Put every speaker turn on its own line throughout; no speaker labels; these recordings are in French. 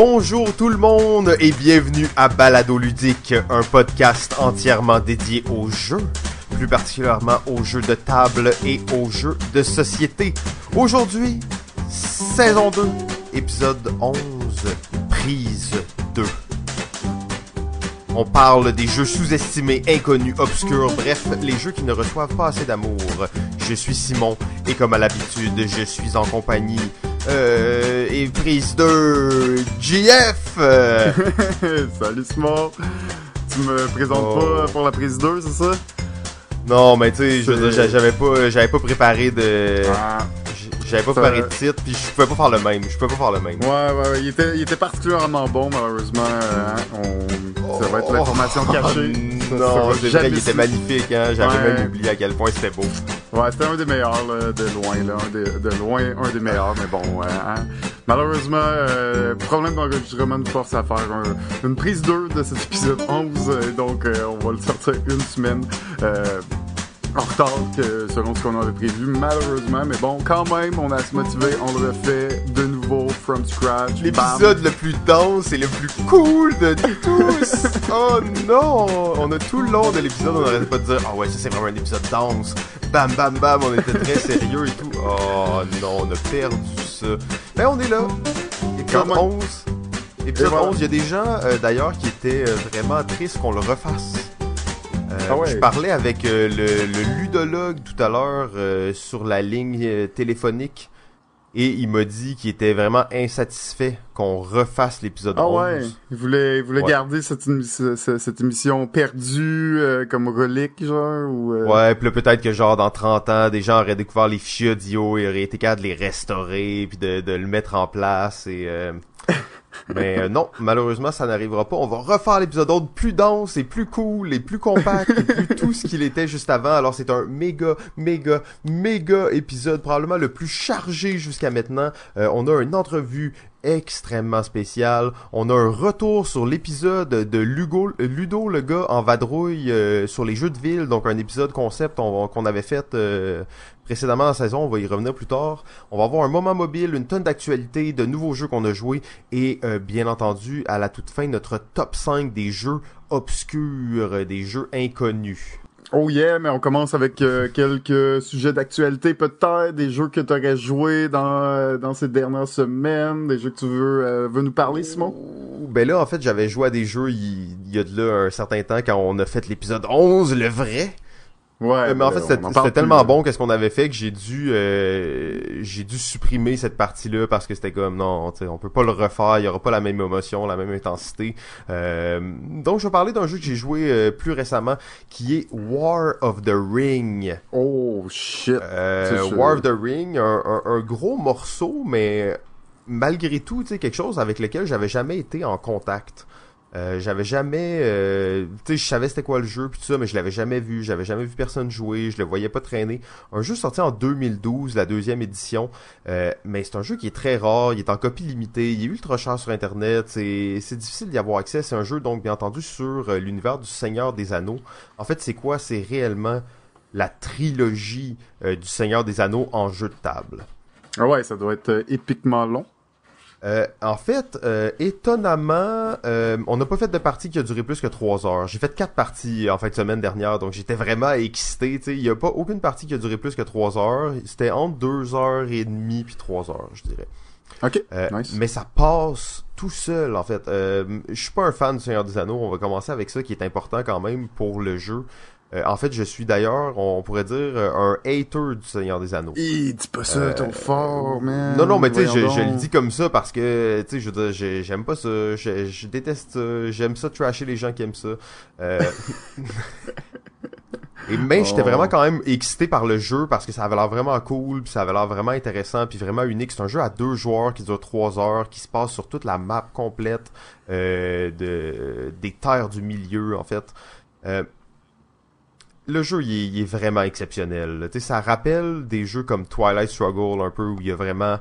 Bonjour tout le monde et bienvenue à Balado Ludique, un podcast entièrement dédié aux jeux, plus particulièrement aux jeux de table et aux jeux de société. Aujourd'hui, saison 2, épisode 11, prise 2. On parle des jeux sous-estimés, inconnus, obscurs, bref, les jeux qui ne reçoivent pas assez d'amour. Je suis Simon et comme à l'habitude, je suis en compagnie euh, et prise 2 GF. euh,
Salut Simon. Tu me présentes
Oh.
pas pour la prise 2, c'est ça?
non, mais tu sais, j'avais pas j'avais pas préparé de
Ah.
J'avais pas préparé de titre puis je pouvais pas faire le même, je pouvais pas faire le même.
Ouais, ouais, ouais. Il était, il était particulièrement bon, malheureusement. euh, hein. On... Ça va être l'information
Oh,
cachée. Ça
non, c'est vrai, il était magnifique, hein. J'avais
Ouais.
même oublié à quel point c'était beau.
Ouais, c'était un des meilleurs, là, de loin, là. Un des- de loin, un des meilleurs, mais bon, euh, hein. Malheureusement, euh, problème d'enregistrement nous force à faire un- une prise 2 de cet épisode 11, euh, donc euh, on va le sortir une semaine. Euh, en retard que selon ce qu'on avait prévu, malheureusement, mais bon, quand même, on a se motiver, on le refait de nouveau, from scratch.
L'épisode le plus dense et le plus cool de tous! oh non! On a tout le long de l'épisode, on n'arrêtait pas de dire Ah ouais, ça c'est vraiment un épisode dense. Bam bam bam, on était très sérieux et tout. Oh non, on a perdu ça. Mais on est là. Épisode
Quand même.
11. Épisode
Et voilà.
11, il y a des gens euh, d'ailleurs qui étaient euh, vraiment tristes qu'on le refasse. Euh,
Ah ouais.
Je parlais avec euh, le, le ludologue tout à l'heure euh, sur la ligne téléphonique et il m'a dit qu'il était vraiment insatisfait qu'on refasse l'épisode
Ah
11.
ouais, il voulait, il voulait
Ouais.
garder cette, émi- ce- ce- cette émission perdue euh, comme relique, genre, ou... euh,
Ouais, puis peut-être que genre dans 30 ans, des gens auraient découvert les fichiers audio et auraient été capables de les restaurer puis de, de le mettre en place et euh, mais euh, non, malheureusement, ça n'arrivera pas. On va refaire l'épisode 11 plus dense et plus cool et plus compact et plus tout ce qu'il était juste avant. Alors c'est un méga, méga, méga épisode, probablement le plus chargé jusqu'à maintenant. Euh, on a une entrevue extrêmement spéciale. On a un retour sur l'épisode de Ludo, le gars en vadrouille euh, sur les jeux de ville. Donc un épisode concept on- qu'on avait fait précédemment dans la saison. On va y revenir plus tard. On va avoir un moment mobile, une tonne d'actualités, de nouveaux jeux qu'on a joués et euh, bien entendu à la toute fin notre top 5 des jeux obscurs, euh, des jeux inconnus.
Oh yeah, mais on commence avec euh, quelques sujets d'actualité peut-être, des jeux que tu aurais joué dans, euh, dans ces dernières semaines, des jeux que tu veux, euh, veux nous parler, Simon?
Ben là, en fait, j'avais joué à des jeux il, il y a de là un certain temps quand on a fait l'épisode 11, le vrai.
Ouais.
Euh, mais en
ben,
fait, c'était tellement bon qu'est-ce qu'on avait fait que j'ai dû euh, j'ai dû supprimer cette partie-là parce que c'était comme non, on peut pas le refaire, il y aura pas la même émotion, la même intensité. Euh, donc je vais parler d'un jeu que j'ai joué euh, plus récemment qui est War of the Ring.
Oh shit.
Euh. War of the Ring, un, un- un gros morceau, mais malgré tout, tu sais, quelque chose avec lequel j'avais jamais été en contact. Euh, j'avais jamais, euh, tu sais, je savais c'était quoi le jeu puis tout ça, mais je l'avais jamais vu, j'avais jamais vu personne jouer, je le voyais pas traîner. Un jeu sorti en 2012, la deuxième édition, euh, mais c'est un jeu qui est très rare, il est en copie limitée, il est ultra cher sur internet, c'est c'est difficile d'y avoir accès. C'est un jeu donc bien entendu sur euh, l'univers du Seigneur des Anneaux. En fait, c'est quoi? C'est réellement la trilogie euh, du Seigneur des Anneaux en jeu de table.
Ah ouais, ça doit être épiquement long.
Euh, en fait, euh, étonnamment, euh, on n'a pas fait de partie qui a duré plus que trois heures. J'ai fait quatre parties en fin de semaine dernière, donc j'étais vraiment excité. tu sais. Il n'y a pas aucune partie qui a duré plus que trois heures. C'était entre deux heures et demie puis trois heures, je dirais.
Ok, nice.
Mais ça passe tout seul, en fait. Euh, je suis pas un fan du Seigneur des Anneaux. On va commencer avec ça qui est important quand même pour le jeu. Euh, en fait, je suis d'ailleurs, on pourrait dire, euh, un hater du Seigneur des Anneaux.
Ih, dis pas ça trop fort, man.
Non, non, mais tu sais, je, je le dis comme ça parce que, tu sais, je veux dire, j'ai- j'aime pas ça, je, je déteste ça, j'aime ça trasher les gens qui aiment ça. Euh... Et mais j'étais
Oh.
vraiment quand même excité par le jeu parce que ça avait l'air vraiment cool, puis ça avait l'air vraiment intéressant, puis vraiment unique. C'est un jeu à deux joueurs qui dure trois heures, qui se passe sur toute la map complète euh, de des terres du milieu en fait. Euh, le jeu il est, il est vraiment exceptionnel. là. Tu sais, ça rappelle des jeux comme Twilight Struggle un peu où il y a vraiment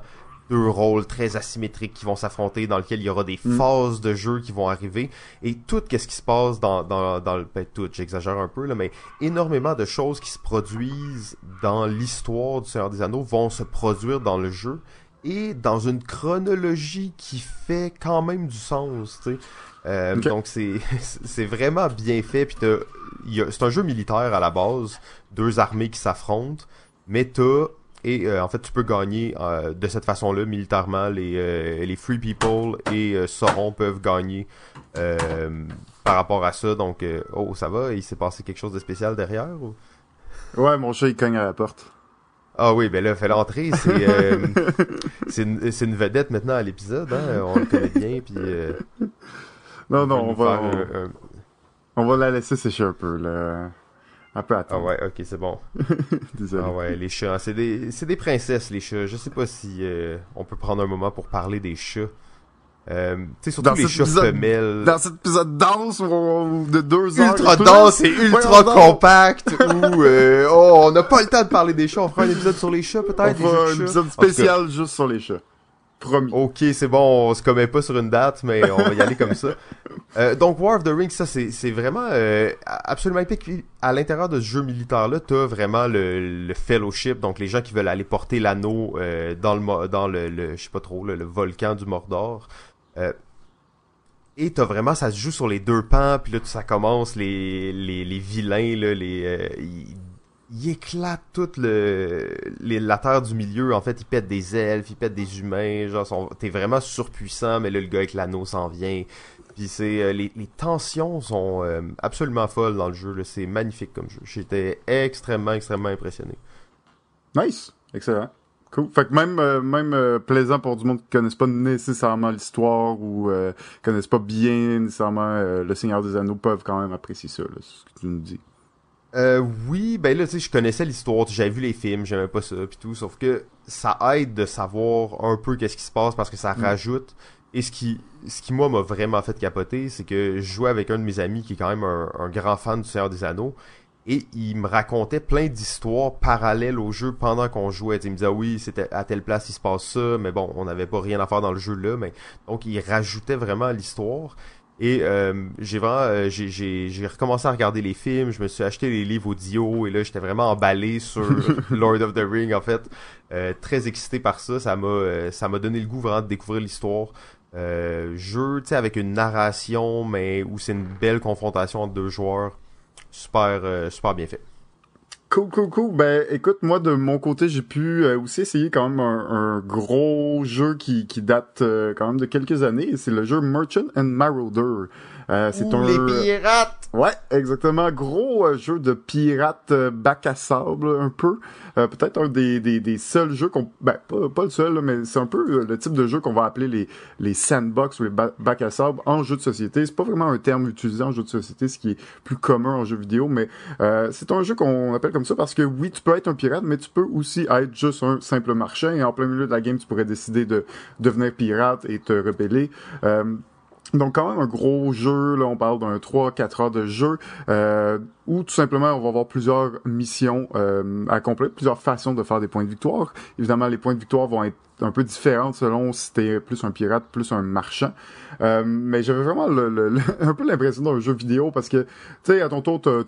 deux rôles très asymétriques qui vont s'affronter, dans lequel il y aura des
Mm.
phases de jeu qui vont arriver, et tout qu'est-ce qui se passe dans, dans, dans le... Ben, tout, j'exagère un peu, là, mais énormément de choses qui se produisent dans l'histoire du Seigneur des Anneaux vont se produire dans le jeu, et dans une chronologie qui fait quand même du sens, tu sais. Euh, Donc c'est c'est vraiment bien fait. Puis c'est un jeu militaire à la base, deux armées qui s'affrontent, mais t'as et euh, en fait tu peux gagner euh, de cette façon-là militairement les euh, les free people et Sauron peuvent gagner par rapport à ça. Donc oh ça va, il s'est passé quelque chose de spécial derrière ou?
Ouais, mon chat il cogne à la porte.
Ah oui, ben là, fait l'entrée, c'est c'est une, une, vedette maintenant à l'épisode, hein, on le connaît bien, puis
non, non, on va, on, va la laisser sécher un peu, là. Un peu
attendre. Ah ouais, ok, c'est bon. Désolé. Ah ouais, les chats, c'est des, c'est des princesses, les chats. Je sais pas si euh, on peut prendre un moment pour parler des chats. Euh, tu sais, surtout les chats femelles.
Dans cet épisode dense de deux heures.
Ultra dense et ultra compact où, euh, oh, on n'a pas le temps de parler des chats. On fera un épisode sur les chats, peut-être.
On fera un épisode spécial juste sur les chats.
Ok, c'est bon, on se commet pas sur une date, mais on va y aller comme ça. Euh, donc, War of the Rings, ça, c'est vraiment euh, absolument épique. À l'intérieur de ce jeu militaire-là, t'as vraiment le, fellowship, donc les gens qui veulent aller porter l'anneau euh, dans le dans le, je sais pas trop, le, volcan du Mordor. et t'as vraiment, ça se joue sur les deux pans, puis là, ça commence, les, les, les vilains, là, les, il éclate toute le la terre du milieu. En fait il pète des elfes il pète des humains. Genre t'es vraiment surpuissant mais là le gars avec l'anneau s'en vient. Puis c'est euh, les, tensions sont euh, absolument folles dans le jeu c'est magnifique comme jeu. J'étais extrêmement extrêmement impressionné.
Nice. Excellent. Cool. Fait que même euh, même plaisant pour du monde qui connaisse pas nécessairement l'histoire ou connaissent pas bien nécessairement le Seigneur des Anneaux peuvent quand même apprécier ça, là, ce que tu nous dis.
Euh, oui, ben là, tu sais, je connaissais l'histoire, j'avais vu les films, j'aimais pas ça, puis tout, sauf que ça aide de savoir un peu qu'est-ce qui se passe parce que ça mm. rajoute. Et ce qui, ce qui moi m'a vraiment fait capoter, c'est que je jouais avec un de mes amis qui est quand même un, grand fan du Seigneur des Anneaux, et il me racontait plein d'histoires parallèles au jeu pendant qu'on jouait. il me disait ah oui, c'était à telle place il se passe ça, mais bon, on n'avait pas rien à faire dans le jeu là, mais donc il rajoutait vraiment l'histoire. Et euh, j'ai vraiment, euh, j'ai, j'ai, recommencé à regarder les films, je me suis acheté les livres audio et là j'étais vraiment emballé sur Lord of the Ring en fait, euh, très excité par ça, ça m'a, ça m'a donné le goût vraiment de découvrir l'histoire. jeu, tu sais, avec une narration mais où c'est une belle confrontation entre deux joueurs, super, super bien fait.
Cool, cool, cool. Ben, écoute, moi, de mon côté, j'ai pu euh, aussi essayer quand même un, gros jeu qui, qui date euh, quand même de quelques années. C'est le jeu Merchant and Marauder.
Euh, c'est un... Les pirates!
Ouais, exactement. Gros euh, jeu de pirates euh, bac à sable, un peu. Peut-être un des, des, des, seuls jeux qu'on... Ben, pas, pas le seul, mais c'est un peu le type de jeu qu'on va appeler les, les sandbox ou les bac à sable en jeu de société. C'est pas vraiment un terme utilisé en jeu de société, ce qui est plus commun en jeu vidéo, mais c'est un jeu qu'on appelle comme ça parce que oui, tu peux être un pirate, mais tu peux aussi être juste un simple marchand et en plein milieu de la game, tu pourrais décider de devenir pirate et te rebeller. Donc quand même un gros jeu, là on parle d'un 3-4 heures de jeu, euh, où tout simplement on va avoir plusieurs missions euh, à accomplir, plusieurs façons de faire des points de victoire. Évidemment les points de victoire vont être un peu différentes selon si t'es plus un pirate, plus un marchand. Euh, mais j'avais vraiment le, un peu l'impression d'un jeu vidéo parce que, tu sais, à ton tour, t'as,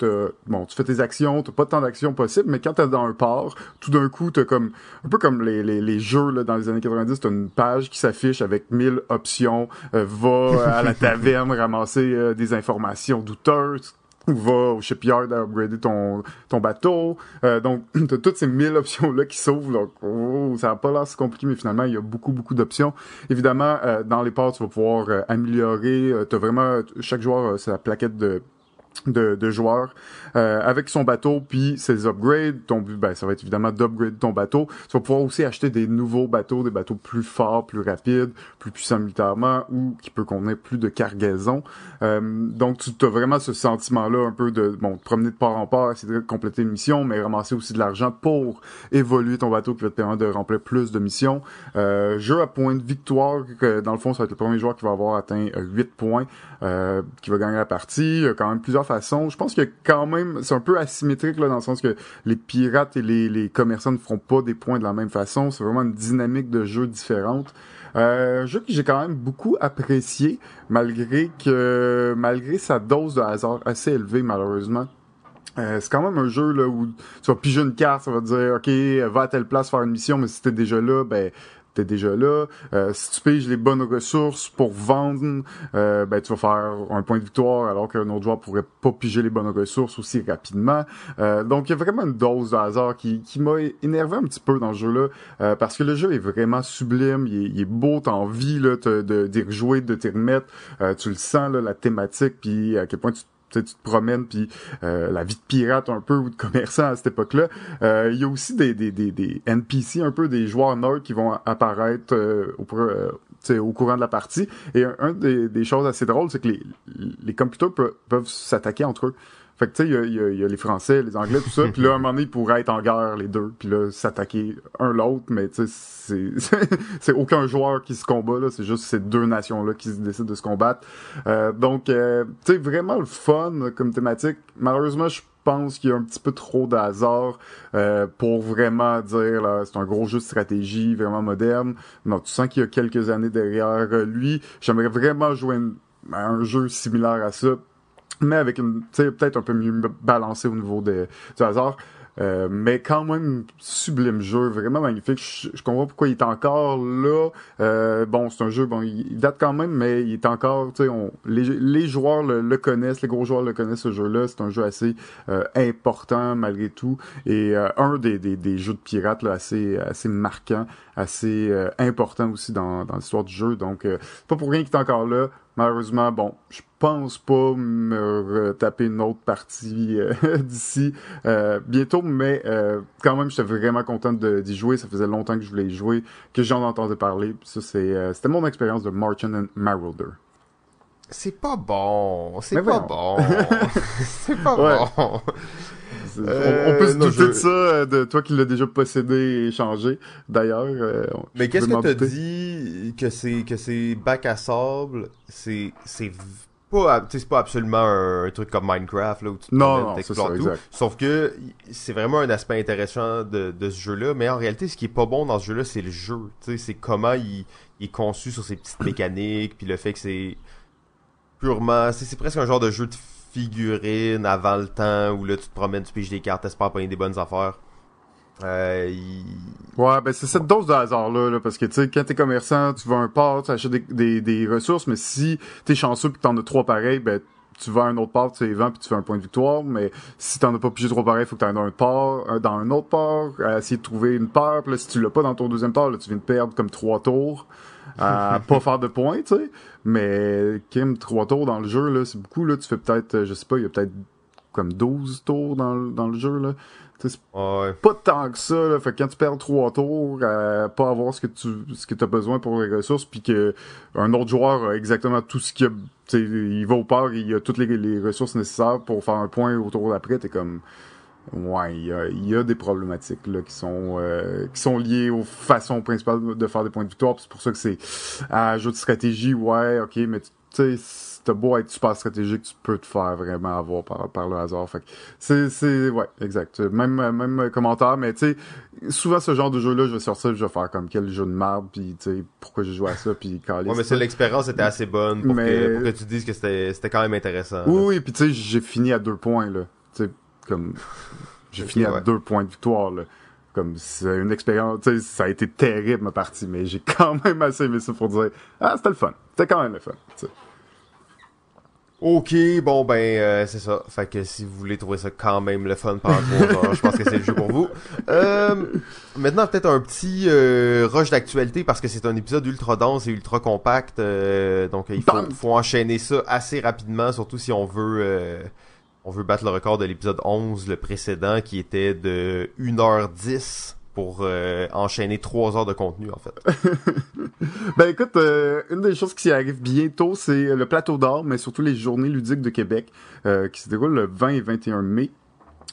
bon, tu fais tes actions, t'as pas tant d'actions possibles, mais quand t'es dans un port, tout d'un coup, t'as comme, un peu comme les, les, les jeux là, dans les années 90, t'as une page qui s'affiche avec mille options, euh, va à la taverne ramasser euh, des informations douteuses, va au shipyard à upgrader ton, ton bateau. Euh, donc, t'as toutes ces mille options-là qui s'ouvrent. Donc, oh, ça n'a pas l'air si compliqué, mais finalement, il y a beaucoup, beaucoup d'options. Évidemment, euh, dans les ports, tu vas pouvoir euh, améliorer. t'as vraiment, chaque joueur, c'est la plaquette de de, de joueurs euh, avec son bateau puis ses upgrades. Ton but ben ça va être évidemment d'upgrade ton bateau. Tu vas pouvoir aussi acheter des nouveaux bateaux des bateaux plus forts plus rapides plus puissants militairement ou qui peut contenir plus de cargaison. Euh, donc tu as vraiment ce sentiment là un peu de bon te promener de port en port essayer de compléter une mission mais ramasser aussi de l'argent pour évoluer ton bateau qui va te permettre de remplir plus de missions. Euh, jeu à point de victoire que dans le fond ça va être le premier joueur qui va avoir atteint 8 points qui va gagner la partie. Il y a quand même plusieurs Je pense que quand même, c'est un peu asymétrique là, dans le sens que les pirates et les, commerçants ne feront pas des points de la même façon. C'est vraiment une dynamique de jeu différente. Euh, un jeu que j'ai quand même beaucoup apprécié, malgré que malgré sa dose de hasard assez élevée malheureusement. Euh, c'est quand même un jeu là où tu vas piger une carte, ça va dire ok va à telle place faire une mission, mais si t'es déjà là, ben déjà là. Euh, si tu piges les bonnes ressources pour vendre, euh, ben tu vas faire un point de victoire alors qu'un autre joueur pourrait pas piger les bonnes ressources aussi rapidement. Euh, donc il y a vraiment une dose de hasard qui, qui m'a énervé un petit peu dans le jeu-là parce que le jeu est vraiment sublime, il est, il est beau, t'as envie là, de d'y rejouer, de t'y remettre. tu le sens là, la thématique puis à quel point tu tu te promènes puis euh, la vie de pirate un peu ou de commerçant à cette époque-là. Euh, il y a aussi des, des, des, des, NPC un peu des joueurs nerds qui vont apparaître euh, au, au courant de la partie. Et un, des, des choses assez drôles, c'est que les, les computers peuvent s'attaquer entre eux. Fait que tu sais, il y a, y a, les Français, les Anglais, tout ça. puis là, à un moment donné, ils pourraient être en guerre les deux. Puis là, s'attaquer un l'autre. Mais tu sais, c'est c'est aucun joueur qui se combat là. C'est juste ces deux nations là qui décident de se combattre. Euh, donc, euh, tu sais, vraiment le fun comme thématique. Malheureusement, je pense qu'il y a un petit peu trop d'hasard euh, pour vraiment dire là c'est un gros jeu de stratégie vraiment moderne. Non, tu sens qu'il y a quelques années derrière lui. J'aimerais vraiment jouer un jeu similaire à ça mais avec une, peut-être un peu mieux balancé au niveau de, du hasard. Euh, mais quand même sublime jeu, vraiment magnifique. Je, comprends pourquoi il est encore là. Euh, bon, c'est un jeu, bon, il, date quand même, mais il est encore, tu sais, les, les joueurs le, connaissent, les gros joueurs le connaissent ce jeu-là. C'est un jeu assez euh, important malgré tout et un des, des, des, jeux de pirates là, assez assez marquant, assez important aussi dans, dans l'histoire du jeu. Donc, pas pour rien qu'il est encore là. Malheureusement, bon, je pense pas me taper une autre partie euh, d'ici euh, bientôt, mais euh, quand même, j'étais vraiment content d'y jouer. Ça faisait longtemps que je voulais y jouer, que j'en entendais parler. ça, c'est, c'était mon expérience de Marchand and Marauder.
C'est pas bon, c'est pas bon, c'est pas bon.
On, peut se douter de ça, de toi qui l'as déjà possédé et échangé, d'ailleurs.
Mais qu'est-ce que t'as dit que c'est que c'est bac à sable, c'est c'est pas c'est pas absolument un, truc comme Minecraft là où tu
non, non, ça,
tout sauf que c'est vraiment un aspect intéressant de, de ce jeu là mais en réalité ce qui est pas bon dans ce jeu là c'est le jeu tu sais c'est comment il, il, est conçu sur ses petites mécaniques puis le fait que c'est purement c'est presque un genre de jeu de figurine avant le temps où là tu te promènes tu piges des cartes t'espères pas des bonnes affaires euh,
Ouais, ben c'est cette dose de hasard là, parce que tu sais, quand t'es commerçant, tu vas un port, tu achètes des, des, des, ressources, mais si t'es chanceux pis t'en as trois pareils, ben tu vas à un autre port, tu les vends puis tu fais un point de victoire, mais si t'en as pas pigé trop pareil, faut que t'ailles dans un port, dans un autre port, à essayer de trouver une paire, pis là si tu l'as pas dans ton deuxième port, là tu viens de perdre comme trois tours. à pas faire de points, tu sais. Mais Kim, trois tours dans le jeu, là, c'est beaucoup, là. Tu fais peut-être, je sais pas, il y a peut-être comme 12 tours dans, dans le jeu, là. C'est pas tant que ça, là. Fait que quand tu perds trois tours, euh, pas avoir ce que tu ce que t'as besoin pour les ressources, puis que un autre joueur a exactement tout ce qu'il a. il va au port, il a toutes les, les ressources nécessaires pour faire un point au tour d'après, t'es comme. Ouais, il y a, y a, des problématiques là qui sont euh, qui sont liées aux façons principales de faire des points de victoire. C'est pour ça que c'est un jeu de stratégie, ouais, ok, mais tu sais t'as beau être super stratégique, tu peux te faire vraiment avoir par, par le hasard. Fait c'est, c'est, ouais, exact. Même, même commentaire, mais tu sais, souvent ce genre de jeu-là, je vais sortir, je vais faire comme quel jeu de merde, puis tu sais, pourquoi j'ai joué à ça, puis
quand Ouais, mais c'est l'expérience était assez bonne pour, que, pour que tu dises que c'était, c'était quand même intéressant.
Oui, oui, puis tu sais, j'ai fini à deux points, là. Tu sais, comme, j'ai fini à deux points de victoire, là comme c'est une expérience, ça a été terrible ma partie, mais j'ai quand même assez aimé ça pour dire ah c'était le fun, c'était quand même le fun.
Ok, bon ben euh, c'est ça. Fait que si vous voulez trouver ça quand même le fun par rapport, je pense que c'est le jeu pour vous. Euh, maintenant peut-être un petit euh, rush d'actualité parce que c'est un épisode ultra dense et ultra compact. Donc il faut, faut, enchaîner ça assez rapidement, surtout si on veut on veut battre le record de l'épisode 11, le précédent, qui était de 1h10 pour euh, enchaîner trois heures de contenu, en fait.
ben écoute, euh, une des choses qui arrive bientôt, c'est le plateau d'or, mais surtout les journées ludiques de Québec, euh, qui se déroulent le 20 et 21 mai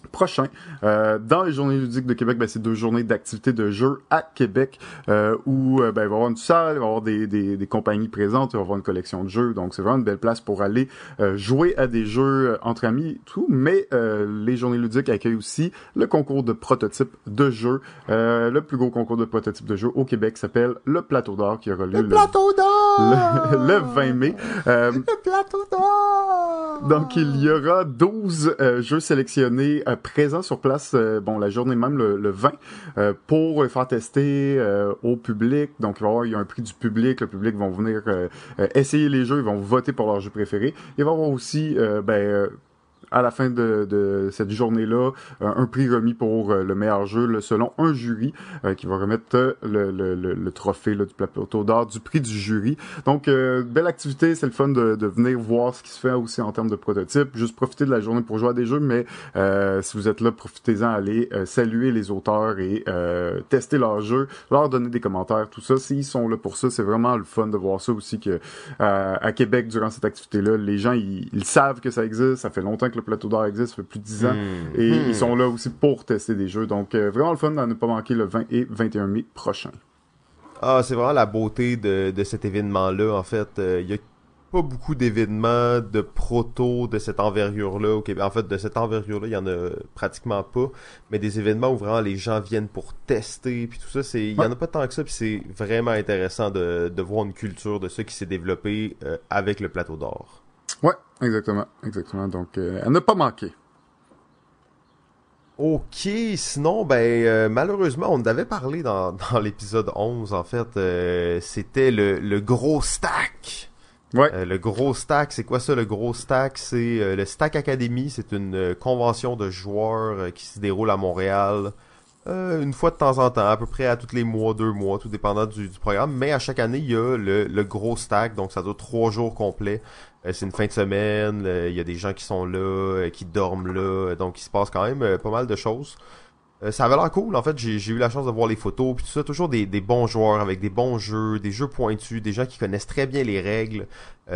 prochain. Euh, dans les journées ludiques de Québec, ben, c'est deux journées d'activités de jeux à Québec euh, où euh, ben, il va y avoir une salle, il va y avoir des, des, des, compagnies présentes, il va y avoir une collection de jeux. Donc c'est vraiment une belle place pour aller euh, jouer à des jeux entre amis, tout. Mais les journées ludiques accueillent aussi le concours de prototypes de jeux. le plus gros concours de prototypes de jeux au Québec s'appelle le Plateau d'or qui aura lieu
le, Plateau d'or
le, le 20 mai. Euh,
Le plateau d'or!
donc, il y aura 12 euh, jeux sélectionnés euh, présents sur place, euh, bon, la journée même, le, le 20, euh, pour les faire tester euh, au public. Donc, il va y avoir a un prix du public. Le public vont venir euh, euh, essayer les jeux, ils vont voter pour leur jeu préféré. Il va y avoir aussi, euh, ben, euh, à la fin de, de cette journée-là, euh, un prix remis pour euh, le meilleur jeu là, selon un jury euh, qui va remettre le, le, le, le trophée là, du plateau d'or du prix du jury. Donc, belle activité, c'est le fun de, de venir voir ce qui se fait aussi en termes de prototypes. Juste profiter de la journée pour jouer à des jeux, mais si vous êtes là, profitez-en, allez saluer les auteurs et tester leurs jeux, leur donner des commentaires, tout ça. S'ils sont là pour ça, c'est vraiment le fun de voir ça aussi que à Québec, durant cette activité-là, les gens, ils, ils savent que ça existe. Ça fait longtemps que le plateau d'or existe, ça fait plus de 10 ans.
Hmm.
Et
Hmm.
ils sont là aussi pour tester des jeux. Donc, euh, vraiment le fun d'en ne pas manquer le 20 et 21 mai prochain.
Ah, c'est vraiment la beauté de, de cet événement-là. En fait, Euh, il y a pas beaucoup d'événements de proto de cette envergure-là au Québec. En fait, de cette envergure-là, il y en a pratiquement pas. Mais des événements où vraiment les gens viennent pour tester, puis tout ça, c'est, il y en a pas tant que ça, puis c'est vraiment intéressant de, de voir une culture de ça qui s'est développée euh, avec le plateau d'or.
Ouais, exactement, exactement. Donc, euh, à ne pas manquer.
Ok, sinon, ben euh, malheureusement, on en avait parlé dans, dans l'épisode 11, en fait, euh, c'était le, le gros stack.
Ouais.
Euh, le gros stack, c'est quoi ça le gros stack? C'est euh, le Stack Academy, c'est une convention de joueurs qui se déroule à Montréal euh, une fois de temps en temps, à peu près à tous les mois, deux mois, tout dépendant du, du programme. Mais à chaque année, il y a le, le gros stack, donc ça dure trois jours complets. Euh, c'est une fin de semaine, il y a des gens qui sont là, euh, qui dorment là, donc il se passe quand même euh, pas mal de choses. Ça avait l'air cool, en fait, j'ai eu la chance de voir les photos, puis tout ça, toujours des, des bons joueurs avec des bons jeux, des jeux pointus, des gens qui connaissent très bien les règles.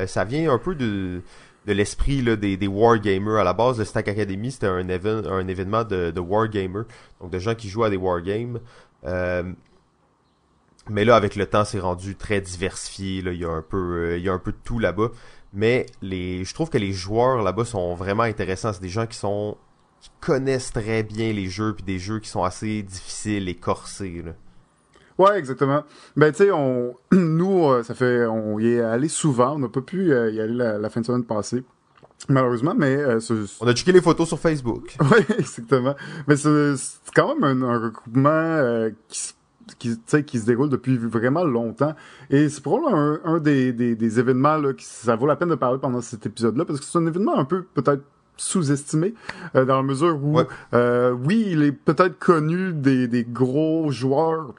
Ça vient un peu de, de l'esprit des, des wargamers. À la base, le Stack Academy, c'était un, even- un événement de, de wargamers, donc de gens qui jouent à des wargames. Euh, mais là, avec le temps, c'est rendu très diversifié. Là. Il, y a un peu, il y a un peu de tout là-bas. Mais les, je trouve que les joueurs là-bas sont vraiment intéressants. C'est des gens qui sont qui connaissent très bien les jeux, puis des jeux qui sont assez difficiles et corsés. Là.
Ouais, exactement. Ben, tu sais, on, nous, euh, ça fait, on y est allé souvent. On n'a pas pu euh, y aller la, la fin de semaine passée. Malheureusement, mais euh, ce-
On a checké les photos sur Facebook.
Oui, exactement. Mais c'est quand même un, euh, qui, s- qui, qui se déroule depuis vraiment longtemps. Et c'est probablement un, un des, des, des événements là, qui ça vaut la peine de parler pendant cet épisode-là, parce que c'est un événement un peu peut-être sous-estimé, euh, dans la mesure où,
Ouais.
euh, oui, il est peut-être connu des, des gros joueurs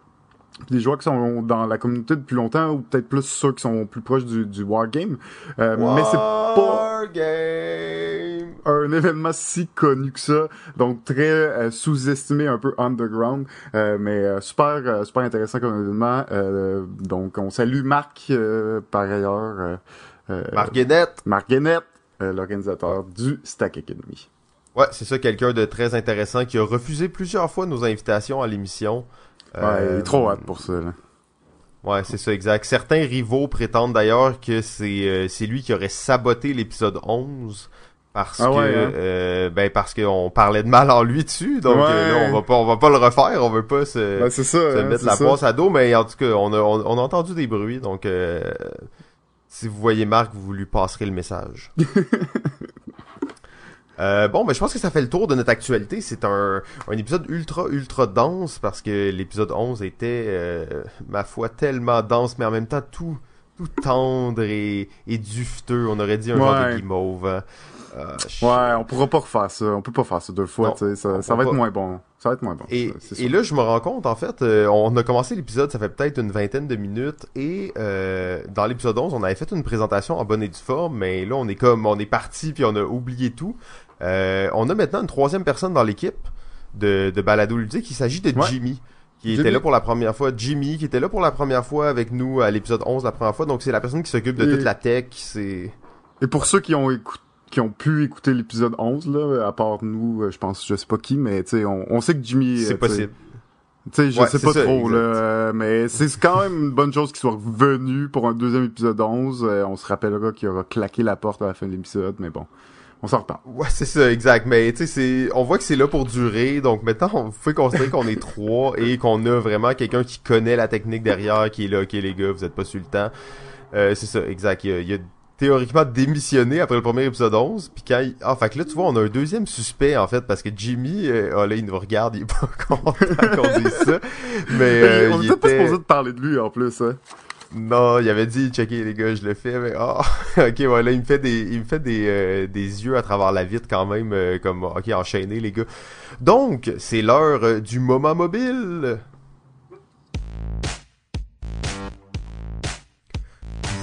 des joueurs qui sont dans la communauté depuis longtemps ou peut-être plus ceux qui sont plus proches du, du wargame. Euh, mais c'est pas
Wargame!
Un événement si connu que ça, donc très euh, sous-estimé, un peu underground, euh, mais euh, super super intéressant comme événement. Donc on salue Marc par ailleurs, euh,
Marguenette!
Marc Guénette, l'organisateur du Stack Academy.
Ouais, c'est ça, quelqu'un de très intéressant qui a refusé plusieurs fois nos invitations à l'émission.
Ouais, il est trop hâte pour ça. Là.
Ouais, c'est ça, exact. Certains rivaux prétendent d'ailleurs que c'est euh, c'est lui qui aurait saboté l'épisode 11 parce
Ah
que
ouais, hein?
euh, ben parce qu'on parlait de mal en lui dessus. Donc
Ouais.
euh, là, on va pas on va pas le refaire, on veut pas se,
Ben, ça.
se
hein,
mettre la passe à dos, mais en tout cas, on a on, on a entendu des bruits, donc euh, si vous voyez Marc, vous lui passerez le message. Euh, bon, ben, je pense que ça fait le tour de notre actualité. C'est un, un épisode ultra, ultra dense parce que l'épisode 11 était, euh, ma foi, tellement dense, mais en même temps tout, tout tendre et, et dufteux. On aurait dit un genre de
Ouais.
guimauve. Hein. Euh, je-
Ouais, on pourra pas refaire ça. On peut pas faire ça deux fois.
Non,
ça, va être moins bon. Ça va être moins bon.
Et,
ça,
là, je me rends compte, en fait, euh, on a commencé l'épisode, ça fait peut-être une vingtaine de minutes, et euh, dans l'épisode 11, on avait fait une présentation en bonne et due forme, mais là, on est comme, on est parti, puis on a oublié tout. Euh, on a maintenant une troisième personne dans l'équipe de, de Balado Ludique, il s'agit de
Ouais.
Jimmy, qui
Jimmy.
était là pour la première fois. Jimmy, qui était là pour la première fois avec nous à l'épisode 11 la première fois, donc c'est la personne qui s'occupe de
Et-
toute la tech, c'est...
Et pour ceux qui ont écouté qui ont pu écouter l'épisode 11 là à part nous euh, je pense je sais pas qui mais tu sais on, on sait que Jimmy
C'est
euh, sais,
possible.
Tu sais, je
Ouais,
sais
c'est
pas
ça,
trop,
exact.
là, euh, mais c'est quand même une bonne chose qu'il soit revenu pour un deuxième épisode 11. Euh, on se rappellera qu'il aura claqué la porte à la fin de l'épisode, mais bon. on s'en reparle.
Ouais, c'est ça, exact. Mais tu sais, c'est, on voit que c'est là pour durer. Donc maintenant, on faut considérer qu'on est trois et qu'on a vraiment quelqu'un qui connaît la technique derrière, qui est là, ok les gars, vous êtes pas sur le temps. Euh, c'est ça, exact. Il y, a, théoriquement démissionné après le premier épisode 11. Puis quand il... Ah, fait que là, tu vois, on a un deuxième suspect, en fait, parce que Jimmy, euh, oh là, il nous regarde, il est pas content qu'on dise ça. Mais,
euh, on
était
pas supposé de parler de lui, en plus, hein.
Non, il avait dit checker les gars, je le fais, mais ah, ok, voilà, il me fait des, il me fait des, euh, des yeux à travers la vitre quand même, euh, comme ok, enchaîné les gars. Donc, c'est l'heure du moment mobile.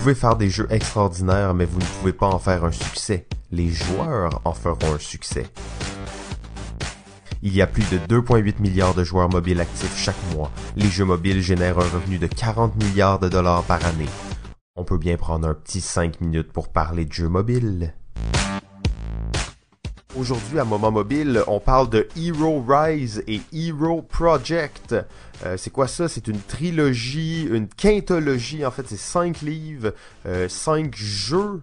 Pouvez faire des jeux extraordinaires, mais vous ne pouvez pas en faire un succès. Les joueurs en feront un succès. Il y a plus de 2,8 milliards de joueurs mobiles actifs chaque mois. Les jeux mobiles génèrent un revenu de 40 milliards de dollars par année. On peut bien prendre un petit 5 minutes pour parler de jeux mobiles. Aujourd'hui à Moment Mobile, on parle de Hero Rise et Hero Project. Euh, c'est quoi ça? C'est une trilogie, une quintologie en fait, c'est 5 livres, 5 euh, jeux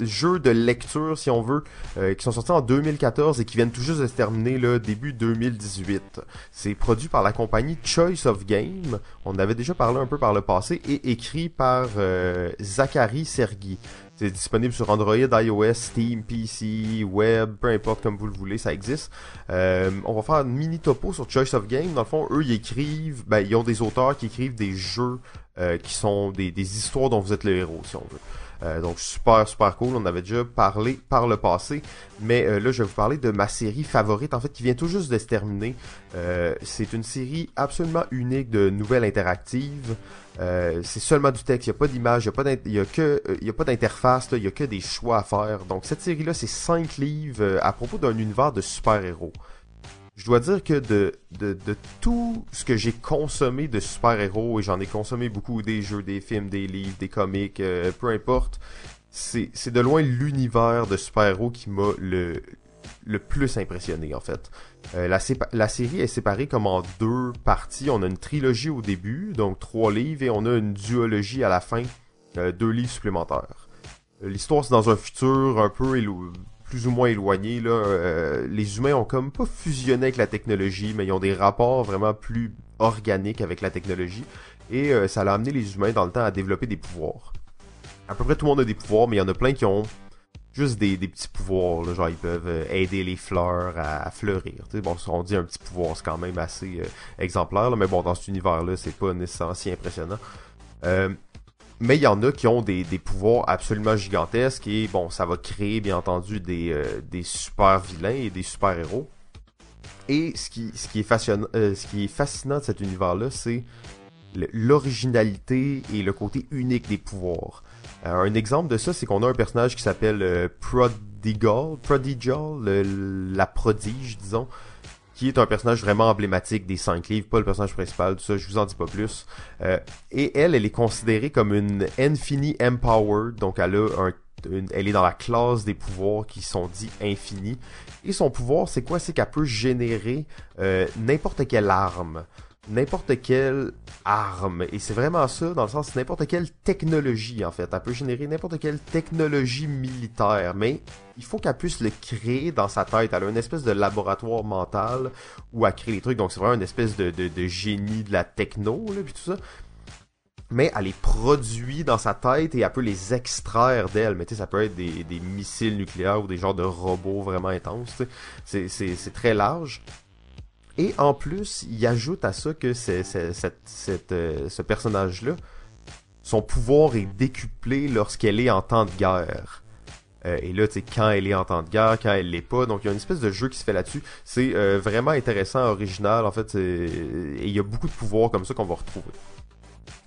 jeux de lecture, si on veut, euh, qui sont sortis en 2014 et qui viennent tout juste de se terminer là, début 2018. C'est produit par la compagnie Choice of Game. On avait déjà parlé un peu par le passé et écrit par euh, Zachary Sergi. C'est disponible sur Android, iOS, Steam, PC, web, peu importe comme vous le voulez, ça existe. Euh, on va faire une mini topo sur Choice of Game. Dans le fond, eux, ils écrivent, ben, ils ont des auteurs qui écrivent des jeux qui sont des, des histoires dont vous êtes le héros, si on veut. Euh, donc super super cool, on avait déjà parlé par le passé, mais euh, là je vais vous parler de ma série favorite en fait qui vient tout juste de se terminer. Euh, c'est une série absolument unique de nouvelles interactives. c'est seulement du texte, il n'y a pas d'image, il n'y a pas que il a pas d'interface, il y a que des choix à faire. Donc cette série là, c'est cinq livres à propos d'un univers de super-héros je dois dire que de, de, de tout ce que j'ai consommé de super-héros, et j'en ai consommé beaucoup, des jeux, des films, des livres, des comics, euh, peu importe, c'est, c'est de loin l'univers de super-héros qui m'a le, le plus impressionné en fait. Euh, la, la, série est séparée comme en deux parties. On a une trilogie au début, donc trois livres, et on a une duologie à la fin, euh, deux livres supplémentaires. L'histoire c'est dans un futur un peu plus ou moins éloignés. Là, euh, les humains ont comme pas fusionné avec la technologie, mais ils ont des rapports vraiment plus organiques avec la technologie. Et euh, ça a amené les humains dans le temps à développer des pouvoirs. À peu près tout le monde a des pouvoirs, mais il y en a plein qui ont juste des, petits pouvoirs. Là, genre ils peuvent euh, aider les fleurs à, fleurir. bon, on dit un petit pouvoir, c'est quand même assez exemplaire. mais bon, dans cet univers-là, c'est pas nécessairement si impressionnant. Mais il y en a qui ont des, des, pouvoirs absolument gigantesques et bon, ça va créer bien entendu des, euh, des super vilains et des super héros. Et ce qui, ce qui, est, fascinant, euh, ce qui est fascinant de cet univers-là, c'est l'originalité et le côté unique des pouvoirs. Euh, un exemple de ça, c'est qu'on a un personnage qui s'appelle Prodigal, Prodigal, la prodige, disons, qui est un personnage vraiment emblématique des cinq livres, pas le personnage principal, tout ça, je vous en dis pas plus. Euh, et elle, elle est considérée comme une Infini Empowered, donc elle a un elle est dans la classe des pouvoirs qui sont dits infinis. Et son pouvoir, c'est quoi? C'est qu'elle peut générer euh, n'importe quelle arme n'importe quelle arme. Et c'est vraiment ça, dans le sens, n'importe quelle technologie, en fait. Elle peut générer n'importe quelle technologie militaire, mais il faut qu'elle puisse le créer dans sa tête. Elle a une espèce de laboratoire mental où elle crée les trucs. Donc c'est vraiment une espèce de, génie de la techno, là, puis tout ça. Mais elle les produit dans sa tête et elle peut les extraire d'elle. Mais tu sais, ça peut être des, des missiles nucléaires ou des genres de robots vraiment intenses. C'est très large. Et en plus, il ajoute à ça que euh, ce personnage-là, son pouvoir est décuplé lorsqu'elle est en temps de guerre. Euh, et là, tu sais, quand elle est en temps de guerre, quand elle l'est pas. Donc, il y a une espèce de jeu qui se fait là-dessus. C'est euh, vraiment intéressant, original, en fait. Et il y a beaucoup de pouvoirs comme ça qu'on va retrouver.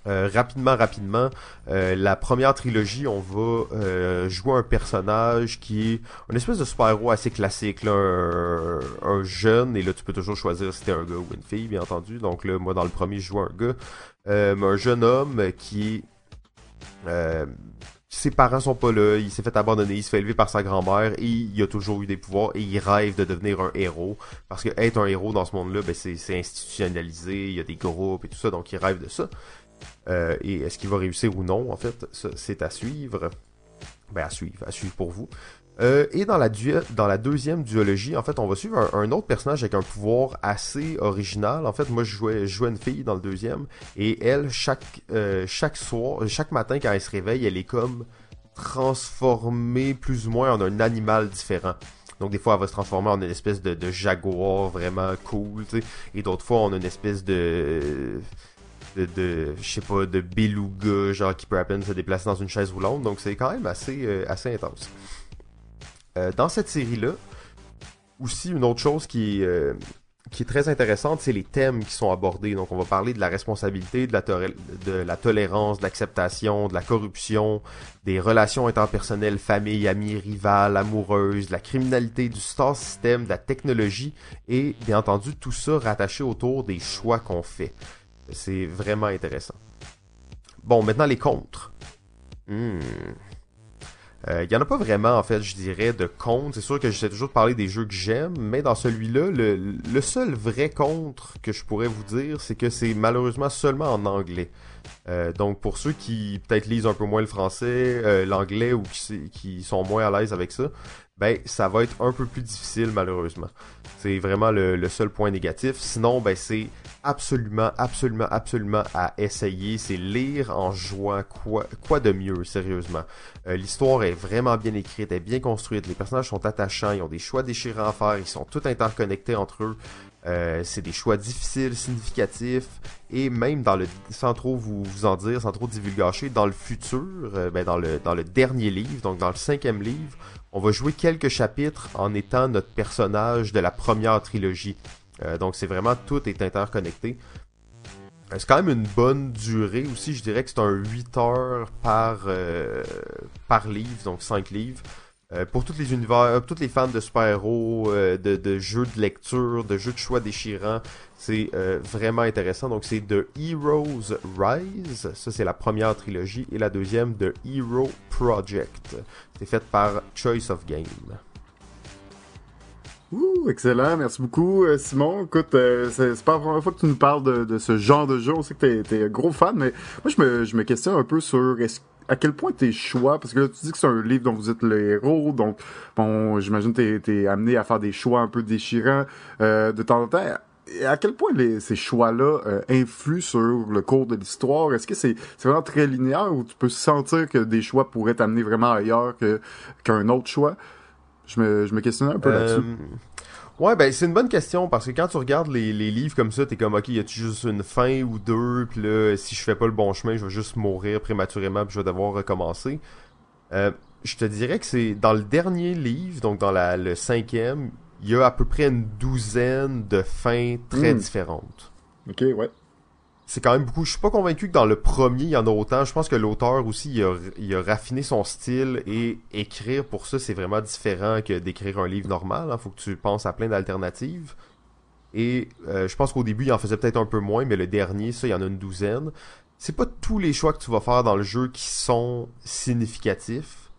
Euh, rapidement, rapidement, euh, la première trilogie, on va euh, jouer un personnage qui est une espèce de super-héros assez classique, là, un, jeune, et là tu peux toujours choisir si t'es un gars ou une fille, bien entendu. Donc là, moi dans le premier, je joue un gars, un jeune homme qui ses parents sont pas là, il s'est fait abandonner, il se fait élever par sa grand-mère et il a toujours eu des pouvoirs et il rêve de devenir un héros parce que être un héros dans ce monde-là, ben c'est institutionnalisé, il y a des groupes et tout ça, donc il rêve de ça. Euh, et est-ce qu'il va réussir ou non, en fait, c'est à suivre. Ben, à suivre, à suivre pour vous. Euh, et dans la, deuxième duologie, en fait, on va suivre un, autre personnage avec un pouvoir assez original. En fait, moi, je jouais, je jouais une fille dans le deuxième, et elle, chaque, euh, chaque soir, chaque matin quand elle se réveille, elle est comme transformée plus ou moins en un animal différent. Donc des fois, elle va se transformer en une espèce de, de jaguar vraiment cool, tu sais. Et d'autres fois, on a une espèce de de, de je sais pas, de beluga, genre qui peut à peine se déplacer dans une chaise roulante. Donc c'est quand même assez, euh, assez intense. Euh, dans cette série-là, aussi une autre chose qui, euh, qui est très intéressante, c'est les thèmes qui sont abordés. Donc on va parler de la responsabilité, de la, de la tolérance, de l'acceptation, de la corruption, des relations interpersonnelles, famille, amis, rivales, amoureuses, de la criminalité, du star system, de la technologie et bien entendu tout ça rattaché autour des choix qu'on fait. C'est vraiment intéressant. Bon, maintenant les contres. Hmm. Il euh, y en a pas vraiment, en fait, je dirais, de contre. C'est sûr que j'essaie toujours de parler des jeux que j'aime, mais dans celui-là, le, le, seul vrai contre que je pourrais vous dire, c'est que c'est malheureusement seulement en anglais. Euh, donc pour ceux qui peut-être lisent un peu moins le français, euh, l'anglais ou qui, qui, sont moins à l'aise avec ça, ben ça va être un peu plus difficile malheureusement. C'est vraiment le, seul point négatif. Sinon, ben c'est absolument, absolument, absolument à essayer. C'est lire en jouant quoi, de mieux, sérieusement. Euh, l'histoire est vraiment bien écrite, elle est bien construite. Les personnages sont attachants, ils ont des choix déchirants à faire, ils sont tous interconnectés entre eux. Euh, c'est des choix difficiles, significatifs, et même dans le, sans trop vous, vous en dire, sans trop divulgacher, dans le futur, euh, ben dans le dans le dernier livre, donc dans le cinquième livre, on va jouer quelques chapitres en étant notre personnage de la première trilogie. Euh, donc c'est vraiment tout est interconnecté. C'est quand même une bonne durée aussi, je dirais que c'est un 8 heures par, par livre, donc 5 livres. Euh, pour tous les univers, euh, tous les fans de super-héros, euh, de, jeux de lecture, de jeux de choix déchirants, c'est vraiment intéressant. Donc c'est The Heroes Rise, ça c'est la première trilogie, et la deuxième The Hero Project. C'est fait par Choice of Game.
Excellent, merci beaucoup Simon. Écoute, c'est pas la première fois que tu nous parles de, ce genre de jeu. On sait que t'es es gros fan, mais moi je me, je me questionne un peu sur est-ce à quel point tes choix, parce que là, tu dis que c'est un livre dont vous êtes le héros, donc bon, j'imagine que t'es es amené à faire des choix un peu déchirants euh, de temps en temps. À quel point les, ces choix-là euh, influent sur le cours de l'histoire? Est-ce que c'est vraiment très linéaire ou tu peux sentir que des choix pourraient t'amener vraiment ailleurs qu'un autre choix? Je me, je me questionnais un peu là-dessus.
Ouais, ben c'est une bonne question parce que quand tu regardes les, les livres comme ça, t'es comme ok, y a-tu juste une fin ou deux, puis là, si je fais pas le bon chemin, je vais juste mourir prématurément, puis je vais devoir recommencer. Euh, je te dirais que c'est dans le dernier livre, donc dans la, le cinquième, il y a à peu près une douzaine de fins très hmm. différentes.
Ok, ouais
c'est quand même beaucoup. Je suis pas convaincu que dans le premier, il y en a autant. Je pense que l'auteur aussi, il a, raffiné son style et écrire pour ça, c'est vraiment différent que d'écrire un livre normal. Il hein. faut que tu penses à plein d'alternatives. Et euh, je pense qu'au début, il en faisait peut-être un peu moins, mais le dernier, ça, il y en a une douzaine. C'est pas tous les choix que tu vas faire dans le jeu qui sont significatifs.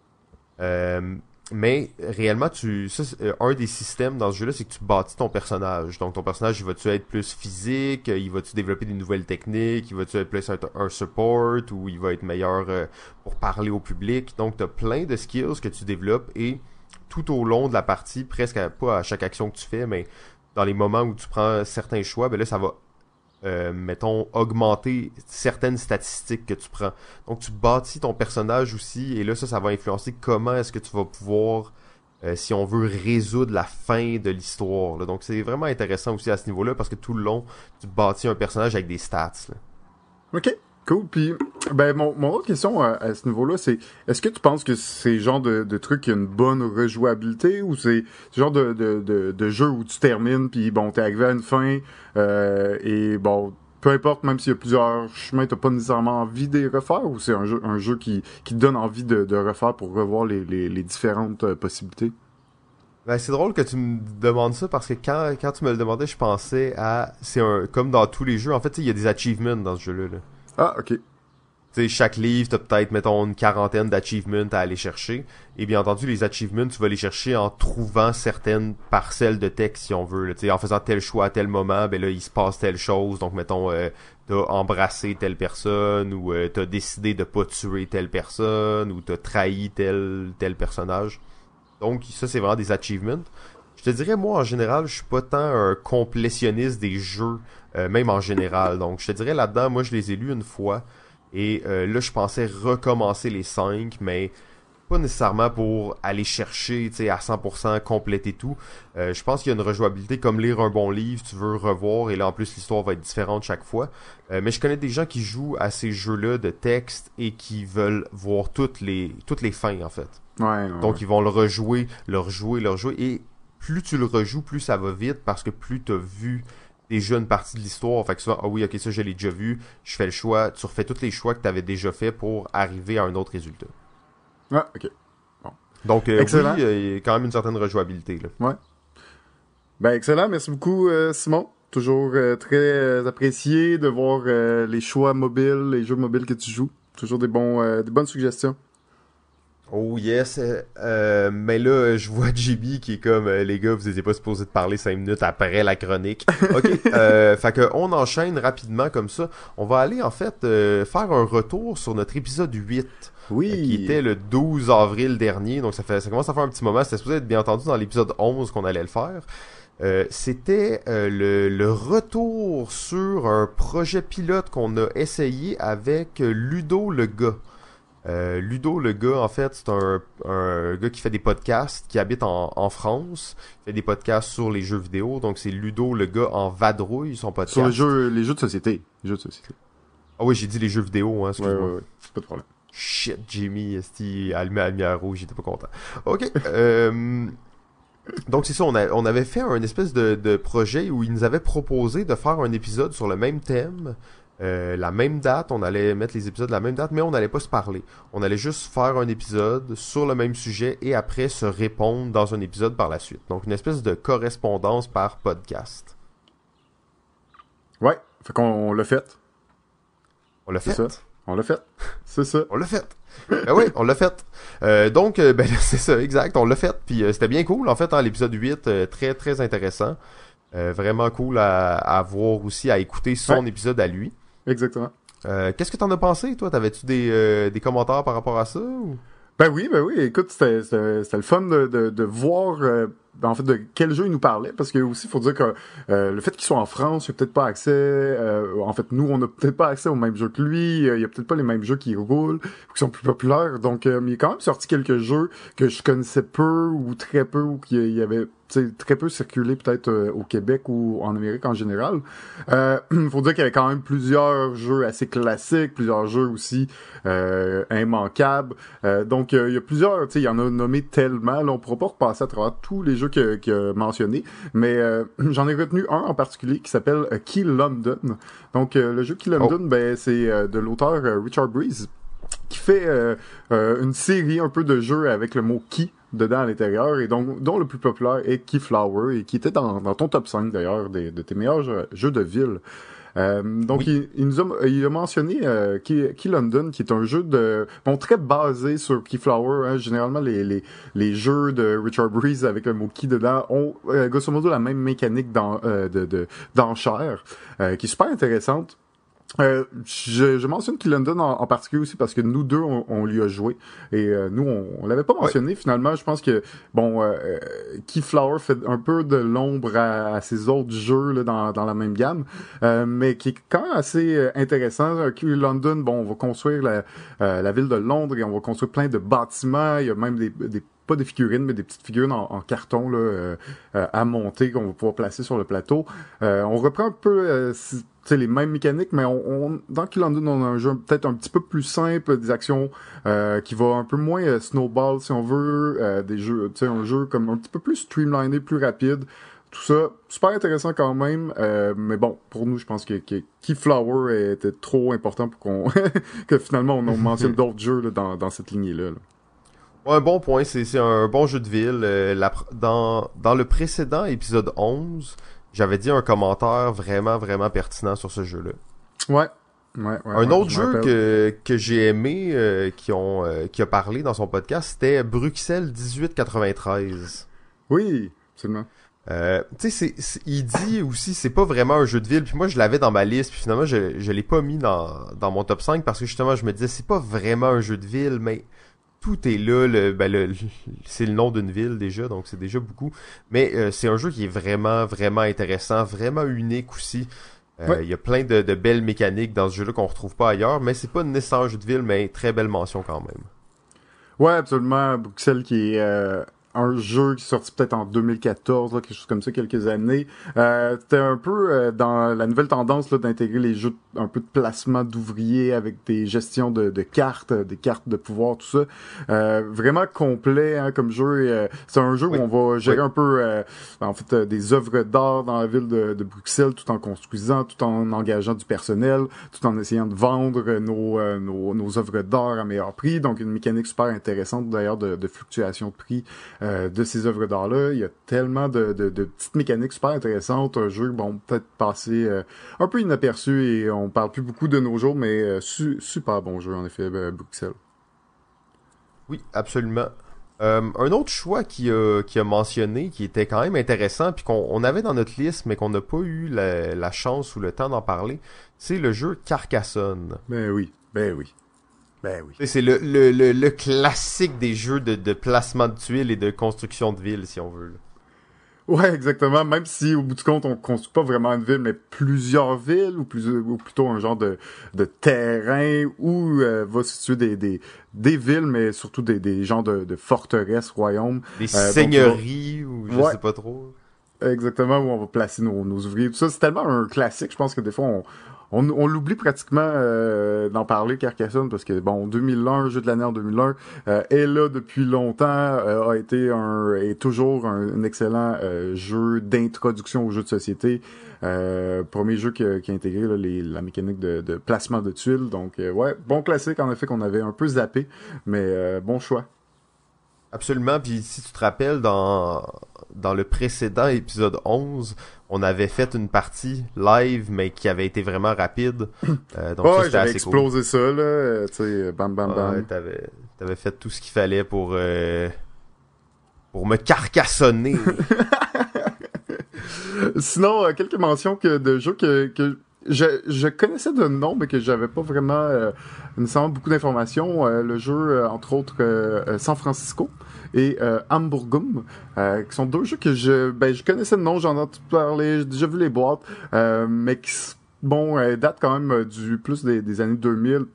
Euh, mais réellement, tu, euh, un des systèmes dans ce jeu-là, c'est que tu bâtis ton personnage. Donc ton personnage, il va-tu être plus physique, il va-tu développer des nouvelles techniques, il va-tu être plus un, support ou il va être meilleur euh, pour parler au public? Donc tu as plein de skills que tu développes et tout au long de la partie, presque pas à chaque action que tu fais, mais dans les moments où tu prends certains choix, ben là ça va euh, mettons, augmenter certaines statistiques que tu prends. Donc, tu bâtis ton personnage aussi, et là, ça, ça va influencer comment est-ce que tu vas pouvoir, euh, si on veut, résoudre la fin de l'histoire. Donc, c'est vraiment intéressant aussi à ce niveau-là, parce que tout le long, tu bâtis un personnage avec des stats. Là.
Ok. Cool. Puis, ben, mon, mon autre question à, ce niveau-là, c'est est-ce que tu penses que c'est genre de, de truc qui a une bonne rejouabilité ou c'est ce genre de, de, de, jeu où tu termines puis bon, t'es arrivé à une fin euh, et bon, peu importe, même s'il y a plusieurs chemins, t'as pas nécessairement envie de les refaire ou c'est un jeu, un jeu qui, qui te donne envie de, refaire pour revoir les, les, différentes euh, possibilités?
Ben, c'est drôle que tu me demandes ça parce que quand, quand tu me le demandais, je pensais à. C'est un. Comme dans tous les jeux, en fait, il y a des achievements dans ce jeu-là. Là.
Ah, ok.
Tu sais, chaque livre, t'as peut-être, mettons, une quarantaine d'achievements à aller chercher. Et bien entendu, les achievements, tu vas les chercher en trouvant certaines parcelles de texte, si on veut. Tu sais, en faisant tel choix à tel moment, ben là, il se passe telle chose. Donc, mettons, euh, t'as embrassé telle personne, ou euh, t'as décidé de pas tuer telle personne, ou t'as trahi tel, tel personnage. Donc ça c'est vraiment des achievements. Je te dirais moi en général, je suis pas tant un complétionniste des jeux, euh, même en général. Donc je te dirais là-dedans, moi je les ai lus une fois et euh, là je pensais recommencer les cinq, mais pas nécessairement pour aller chercher tu sais à 100% compléter tout. Euh, je pense qu'il y a une rejouabilité comme lire un bon livre, tu veux revoir et là en plus l'histoire va être différente chaque fois. Euh, mais je connais des gens qui jouent à ces jeux-là de texte et qui veulent voir toutes les toutes les fins en fait.
Ouais, ouais,
Donc ils vont le rejouer, le rejouer, le rejouer et plus tu le rejoues, plus ça va vite parce que plus tu as vu déjà une partie de l'histoire. Fait que souvent, ah oui, ok, ça je l'ai déjà vu, je fais le choix, tu refais tous les choix que tu avais déjà fait pour arriver à un autre résultat.
Ah, ok.
Donc, euh,
Excellent.
oui, euh, il y a quand même une certaine rejouabilité. Là.
Ben, excellent. Merci beaucoup, euh, Simon. Toujours euh, très apprécié de voir les choix mobiles, les jeux mobiles que tu joues. Toujours des bons, des bonnes suggestions.
Oh yes, euh, euh, mais là, je vois JB qui est comme, euh, les gars, vous étiez pas supposé de parler cinq minutes après la chronique. Ok, euh, fait que on enchaîne rapidement comme ça. On va aller en fait euh, faire un retour sur notre épisode 8.
Oui.
Euh, qui était le 12 avril dernier, donc ça fait ça commence à faire un petit moment, c'était supposé être bien entendu dans l'épisode 11 qu'on allait le faire. Euh, c'était euh, le, le retour sur un projet pilote qu'on a essayé avec Ludo le gars. Euh, Ludo le gars, en fait, c'est un, un gars qui fait des podcasts, qui habite en, en France, fait des podcasts sur les jeux vidéo, donc c'est Ludo le gars en vadrouille, son podcast.
Sur les jeux, les jeux de société. Les jeux de société.
Ah oui, j'ai dit les jeux vidéo, hein, excuse-moi.
ouais, ouais. Pas de problème.
Shit, Jimmy, esti, allumé à la lumière rouge, j'étais pas content. Ok, euh, donc c'est ça, on, a- on avait fait un espèce de, de projet où il nous avait proposé de faire un épisode sur le même thème, euh, la même date, on allait mettre les épisodes la même date, mais on n'allait pas se parler. On allait juste faire un épisode sur le même sujet et après se répondre dans un épisode par la suite. Donc une espèce de correspondance par podcast.
Ouais. Fait qu'on on l'a fait.
On l'a fait?
ça. On l'a fait. C'est ça.
On l'a fait. ben oui, on l'a fait. Euh, donc, euh, ben c'est ça, exact, on l'a fait. Puis euh, c'était bien cool, en fait, hein, l'épisode 8, euh, très très intéressant. Vraiment cool à, à voir aussi, à écouter son
Ouais.
épisode à lui.
Exactement.
Euh, Qu'est-ce que t'en as pensé, toi? T'avais-tu des, euh, des commentaires par rapport à ça? ou-
Ben oui, ben oui. Écoute, c'était le fun de, de, de voir euh, en fait de quel jeu il nous parlait parce que aussi faut dire que euh, le fait qu'il soit en France, il a peut-être pas accès. euh, en fait, nous, on a peut-être pas accès aux mêmes jeux que lui. euh, Il y a peut-être pas les mêmes jeux qui roulent ou qui sont plus populaires. Donc, euh, il a quand même sorti quelques jeux que je connaissais peu ou très peu ou qui y avait très peu circulé peut-être euh, au Québec ou en Amérique en général. Euh, faut dire qu'il y avait quand même plusieurs jeux assez classiques, plusieurs jeux aussi immanquables. Donc il y a plusieurs, tu sais, il y en a nommé tellement. Là, on pourra pas repasser à travers tous les jeux qu'il a mentionnés, mais euh, j'en ai retenu un en particulier qui s'appelle euh, Key London. Donc euh, le jeu Key London, ben c'est de l'auteur Richard Breeze qui fait une série un peu de jeux avec le mot key dedans à l'intérieur et donc dont le plus populaire est Keyflower et qui était dans, dans ton top 5 d'ailleurs de tes meilleurs jeux, jeux de ville. Euh, donc
Oui.
il, il nous a, il a mentionné euh, Key, Key London qui est un jeu de bon très basé sur Keyflower. Hein. Généralement les, les les jeux de Richard Breeze avec le mot key dedans ont euh, grosso modo la même mécanique euh, de de d'enchère euh, qui est super intéressante. Euh, je, je mentionne Key London en, en particulier aussi parce que nous deux on, on lui a joué. Et euh, nous on, on l'avait pas mentionné finalement. Je pense que bon euh, euh, Keyflower fait un peu de l'ombre à, à ses autres jeux là, dans, dans la même gamme. Euh, mais qui est quand même assez euh, intéressant. Key London bon on va construire la, euh, la ville de Londres et on va construire plein de bâtiments. Il y a même des, des pas des figurines, mais des petites figurines en, en carton là, euh, euh, à monter qu'on va pouvoir placer sur le plateau. Euh, on reprend un peu euh, les mêmes mécaniques, mais on, on dans Kill on a un jeu peut-être un petit peu plus simple, des actions euh, qui va un peu moins snowball si on veut, euh, des jeux, tu sais, un jeu comme un petit peu plus streamliné, plus rapide. Tout ça, super intéressant quand même, euh, mais bon, pour nous, je pense que, que Keyflower était trop important pour qu'on que finalement on, on mentionne d'autres jeux là, dans, dans cette lignée-là. là.
Un bon point, c'est un bon jeu de ville. Euh, la dans, dans le précédent épisode 11, j'avais dit un commentaire vraiment, vraiment pertinent sur ce jeu-là.
Ouais. Ouais, ouais,
un
ouais,
autre
je
jeu que, que j'ai aimé, euh, qui, ont, euh, qui a parlé dans son podcast, c'était Bruxelles 1893.
Oui, absolument.
Euh, tu sais, il dit aussi, c'est pas vraiment un jeu de ville. Puis moi, je l'avais dans ma liste, puis finalement, je, je l'ai pas mis dans, dans mon top 5 parce que justement, je me disais, c'est pas vraiment un jeu de ville, mais tout est là. Le, ben le, c'est le nom d'une ville déjà, donc c'est déjà beaucoup. Mais euh, c'est un jeu qui est vraiment, vraiment intéressant, vraiment unique aussi. Euh, il y a plein de, de, belles mécaniques dans ce jeu-là qu'on retrouve pas ailleurs, mais c'est pas nécessairement un jeu de ville, mais très belle mention quand même.
Ouais, absolument. Bruxelles qui est euh, un jeu qui est sorti peut-être en 2014, là, quelque chose comme ça, quelques années. Euh, C'était un peu euh, dans la nouvelle tendance là d'intégrer les jeux un peu de placement d'ouvriers avec des gestions de, de, cartes, des cartes de pouvoir, tout ça. Euh, vraiment complet hein, comme jeu. Euh, c'est un jeu où on va gérer un peu, euh, en fait, des œuvres d'art dans la ville de, de, Bruxelles, tout en construisant, tout en engageant du personnel, tout en essayant de vendre nos, nos, nos œuvres d'art à meilleur prix. Donc une mécanique super intéressante d'ailleurs de, de, fluctuation de prix euh, de ces œuvres d'art-là. Il y a tellement de, de, de, petites mécaniques super intéressantes. Un jeu, bon, peut-être passé euh, un peu inaperçu et on parle plus beaucoup de nos jours, mais euh, super bon jeu, en effet, Bruxelles.
Oui, absolument. un autre choix qui a, qui a mentionné, qui était quand même intéressant, puis qu'on avait dans notre liste, mais qu'on n'a pas eu la, la, chance ou le temps d'en parler, c'est le jeu Carcassonne.
Ben oui, ben oui. Ben oui.
C'est le, le, le, classique des jeux de, de, placement de tuiles et de construction de villes, si on veut.
Ouais, exactement. Même si, au bout du compte, on construit pas vraiment une ville, mais plusieurs villes, ou, plus, ou plutôt un genre de, de terrain où euh, va se situer des, des, des villes, mais surtout des, des genres de, de forteresses, royaumes.
Des euh, seigneuries, ou je sais pas trop.
Exactement, où on va placer nos, nos ouvriers. Tout ça, c'est tellement un classique, je pense que des fois, on, on, l'oublie pratiquement euh, d'en parler Carcassonne parce que bon 2001 jeu de l'année en 2001 euh, est là depuis longtemps euh, a été un est toujours un, excellent euh, jeu d'introduction aux jeux de société. Premier jeu qui qui a intégré la mécanique de, de, placement de tuiles. Donc ouais bon classique en effet qu'on avait un peu zappé mais bon choix
Absolument. Puis si tu te rappelles, dans, dans le précédent épisode 11, on avait fait une partie live, mais qui avait été vraiment rapide.
Euh, donc ouais, j'avais explosé ça, là. Tu sais, bam, bam, bam.
Ouais, t'avais, t'avais fait tout ce qu'il fallait pour, euh, pour me carcassonner.
Sinon, euh, quelques mentions que, de jeux que, que je, je connaissais de nom, mais que j'avais pas vraiment euh, nécessairement beaucoup d'informations. Euh, le jeu, euh, entre autres, euh, San Francisco et Hamburgum, qui sont deux jeux que je, ben, je connaissais de nom, j'en ai entendu parler, j'ai déjà vu les boîtes, mais qui, bon, datent quand même du plus des, des années 2000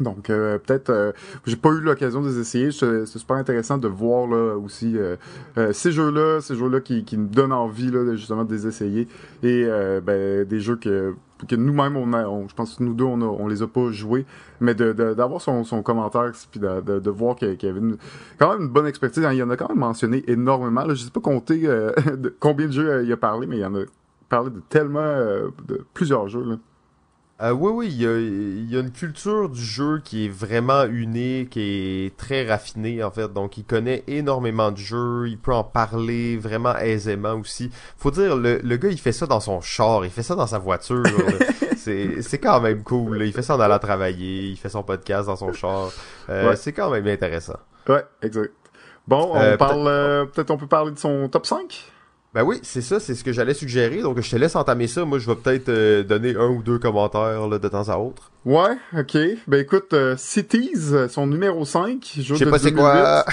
donc euh, peut-être euh, j'ai pas eu l'occasion de les essayer. C'est super intéressant de voir là aussi euh, ces jeux-là, ces jeux-là qui, qui nous donnent envie là justement de les essayer et ben, des jeux que que nous-mêmes on a, je pense que nous deux on, a, on les a pas joués, mais de d'avoir son, son commentaire puis de, de, de voir qu'il y avait une, quand même une bonne expertise. Il y en a quand même mentionné énormément. Là. Je sais pas compter de combien de jeux il a parlé, mais il y en a parlé de tellement de plusieurs jeux là.
Euh, oui, oui, il y, a, il y, a, une culture du jeu qui est vraiment unique et très raffinée en fait. Donc, il connaît énormément de jeux, il peut en parler vraiment aisément aussi. Faut dire, le, le gars, il fait ça dans son char, il fait ça dans sa voiture. c'est, c'est quand même cool. Il fait ça en allant travailler, il fait son podcast dans son char. Euh, C'est quand même intéressant.
Ouais, exact. Bon, on euh, parle, euh, peut-être on peut parler de son top 5
ben oui, c'est ça, c'est ce que j'allais suggérer. Donc je te laisse entamer ça. Moi, je vais peut-être euh, donner un ou deux commentaires là, de temps à autre.
Ouais, ok. Ben écoute, euh, Cities, son numéro 5,
Je sais pas c'est quoi.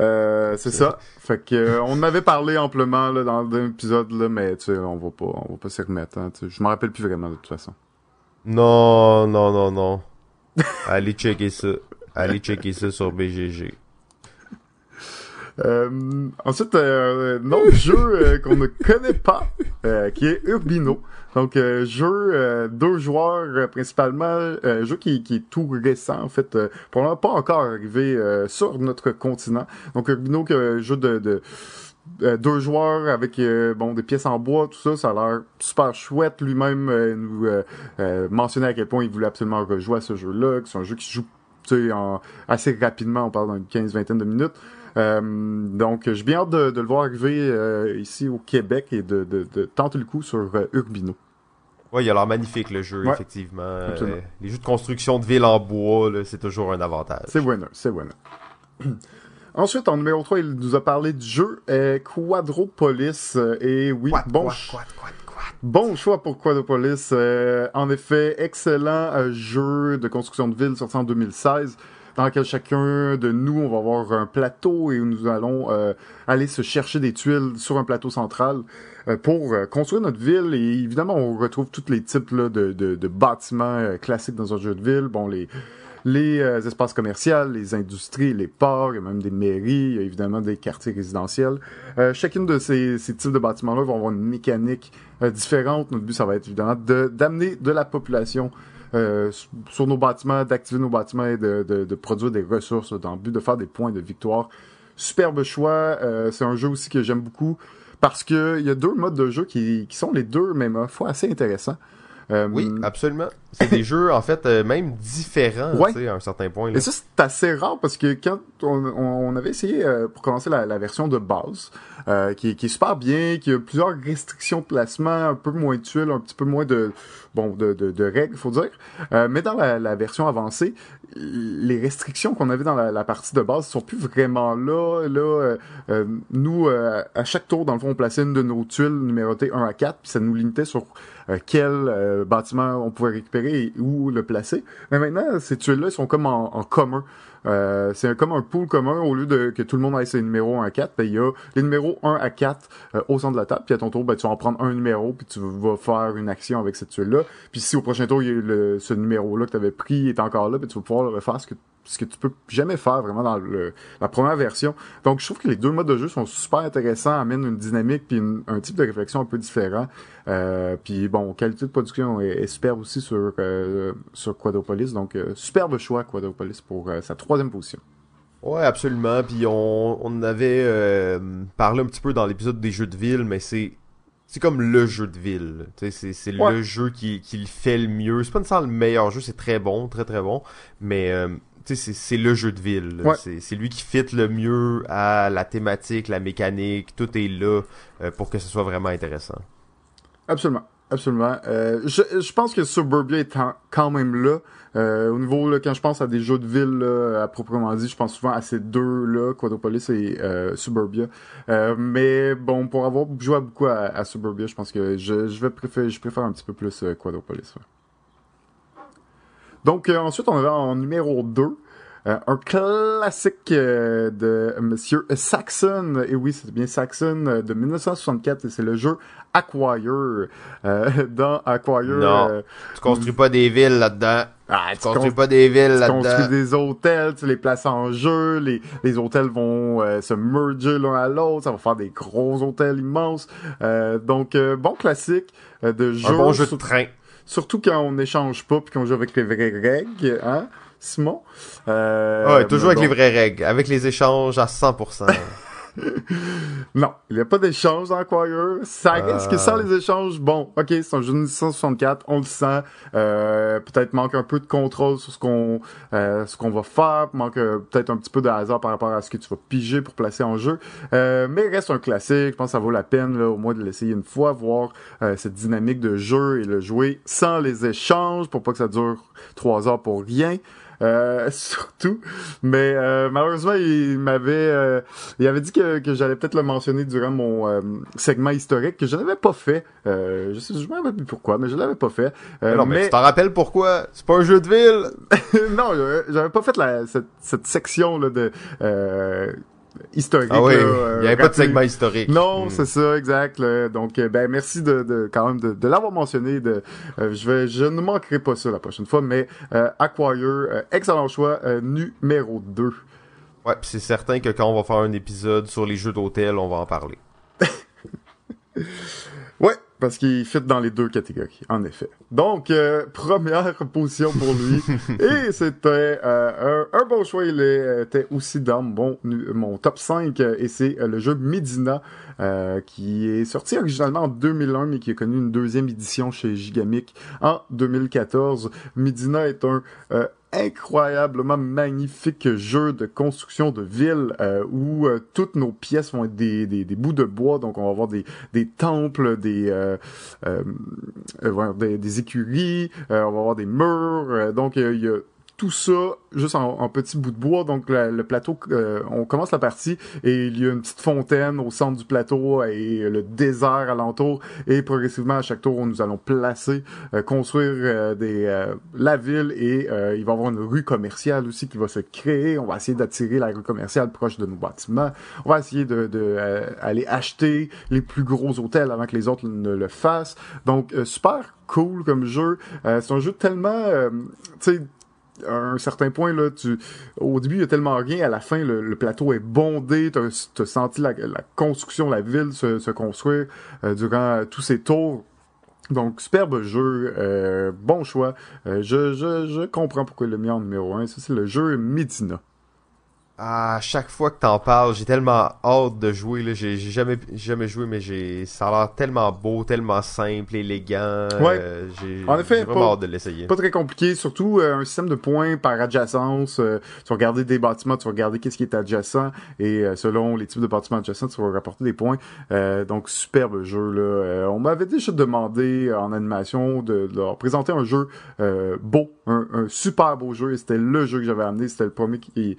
euh, c'est ça. Fait que euh, on avait parlé amplement là, dans l'épisode là, mais tu sais, on va pas, on va pas s'y remettre. Hein, je m'en rappelle plus vraiment de toute façon.
Non, non, non, non. Allez checker ça. Allez checker ça sur BGG.
Euh, ensuite, euh, un autre jeu euh, qu'on ne connaît pas, euh, qui est Urbino. Donc, jeu deux joueurs principalement, jeu qui, qui, est tout récent en fait, probablement pas encore arrivé sur notre continent. Donc, Urbino, jeu de, de deux joueurs avec bon des pièces en bois, tout ça, ça a l'air super chouette. Lui-même nous mentionnait à quel point il voulait absolument rejouer à ce jeu-là, que c'est un jeu qui se joue en, assez rapidement, on parle d'une quinze vingtaine de minutes. Euh, donc, j'ai bien hâte de, de, le voir arriver euh, ici au Québec et de, de, de, tenter le coup sur euh, Urbino.
Ouais, il a l'air magnifique le jeu, effectivement. les jeux de construction de ville en bois, c'est toujours un avantage.
C'est bueno, c'est bueno. Ensuite, en numéro 3, il nous a parlé du jeu Quadropolis. et oui, bon, bon choix pour Quadropolis. en effet, excellent jeu de construction de ville sorti en 2016. Dans lequel chacun de nous, on va avoir un plateau et nous allons aller se chercher des tuiles sur un plateau central pour construire notre ville. Et évidemment, on retrouve tous les types de, de, de, bâtiments classiques dans un jeu de ville. Bon, les les euh, espaces commerciaux, les industries, les ports, a même des mairies, il y a évidemment des quartiers résidentiels. Euh, chacune de ces, ces types de bâtiments-là vont avoir une mécanique euh, différente. Notre but, ça va être évidemment d'amener de, la population sur nos bâtiments, d'activer nos bâtiments et de, de, de, produire des ressources dans le but de faire des points de victoire. Superbe choix. c'est un jeu aussi que j'aime beaucoup parce que il y a deux modes de jeu qui, qui sont les deux, mais ma foi, assez intéressants.
Euh, oui, absolument. C'est des jeux, en fait, euh, même différents, tu sais, à un certain point.
Et ça, c'est assez rare parce que quand on, on avait essayé, euh, pour commencer, la, la, version de base, qui, qui, est super bien, qui a plusieurs restrictions de placement, un peu moins de tuiles, un petit peu moins de, bon, de, de, de règles, faut dire. mais dans la, la, version avancée, les restrictions qu'on avait dans la, partie de base sont plus vraiment là. Là, nous, à chaque tour, dans le fond, on plaçait une de nos tuiles numérotées 1 à 4, puis ça nous limitait sur euh, quel euh, bâtiment on pouvait récupérer et où le placer. Mais maintenant, ces tuiles-là sont comme en, commun. Euh, c'est comme un pool commun au lieu de que tout le monde ait ses numéros 1 à 4, ben, il y a les numéros 1 à 4 au centre de la table, puis à ton tour, ben, tu vas en prendre un numéro, puis tu vas faire une action avec cette tuile-là. Puis si au prochain tour, il y a le, ce numéro-là que tu avais pris est encore là, ben, tu vas pouvoir le refaire ce que ce que tu peux jamais faire vraiment dans le, la première version. Donc je trouve que les deux modes de jeu sont super intéressants, amènent une dynamique puis un type de réflexion un peu différent. Euh, puis bon, qualité de production est, superbe aussi sur euh, sur Quadropolis. Donc euh, superbe choix Quadropolis pour euh, sa troisième position.
Ouais, absolument. Puis on, on avait parlé un petit peu dans l'épisode des jeux de ville, mais c'est c'est comme le jeu de ville. C'est, c'est le jeu qui, qui le fait le mieux. C'est pas nécessairement le meilleur jeu, c'est très bon, très très bon. Mais c'est le jeu de ville. C'est lui qui fit le mieux à la thématique, la mécanique, tout est là euh, pour que ce soit vraiment intéressant.
Absolument. Absolument. Euh, je, je, pense que Suburbia est quand même là. Euh, au niveau, là, quand je pense à des jeux de ville, là, à proprement dit, je pense souvent à ces deux-là, Quadropolis et Suburbia. mais bon, pour avoir joué beaucoup à, Suburbia, je pense que je, je vais préférer, je préfère un petit peu plus Quadropolis. Donc euh, ensuite, on avait en numéro 2 euh, un classique euh, de Monsieur Saxon, et oui, c'est bien Saxon, de 1964, et c'est le jeu Acquire. dans Acquire...
Non, tu construis pas des villes là-dedans. Ah, tu, construis pas des villes là-dedans. Tu construis
des hôtels, tu les places en jeu, les, les hôtels vont se merger l'un à l'autre, ça va faire des gros hôtels immenses. donc, bon classique de jeu.
Un bon jeu de train.
Surtout quand on n'échange pas puis qu'on joue avec les vraies règles, hein, Simon?
Euh, ouais, toujours avec les vraies règles. Avec les échanges à 100%.
non, il n'y a pas d'échange dans Acquire. Ça, Est-ce que sans les échanges, bon, ok, c'est un jeu de 1964, on le sent. Euh, peut-être manque un peu de contrôle sur ce qu'on euh, ce qu'on va faire, manque euh, peut-être un petit peu de hasard par rapport à ce que tu vas piger pour placer en jeu. Euh, mais reste un classique. Je pense que ça vaut la peine là, au moins de l'essayer une fois, voir euh, cette dynamique de jeu et le jouer sans les échanges pour pas que ça dure trois heures pour rien. Euh, surtout. Mais euh, malheureusement, il m'avait euh, il avait dit que, que j'allais peut-être le mentionner durant mon segment historique que je n'avais pas fait. je sais je me rappelle plus pourquoi, mais je l'avais pas fait.
non, mais, tu t'en rappelles pourquoi? C'est pas un jeu de ville?
non, j'avais pas fait la, cette, cette section là de historique.
Ah oui, il n'y avait pas de segment historique.
Non, hmm. c'est ça, exact. Donc, euh, ben merci de, de quand même de, de l'avoir mentionné. De, euh, je vais, je ne manquerai pas ça la prochaine fois. Mais euh, Acquire, excellent choix, numéro 2.
Ouais, c'est certain que quand on va faire un épisode sur les jeux d'hôtel, on va en parler.
ouais, parce qu'il fit dans les deux catégories, en effet. Donc, euh, première position pour lui. et c'était euh, un, bon choix. Il était aussi dans mon, mon top 5. Et c'est euh, le jeu Medina, qui est sorti originalement en 2001, mais qui a connu une deuxième édition chez Gigamic en 2014. Medina est un incroyablement magnifique jeu de construction de ville euh, où euh, toutes nos pièces vont être des, des, bouts de bois, donc on va avoir des, des temples, des, euh, des, des, écuries, on va avoir des murs, donc il y a tout ça juste en, en petit bout de bois. Donc le plateau, euh, on commence la partie et il y a une petite fontaine au centre du plateau et le désert alentour. Et progressivement à chaque tour, nous allons placer, euh, construire euh, des la ville et il va y avoir une rue commerciale aussi qui va se créer. On va essayer d'attirer la rue commerciale proche de nos bâtiments. On va essayer de, de aller acheter les plus gros hôtels avant que les autres ne le fassent. Donc super cool comme jeu. c'est un jeu tellement, tu à un certain point, là, tu, au début, il y a tellement rien, à la fin, le, plateau est bondé, tu as, senti la, construction, la ville se, construire euh, durant tous ces tours. Donc, superbe jeu, euh, bon choix. Euh, je, comprends pourquoi l'a mis en numéro 1. Ça, c'est le jeu Medina
à chaque fois que t'en parles, j'ai tellement hâte de jouer. Là. J'ai, jamais, jamais joué, mais j'ai, ça a l'air tellement beau, tellement simple, élégant.
Ouais.
Euh, j'ai,
en effet,
vraiment hâte de l'essayer.
Pas très compliqué, surtout euh, un système de points par adjacence. Euh, tu vas regarder des bâtiments, tu vas regarder qu'est-ce qui est adjacent, et selon les types de bâtiments adjacents, tu vas rapporter des points. donc superbe jeu là. on m'avait déjà demandé en animation de, leur présenter un jeu beau, un, un, super beau jeu, et c'était le jeu que j'avais amené. C'était le premier qui,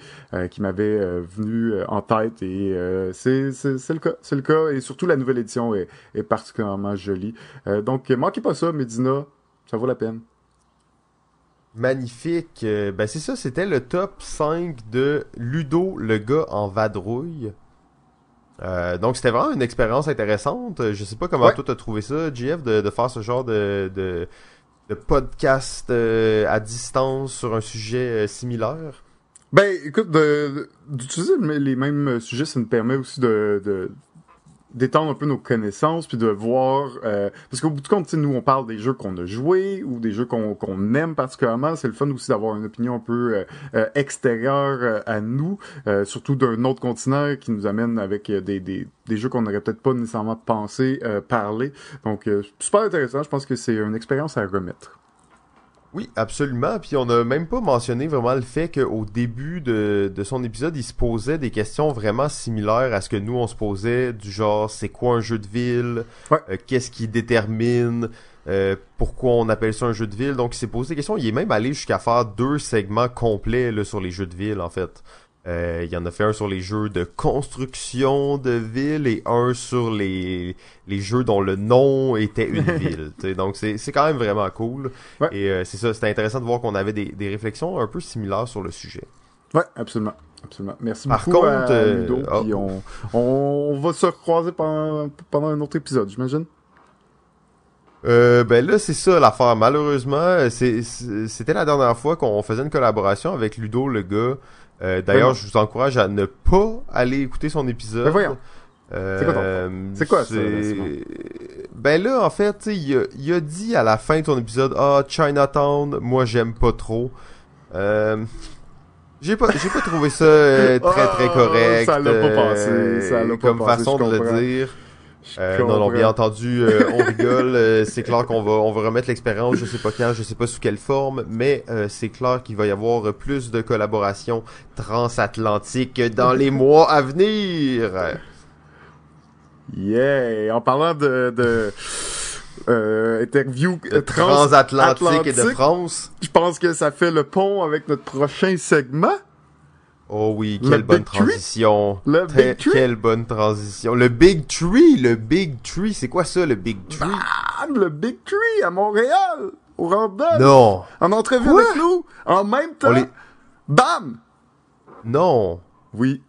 qui m'avait euh, venu euh, en tête et euh, c'est le cas. C'est le cas et surtout la nouvelle édition est, est particulièrement jolie. donc manquez pas ça, Medina, ça vaut la peine.
Magnifique. ben c'est ça, c'était le top 5 de Ludo, le gars en vadrouille. donc c'était vraiment une expérience intéressante. Je sais pas comment toi t'as trouvé ça, JF, de, de, faire ce genre de, de, de podcast à distance sur un sujet similaire.
Ben, écoute, d'utiliser les mêmes sujets, ça nous permet aussi de, de d'étendre un peu nos connaissances puis de voir euh, parce qu'au bout du compte nous on parle des jeux qu'on a joués ou des jeux qu'on aime particulièrement. C'est le fun aussi d'avoir une opinion un peu euh, euh, extérieure à nous surtout d'un autre continent qui nous amène avec des, des, des jeux qu'on n'aurait peut-être pas nécessairement pensé parler. Donc super intéressant. Je pense que c'est une expérience à remettre
oui, absolument. Puis on n'a même pas mentionné vraiment le fait qu'au début de, de, son épisode, il se posait des questions vraiment similaires à ce que nous on se posait, du genre c'est quoi un jeu de ville,
euh,
qu'est-ce qui détermine, euh, pourquoi on appelle ça un jeu de ville? Donc il s'est posé des questions. Il est même allé jusqu'à faire deux segments complets là, sur les jeux de ville en fait. Euh, il y en a fait un sur les jeux de construction de ville et un sur les, les jeux dont le nom était une ville. Donc c'est, c'est quand même vraiment cool. Et euh, c'est ça, c'était intéressant de voir qu'on avait des, des réflexions un peu similaires sur le sujet.
Ouais, absolument. Absolument. Merci
Par
beaucoup
contre,
à
euh,
Ludo,
oh.
on, on, va se recroiser pendant, pendant un autre épisode, j'imagine.
Euh, ben là, c'est ça l'affaire. Malheureusement, c'est, c'était la dernière fois qu'on faisait une collaboration avec Ludo, le gars. Euh, d'ailleurs, je vous encourage à ne pas aller écouter son épisode.
Mais voyons.
Euh,
c'est quoi, ça?
Ben là, en fait, il a, il a dit à la fin de son épisode, ah, Chinatown, moi j'aime pas trop. Euh, j'ai pas, j'ai pas trouvé ça euh, très très ah, correct.
Ça l'a pas passé. Ça l'a
pas comme façon de le dire. Euh, non, non, bien entendu, euh, on rigole. Euh, c'est clair qu'on va, on va remettre l'expérience. Je sais pas quand, je sais pas sous quelle forme, mais c'est clair qu'il va y avoir plus de collaborations transatlantiques dans les mois à venir.
Yeah! En parlant de, de interview
transatlantique et de France,
je pense que ça fait le pont avec notre prochain segment.
Oh oui, quelle bonne transition.
Le Big Tree?
Quelle bonne transition. Le Big Tree, le Big Tree, c'est quoi ça, le Big Tree?
Bam, le Big Tree à Montréal, au Random.
Non.
En entrevue avec nous, en même temps. Bam!
Non.
Oui.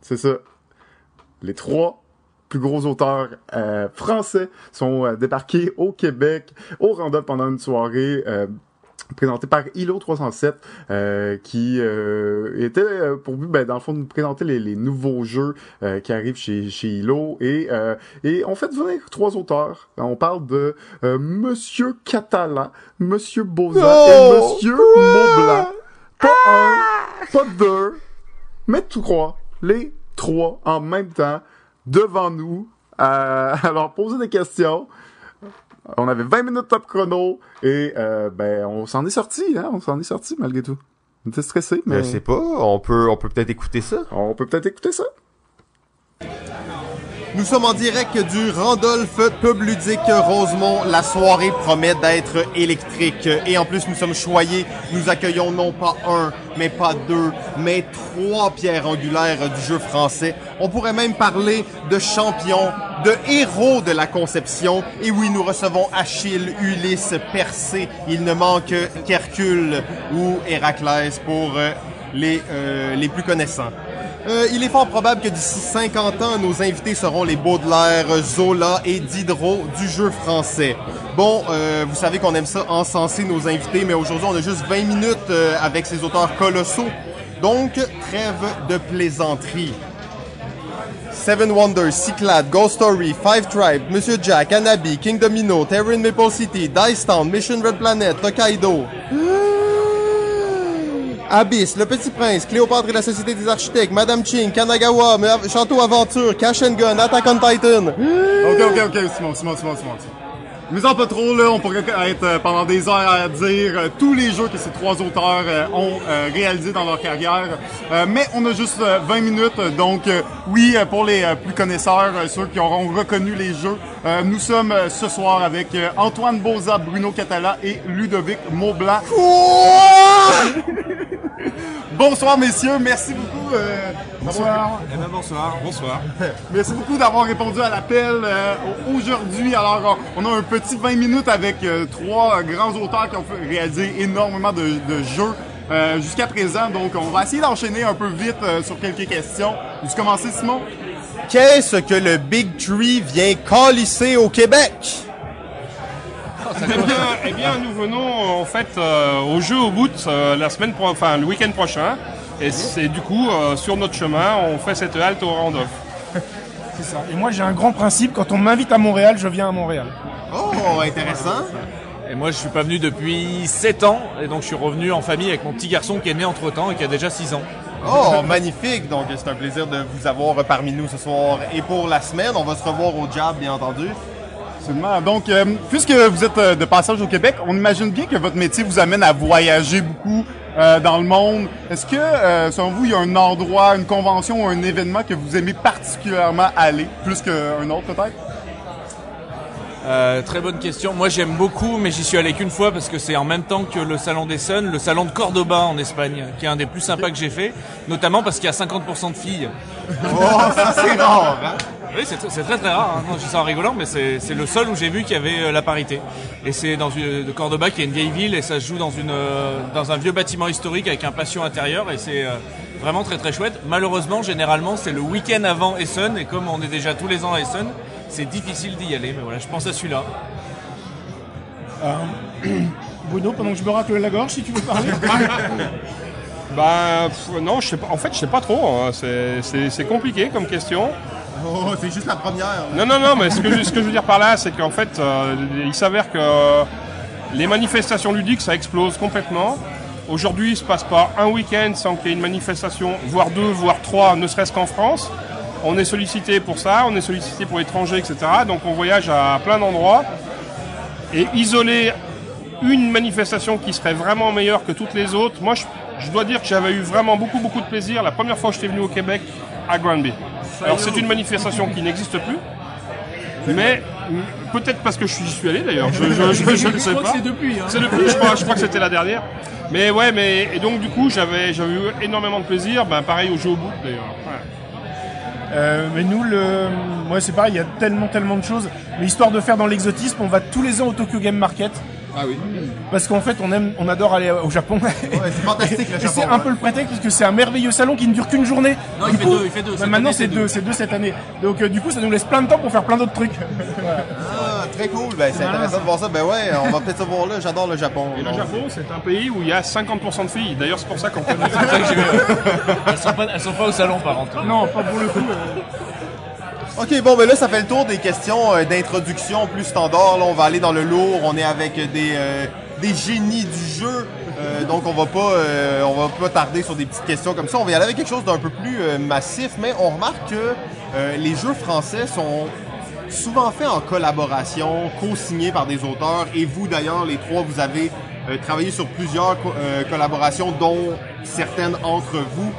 C'est ça. Les trois plus gros auteurs euh, français sont euh, débarqués au Québec au Random pendant une soirée euh, présenté par ILO 307 euh, qui euh, était euh, pour but ben, dans le fond de nous présenter les, les nouveaux jeux euh, qui arrivent chez, chez ILO et, et on fait venir trois auteurs. On parle de Monsieur Catalan Monsieur Boza et Monsieur Maublanc pas un pas deux mais trois. Les trois en même temps devant nous. À leur poser des questions on avait 20 minutes top chrono et euh, ben on s'en est sorti, hein, on s'en est sorti malgré tout. On était stressé, mais.
Je sais pas, on peut on peut peut-être écouter ça.
On peut peut-être écouter ça.
Nous sommes en direct du Randolph Pub Rosemont. La soirée promet d'être électrique. Et en plus, nous sommes choyés. Nous accueillons non pas un, mais pas deux, mais trois pierres angulaires du jeu français. On pourrait même parler de champions, de héros de la conception. Et oui, nous recevons Achille, Ulysse, Persée. Il ne manque qu'Hercule ou Héraclès pour euh, les, euh, les plus connaissants. Euh, il est fort probable que d'ici 50 ans, nos invités seront les Baudelaire, Zola et Diderot du jeu français. Bon, euh, vous savez qu'on aime ça encenser nos invités, mais aujourd'hui, on a juste 20 minutes euh, avec ces auteurs colossaux. Donc, trêve de plaisanterie. Seven Wonders, Cyclade, Ghost Story, Five Tribe, Monsieur Jack, Anabi, King Domino, Terran Maple City, Dice Town, Mission Red Planet, Tokaido. Abyss, Le Petit Prince, Cléopâtre et la Société des Architectes, Madame Ching, Kanagawa, Château Aventure, Cash and Gun, Attack on Titan.
Ok, ok, ok, Simon, Simon, Simon, Simon. Mais en pas trop, là, on pourrait être euh, pendant des heures à dire euh, tous les jeux que ces trois auteurs euh, ont euh, réalisés dans leur carrière. Mais on a juste euh, 20 minutes, donc oui, pour les plus connaisseurs, ceux qui auront reconnu les jeux, nous sommes ce soir avec Antoine Boza, Bruno Catala et Ludovic Maublanc. Bonsoir messieurs, merci beaucoup. euh,
Bonsoir. Eh ben bonsoir. Bonsoir.
Merci beaucoup d'avoir répondu à l'appel euh, aujourd'hui. Alors, on a un petit 20 minutes avec euh, trois grands auteurs qui ont fait- réalisé énormément de, de jeux euh, jusqu'à présent. Donc, on va essayer d'enchaîner un peu vite euh, sur quelques questions. Tu commencer, Simon?
Qu'est-ce que le Big Tree vient calisser au Québec?
Eh bien, eh bien, nous venons en fait euh, au jeu au bout euh, la semaine, pro- enfin le week-end prochain. Et c'est du coup euh, sur notre chemin, on fait cette halte au Randolph.
C'est ça. Et moi, j'ai un grand principe. Quand on m'invite à Montréal, je viens à Montréal.
Oh, intéressant.
Et moi, je suis pas venu depuis 7 ans, et donc je suis revenu en famille avec mon petit garçon qui est né entre temps et qui a déjà 6 ans.
Oh, magnifique. Donc, c'est un plaisir de vous avoir parmi nous ce soir. Et pour la semaine, on va se revoir au Jab, bien entendu.
Absolument. Donc, euh, puisque vous êtes euh, de passage au Québec, on imagine bien que votre métier vous amène à voyager beaucoup euh, dans le monde. Est-ce que, selon vous, il y a un endroit, une convention ou un événement que vous aimez particulièrement aller, plus qu'un autre peut-être?
Très bonne question. Moi, j'aime beaucoup, mais j'y suis allé qu'une fois parce que c'est en même temps que le salon des Suns, le salon de Cordoba en Espagne, qui est un des plus sympas que j'ai fait, notamment parce qu'il y a 50% de filles.
Oh, ça c'est rare. hein?
Oui, c'est très très rare. Hein. Non, je dis ça en rigolant, mais c'est le seul où j'ai vu qu'il y avait euh, la parité. Et c'est dans une, de Cordoba, qui est une vieille ville, et ça se joue dans une euh, dans un vieux bâtiment historique avec un patio intérieur, et c'est euh, vraiment très très chouette. Malheureusement, généralement, c'est le week-end avant Essen, et comme on est déjà tous les ans à Essen, c'est difficile d'y aller. Mais voilà, je pense à celui-là.
Bruno, pendant que je me racle la gorge, si tu veux parler.
Bah pff, non, je sais pas. En fait, je sais pas trop. hein. C'est compliqué comme question.
Oh, c'est juste la première.
Non, non, non, mais ce que, je- ce que je veux dire par là, c'est qu'en fait, euh, il s'avère que euh, les manifestations ludiques, ça explose complètement. Aujourd'hui, il ne se passe pas un week-end sans qu'il y ait une manifestation, voire deux, voire trois, ne serait-ce qu'en France. On est sollicité pour ça, on est sollicité pour l'étranger, etc. Donc on voyage à plein d'endroits. Et isoler une manifestation qui serait vraiment meilleure que toutes les autres, moi je, je dois dire que j'avais eu vraiment beaucoup beaucoup de plaisir la première fois que j'étais venu au Québec à Granby. Alors c'est une manifestation qui n'existe plus, mais peut-être parce que je suis, j'y suis allé d'ailleurs, je, je, je, je ne sais pas.
c'est depuis. Hein.
C'est depuis, je crois, je crois que c'était la dernière. Mais ouais, mais et donc du coup j'avais j'avais eu énormément de plaisir, ben pareil au jeu au bout d'ailleurs. Ouais.
Euh, mais nous, le... moi, c'est pareil. Il y a tellement, tellement de choses. Mais histoire de faire dans l'exotisme, on va tous les ans au Tokyo Game Market.
Ah oui.
Parce qu'en fait, on aime, on adore aller au Japon.
Ouais, c'est fantastique le
Et
Japon.
c'est un peu le prétexte parce que c'est un merveilleux salon qui ne dure qu'une journée.
Non,
Du
il fait deux, il fait deux. Cette
maintenant c'est deux, c'est deux cette année. Donc euh, du coup ça nous laisse plein de temps pour faire plein d'autres trucs.
Ah, très cool. Ben, c'est intéressant de voir ça. Ben ouais, on va peut-être se voir là. J'adore le Japon.
Et le Japon, c'est un pays où il y a 50% de filles. D'ailleurs, c'est pour ça qu'on connaît.
Elles sont pas, elles sont pas au salon par contre.
non, pas pour le coup. euh.
Ok, bon, ben là, ça fait le tour des questions euh, d'introduction plus standard. Là, on va aller dans le lourd. On est avec des, euh, des génies du jeu. Euh, donc, on va pas, euh, on va pas tarder sur des petites questions comme ça. On va y aller avec quelque chose d'un peu plus massif. Mais on remarque que les jeux français sont souvent faits en collaboration, co-signés par des auteurs. Et vous, d'ailleurs, les trois, vous avez travaillé sur plusieurs co- collaborations, dont certaines entre vous.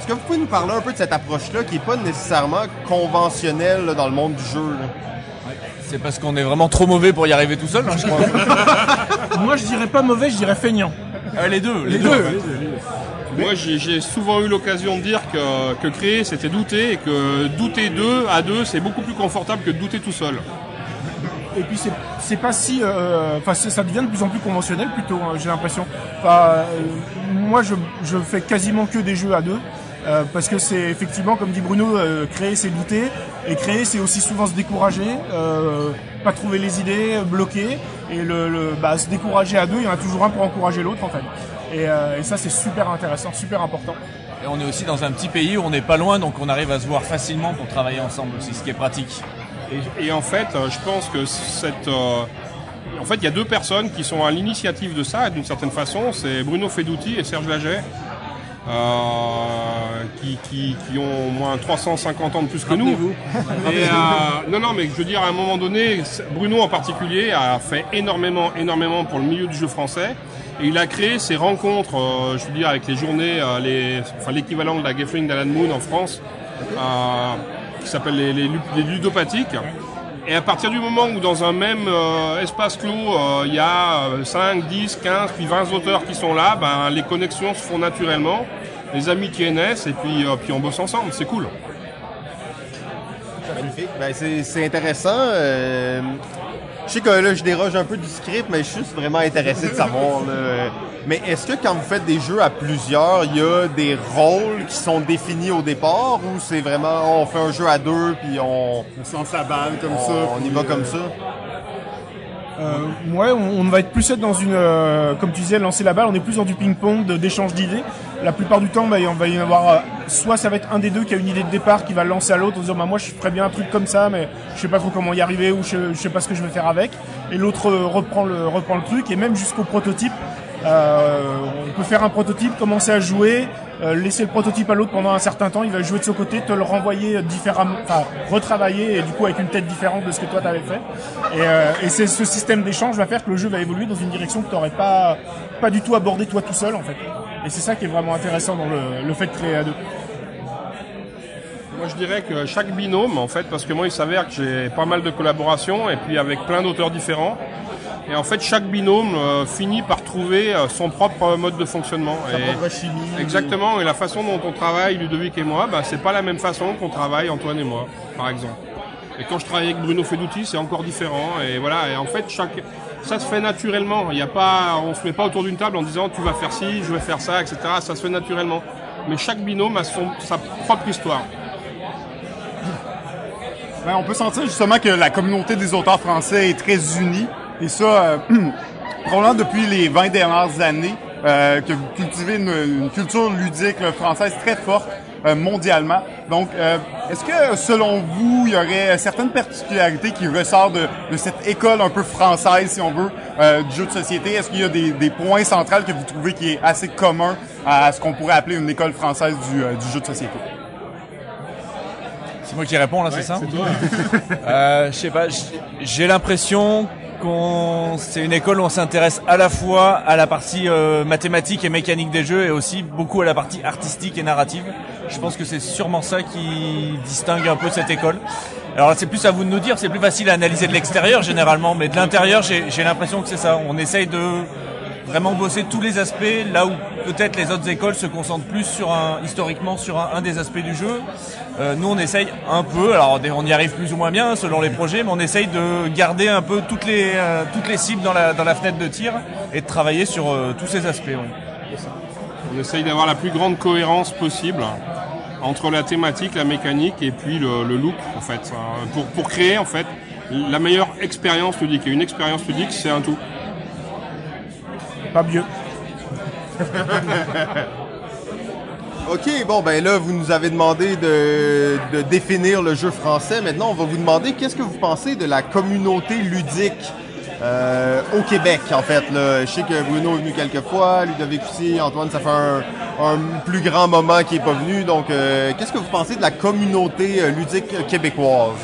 Est-ce que vous pouvez nous parler un peu de cette approche-là qui est pas nécessairement conventionnelle là, dans le monde du jeu? là?
C'est parce qu'on est vraiment trop mauvais pour y arriver tout seul, hein, je crois.
Moi, je dirais pas mauvais, je dirais feignant.
Euh, les deux, les,
Les
deux.
deux.
Moi, j'ai souvent eu l'occasion de dire que, que créer, c'était douter, et que douter deux à deux, c'est beaucoup plus confortable que de douter tout seul.
Et puis c'est pas si, euh, enfin ça devient de plus en plus conventionnel plutôt. hein, J'ai l'impression. Euh, moi je je fais quasiment que des jeux à deux. Euh, parce que c'est effectivement, comme dit Bruno, euh, créer c'est douter, et créer c'est aussi souvent se décourager, euh, pas trouver les idées, euh, bloquer, et le, le bah, se décourager à deux, il y en a toujours un pour encourager l'autre en fait. Et, euh, et ça c'est super intéressant, super important.
Et on est aussi dans un petit pays où on n'est pas loin, donc on arrive à se voir facilement pour travailler ensemble aussi, ce qui est pratique.
Et, et en fait, je pense que cette... euh, en fait, il y a deux personnes qui sont à l'initiative de ça, d'une certaine façon. C'est Bruno Fedouti et Serge Laget, euh, qui, qui, qui ont au moins 350 ans de plus que nous. Et, euh, non, non, mais je veux dire, à un moment donné, Bruno en particulier a fait énormément, énormément pour le milieu du jeu français. Et il a créé ces rencontres, euh, je veux dire, avec les journées, les, enfin, l'équivalent de la Gathering d'Alan Moon en France, euh, qui s'appelle les, les, les ludopathiques. Et à partir du moment où dans un même euh, espace clos, euh, il y a euh, 5, 10, 15, puis 20 auteurs qui sont là, ben, les connexions se font naturellement, les amitiés naissent et puis, euh, puis on bosse ensemble, c'est cool.
Magnifique. Ben, c'est intéressant. Euh, je sais que là, je déroge un peu du script, mais je suis juste vraiment intéressé de savoir. là. Mais est-ce que quand vous faites des jeux à plusieurs, il y a des rôles qui sont définis au départ ou c'est vraiment on fait un jeu à deux puis on,
On se lance la balle comme
on,
ça.
on y va
euh,
comme ça?
Euh, ouais, on, on va être plus être dans une, euh, comme tu disais, lancer la balle. On est plus dans du ping-pong, d'échange d'idées. La plupart du temps, bah, on va y avoir, euh, soit ça va être un des deux qui a une idée de départ, qui va lancer à l'autre en disant, bah, moi, je ferais bien un truc comme ça, mais je sais pas trop comment y arriver ou je, je sais pas ce que je vais faire avec. Et l'autre euh, reprend le, reprend le truc et même jusqu'au prototype. Euh, on peut faire un prototype, commencer à jouer, euh, laisser le prototype à l'autre pendant un certain temps, il va jouer de son côté, te le renvoyer différemment, enfin retravailler et du coup avec une tête différente de ce que toi t'avais fait. Et, euh, et c'est ce système d'échange va faire que le jeu va évoluer dans une direction que tu n'aurais pas pas du tout abordé toi tout seul en fait. Et c'est ça qui est vraiment intéressant dans le, le fait de créer à deux.
Moi, je dirais que chaque binôme, en fait, parce que moi, il s'avère que j'ai pas mal de collaborations et puis avec plein d'auteurs différents. Et en fait, chaque binôme euh, finit par trouver euh, son propre mode de fonctionnement. Et-
chimie.
Exactement, et la façon dont on travaille, Ludovic et moi, bah, c'est pas la même façon qu'on travaille Antoine et moi, par exemple. Et quand je travaille avec Bruno Fedouti, c'est encore différent. Et voilà, et en fait, chaque, ça se fait naturellement. Il y a pas, on se met pas autour d'une table en disant tu vas faire ci, je vais faire ça, etc. Ça se fait naturellement. Mais chaque binôme a son, sa propre histoire.
Ben, on peut sentir justement que la communauté des auteurs français est très unie. Et ça, euh, probablement depuis les 20 dernières années, euh, que vous cultivez une, une culture ludique là, française très forte euh, mondialement. Donc, euh, est-ce que selon vous, il y aurait certaines particularités qui ressortent de, de cette école un peu française, si on veut, euh, du jeu de société? Est-ce qu'il y a des, des points centraux que vous trouvez qui est assez commun à ce qu'on pourrait appeler une école française du, euh, du jeu de société?
C'est moi qui réponds là, c'est ça? Euh, Je sais pas, j'ai l'impression c'est une école où on s'intéresse à la fois à la partie euh, mathématique et mécanique des jeux et aussi beaucoup à la partie artistique et narrative. Je pense que c'est sûrement ça qui distingue un peu cette école. Alors c'est plus à vous de nous dire, c'est plus facile à analyser de l'extérieur généralement, mais de l'intérieur j'ai j'ai l'impression que c'est ça. On essaye de vraiment bosser tous les aspects là où peut-être les autres écoles se concentrent plus sur un historiquement sur un, des aspects du jeu. Euh, nous on essaye un peu, alors on y arrive plus ou moins bien selon les projets, mais on essaye de garder un peu toutes les euh, toutes les cibles dans la dans la fenêtre de tir et de travailler sur euh, tous ces aspects.
On essaye d'avoir la plus grande cohérence possible entre la thématique, la mécanique et puis le, le look, en fait. Pour, pour créer, en fait, la meilleure expérience ludique. Et une expérience ludique, c'est un tout.
Pas mieux.
Ok, bon ben là vous nous avez demandé de, de définir le jeu français. Maintenant on va vous demander qu'est-ce que vous pensez de la communauté ludique euh, au Québec en fait. Là? Je sais que Bruno est venu quelques fois, Ludovic aussi, Antoine ça fait un, un plus grand moment qu'il est pas venu. Donc euh, qu'est-ce que vous pensez de la communauté euh, ludique québécoise?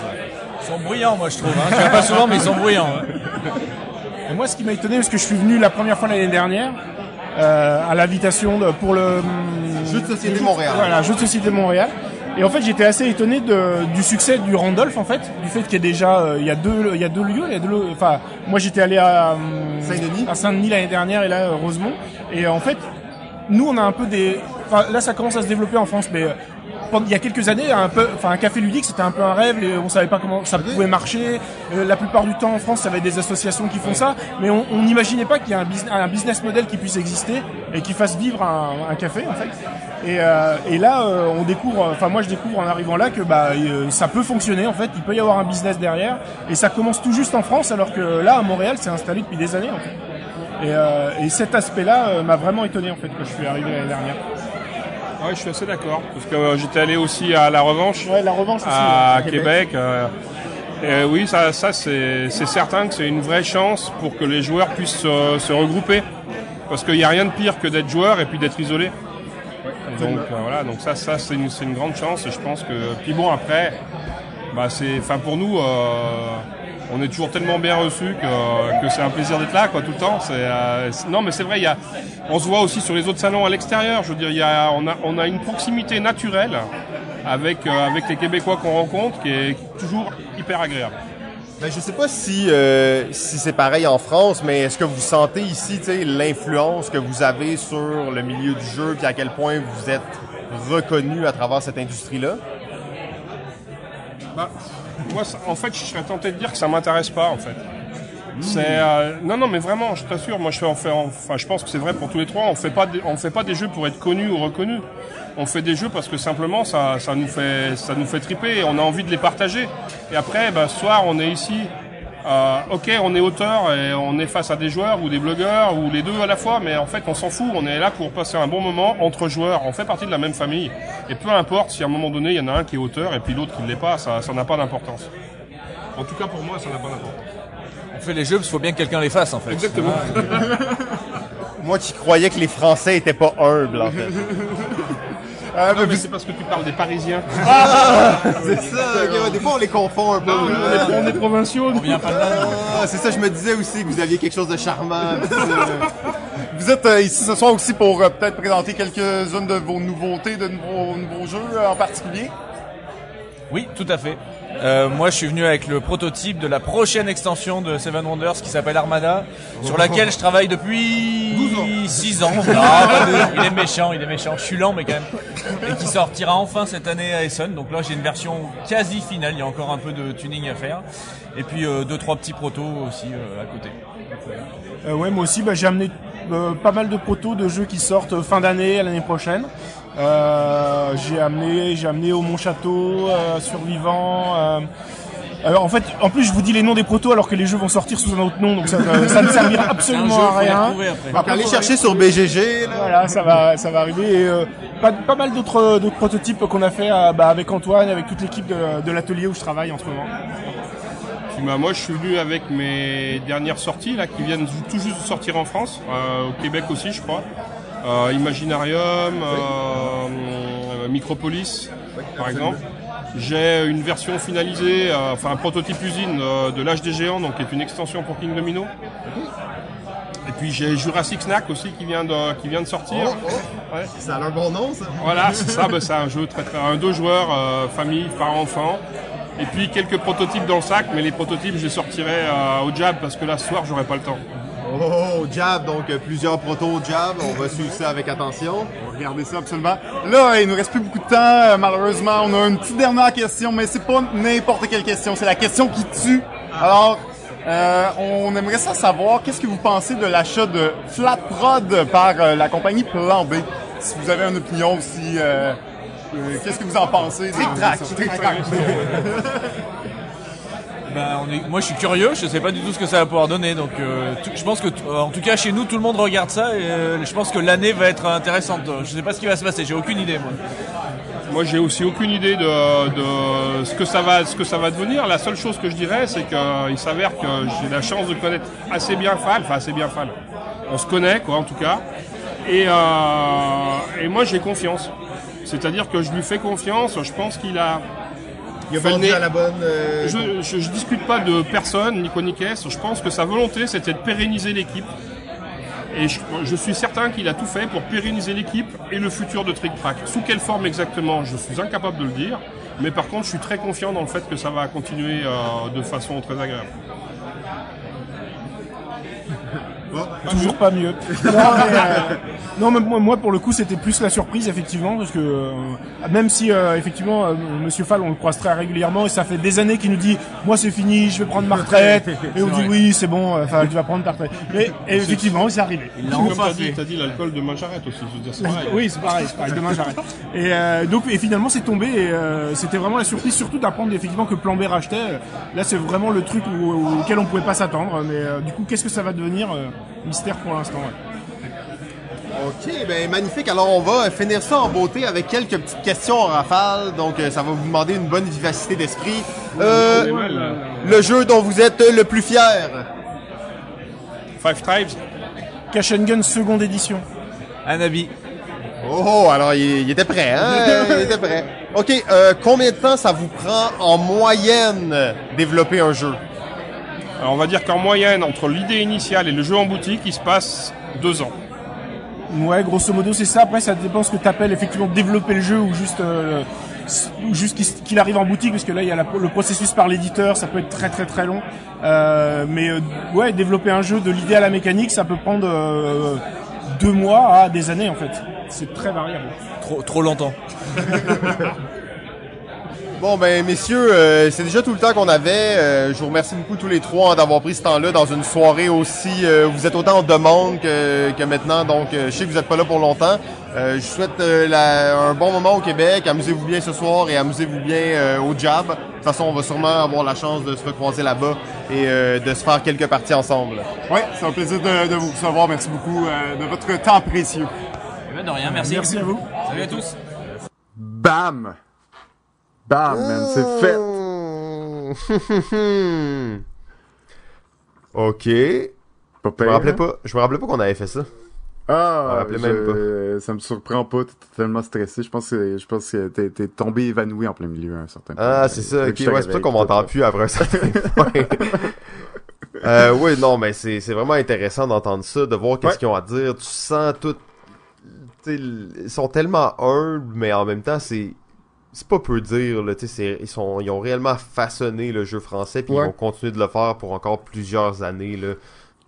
Ils sont bruyants moi je trouve. Hein. Je pas souvent mais ils sont bruyants. hein.
Et moi, ce qui m'a étonné, parce que je suis venu la première fois l'année dernière, euh, à l'invitation pour le hum,
Jeux de société Montréal.
Voilà, jeu de société Montréal. Et en fait, j'étais assez étonné de, du succès du Randolph, en fait, du fait qu'il y a déjà, euh, il y a deux, il y a deux lieux, il y a deux, enfin, moi j'étais allé à euh,
Saint-Denis.
à Saint-Denis l'année dernière et là, euh, Rosemont. Et en fait, nous, on a un peu des, enfin, là, ça commence à se développer en France, mais euh, il y a quelques années, un peu, enfin, un café ludique, c'était un peu un rêve, et on savait pas comment ça pouvait marcher. Euh, la plupart du temps, en France, ça va être des associations qui font ça, mais on n'imaginait pas qu'il y a un business, un business model qui puisse exister et qui fasse vivre un, un café, en fait. Et, euh, et là, euh, on découvre, enfin, moi, je découvre en arrivant là que bah, ça peut fonctionner, en fait. Il peut y avoir un business derrière, et ça commence tout juste en France, alors que là, à Montréal, c'est installé depuis des années, en fait. Et, et cet aspect-là m'a vraiment étonné, en fait, quand je suis arrivé l'année dernière.
Ouais, je suis assez d'accord. Parce que euh, j'étais allé aussi à La Revanche,
Ouais, la revanche aussi.
à
ouais,
Québec. euh, et oui, ça, ça c'est certain que c'est une vraie chance pour que les joueurs puissent euh, se regrouper. Parce qu'il n'y a rien de pire que d'être joueur et puis d'être isolé. Et donc euh, voilà, donc ça, ça c'est une, c'est une grande chance et je pense que. Puis bon après, bah c'est, enfin pour nous, euh, on est toujours tellement bien reçus que, que c'est un plaisir d'être là quoi tout le temps. C'est, euh, non mais c'est vrai, il y a, on se voit aussi sur les autres salons à l'extérieur. Je veux dire, il y a, on a, on a une proximité naturelle avec euh, avec les Québécois qu'on rencontre qui est toujours hyper agréable.
Ben, je sais pas si, euh, si c'est pareil en France, mais est-ce que vous sentez ici l'influence que vous avez sur le milieu du jeu, puis à quel point vous êtes reconnu à travers cette industrie-là?
Bah, moi, en fait, je serais tenté de dire que ça m'intéresse pas, en fait. C'est euh, non, non, mais vraiment, je t'assure, moi, je fais, enfin, je pense que c'est vrai pour tous les trois. On fait pas, on fait pas des jeux pour être connus ou reconnus. On fait des jeux parce que simplement, ça, ça nous fait, ça nous fait triper et on a envie de les partager. Et après, bah, ce soir, on est ici. Euh, ok, on est auteur et on est face à des joueurs ou des blogueurs ou les deux à la fois, mais en fait, on s'en fout. On est là pour passer un bon moment entre joueurs. On fait partie de la même famille. Et peu importe si à un moment donné, il y en a un qui est auteur et puis l'autre qui ne l'est pas, ça ça n'a pas d'importance. En tout cas, pour moi, ça n'a pas d'importance.
On fait les jeux parce qu'il faut bien que quelqu'un les fasse en fait.
Exactement.
Moi qui croyais que les Français étaient pas humbles, en fait.
Non, mais c'est parce que tu parles des Parisiens.
c'est ça, des fois on les confond un peu.
Non,
là.
on est, on est provinciaux.
On vient pas de là.
Ah, c'est ça, je me disais aussi que vous aviez quelque chose de charmant.
Vous êtes euh, ici ce soir aussi pour euh, peut-être présenter quelques-unes de vos nouveautés, de nouveaux, nouveaux jeux euh, en particulier?
Oui, tout à fait. Euh, moi, je suis venu avec le prototype de la prochaine extension de Seven Wonders qui s'appelle Armada, sur laquelle je travaille depuis 6 ans. Non, il est méchant, il est méchant. Je suis lent, mais quand même. Et qui sortira enfin cette année à Essen. Donc là, j'ai une version quasi finale. Il y a encore un peu de tuning à faire. Et puis euh, deux, trois petits protos aussi euh, à côté.
Euh, ouais, moi aussi, bah, j'ai amené euh, pas mal de protos de jeux qui sortent fin d'année, à l'année prochaine. Euh, j'ai amené, j'ai amené au Mont Château, euh, Survivant. euh, alors en fait, en plus, je vous dis les noms des protos alors que les jeux vont sortir sous un autre nom, donc ça, euh, ça ne servira absolument
jeu,
à rien.
après.
Allez chercher sur BGG, là.
Voilà, ça va, ça va arriver. Et, euh, pas, pas mal d'autres, d'autres prototypes qu'on a fait euh, bah, avec Antoine, avec toute l'équipe de, de l'atelier où je travaille en ce moment.
Puis, bah, moi, je suis venu avec mes dernières sorties là, qui viennent tout juste de sortir en France, euh, au Québec aussi, je crois. Euh, Imaginarium, euh, Micropolis, par exemple. J'ai une version finalisée, euh, enfin un prototype usine euh, de l'âge des géants, donc qui est une extension pour King Domino. Et puis j'ai Jurassic Snack aussi qui vient de, qui vient de sortir. Ouais.
Ça a un bon nom, ça.
Voilà, c'est ça, bah, c'est un jeu très très, un deux joueurs, euh, famille, parents, enfants. Et puis quelques prototypes dans le sac, mais les prototypes je les sortirai euh, au jab parce que là ce soir j'aurai pas le temps.
Oh, Jab, donc plusieurs protos Jab. On va suivre ça avec attention.
On va regarder ça absolument. Là, il nous reste plus beaucoup de temps. euh, malheureusement, on a une petite dernière question, mais c'est pas n'importe quelle question. C'est la question qui tue. Alors, euh, on aimerait ça savoir, qu'est-ce que vous pensez de l'achat de Flat Prod par euh, la compagnie Plan B? Si vous avez une opinion aussi, euh, qu'est-ce que vous en pensez?
Tric-trac.
Est- moi, je suis curieux. Je sais pas du tout ce que ça va pouvoir donner. Donc, euh, je pense que, en tout cas, chez nous, tout le monde regarde ça. Et euh, je pense que l'année va être intéressante. Je sais pas ce qui va se passer. J'ai aucune idée, moi.
Moi j'ai aussi aucune idée de, ce que ça va devenir. La seule chose que je dirais c'est qu'il s'avère que j'ai la chance de connaître assez bien Fall, enfin assez bien Fall. On se connaît quoi en tout cas. Euh, et moi j'ai confiance. C'est-à-dire que je lui fais confiance. Je pense qu'il a
Il a
Fait le
vendu
nez.
à la bonne. euh,
Je, je, je discute pas de personne, Nico Nikes. Je pense que sa volonté, c'était de pérenniser l'équipe. Et je, je suis certain qu'il a tout fait pour pérenniser l'équipe et le futur de Trick Track. Sous quelle forme exactement, je suis incapable de le dire. Mais par contre, je suis très confiant dans le fait que ça va continuer euh, de façon très agréable.
Toujours pas mieux. Non, mais, euh, non, mais moi, pour le coup, c'était plus la surprise, effectivement, parce que euh, même si, euh, effectivement, euh, Monsieur Fall, on le croise très régulièrement, et ça fait des années qu'il nous dit, moi, c'est fini, je vais prendre ma retraite, et on dit, oui, c'est bon, enfin, tu vas prendre ta retraite. Et, et effectivement, c'est arrivé.
Comme t'as dit, t'as dit l'alcool de Mancharet aussi, je veux dire, c'est pareil.
Oui, c'est pareil, c'est pareil. Demain j'arrête. Et euh, donc et finalement c'est tombé et euh, c'était vraiment la surprise, surtout d'apprendre effectivement que Plan B rachetait. Là c'est vraiment le truc où- où- auquel on pouvait pas s'attendre. Mais euh, du coup qu'est-ce que ça va devenir euh, Mystère pour l'instant. ouais.
Ok, ben magnifique. Alors on va finir ça en beauté avec quelques petites questions en rafale. Donc euh, ça va vous demander une bonne vivacité d'esprit. Euh, le jeu dont vous êtes le plus fier.
Five Tribes,
Cash and Gun seconde édition.
Anabi.
Oh, alors il, il était prêt, hein? il était prêt. Ok, euh, combien de temps ça vous prend en moyenne développer un jeu?
Alors on va dire qu'en moyenne, entre l'idée initiale et le jeu en boutique, il se passe deux ans.
Ouais, grosso modo c'est ça. Après ça dépend ce que t'appelles effectivement développer le jeu ou juste euh, ou juste qu'il qu'il arrive en boutique parce que là il y a la- le processus par l'éditeur, ça peut être très très très long. Euh, mais euh, ouais, développer un jeu de l'idée à la mécanique, ça peut prendre euh, deux mois à des années en fait. C'est très variable.
Trop, trop longtemps.
Bon ben messieurs, euh, c'est déjà tout le temps qu'on avait. Euh, je vous remercie beaucoup tous les trois hein, d'avoir pris ce temps-là dans une soirée aussi. euh, vous êtes autant en demande que, que maintenant, donc euh, je sais que vous n'êtes pas là pour longtemps. Euh, je vous souhaite euh, la- un bon moment au Québec. Amusez-vous bien ce soir et amusez-vous bien euh, au Jab. De toute façon, on va sûrement avoir la chance de se recroiser là-bas et euh, de se faire quelques parties ensemble.
Ouais, c'est un plaisir de, de vous recevoir. Merci beaucoup euh, de votre temps précieux.
Eh ben, de rien, merci.
Merci à vous.
Salut à tous.
Bam! Bam, man, c'est fait.
ok. Je
Pas
me rappelais
hein?
pas. Je me rappelais pas qu'on avait fait ça. me
Ah, je-
même
ça me surprend pas. T'étais tellement stressé. Je pense que, je pense que t'es, t'es tombé évanoui en plein milieu à un certain point.
Ah, c'est ça. Ok, ouais, c'est pour ça qu'on m'entend plus après un certain point. euh, oui, non, mais c'est c'est vraiment intéressant d'entendre ça, de voir qu'est-ce
Ouais.
qu'ils ont à dire. Tu sens tout. Ils sont tellement humbles, mais en même temps, c'est c'est pas peu dire. Là, tu sais, c'est- ils sont ils ont réellement façonné le jeu français, puis
Ouais.
ils vont continuer de le faire pour encore plusieurs années. Là.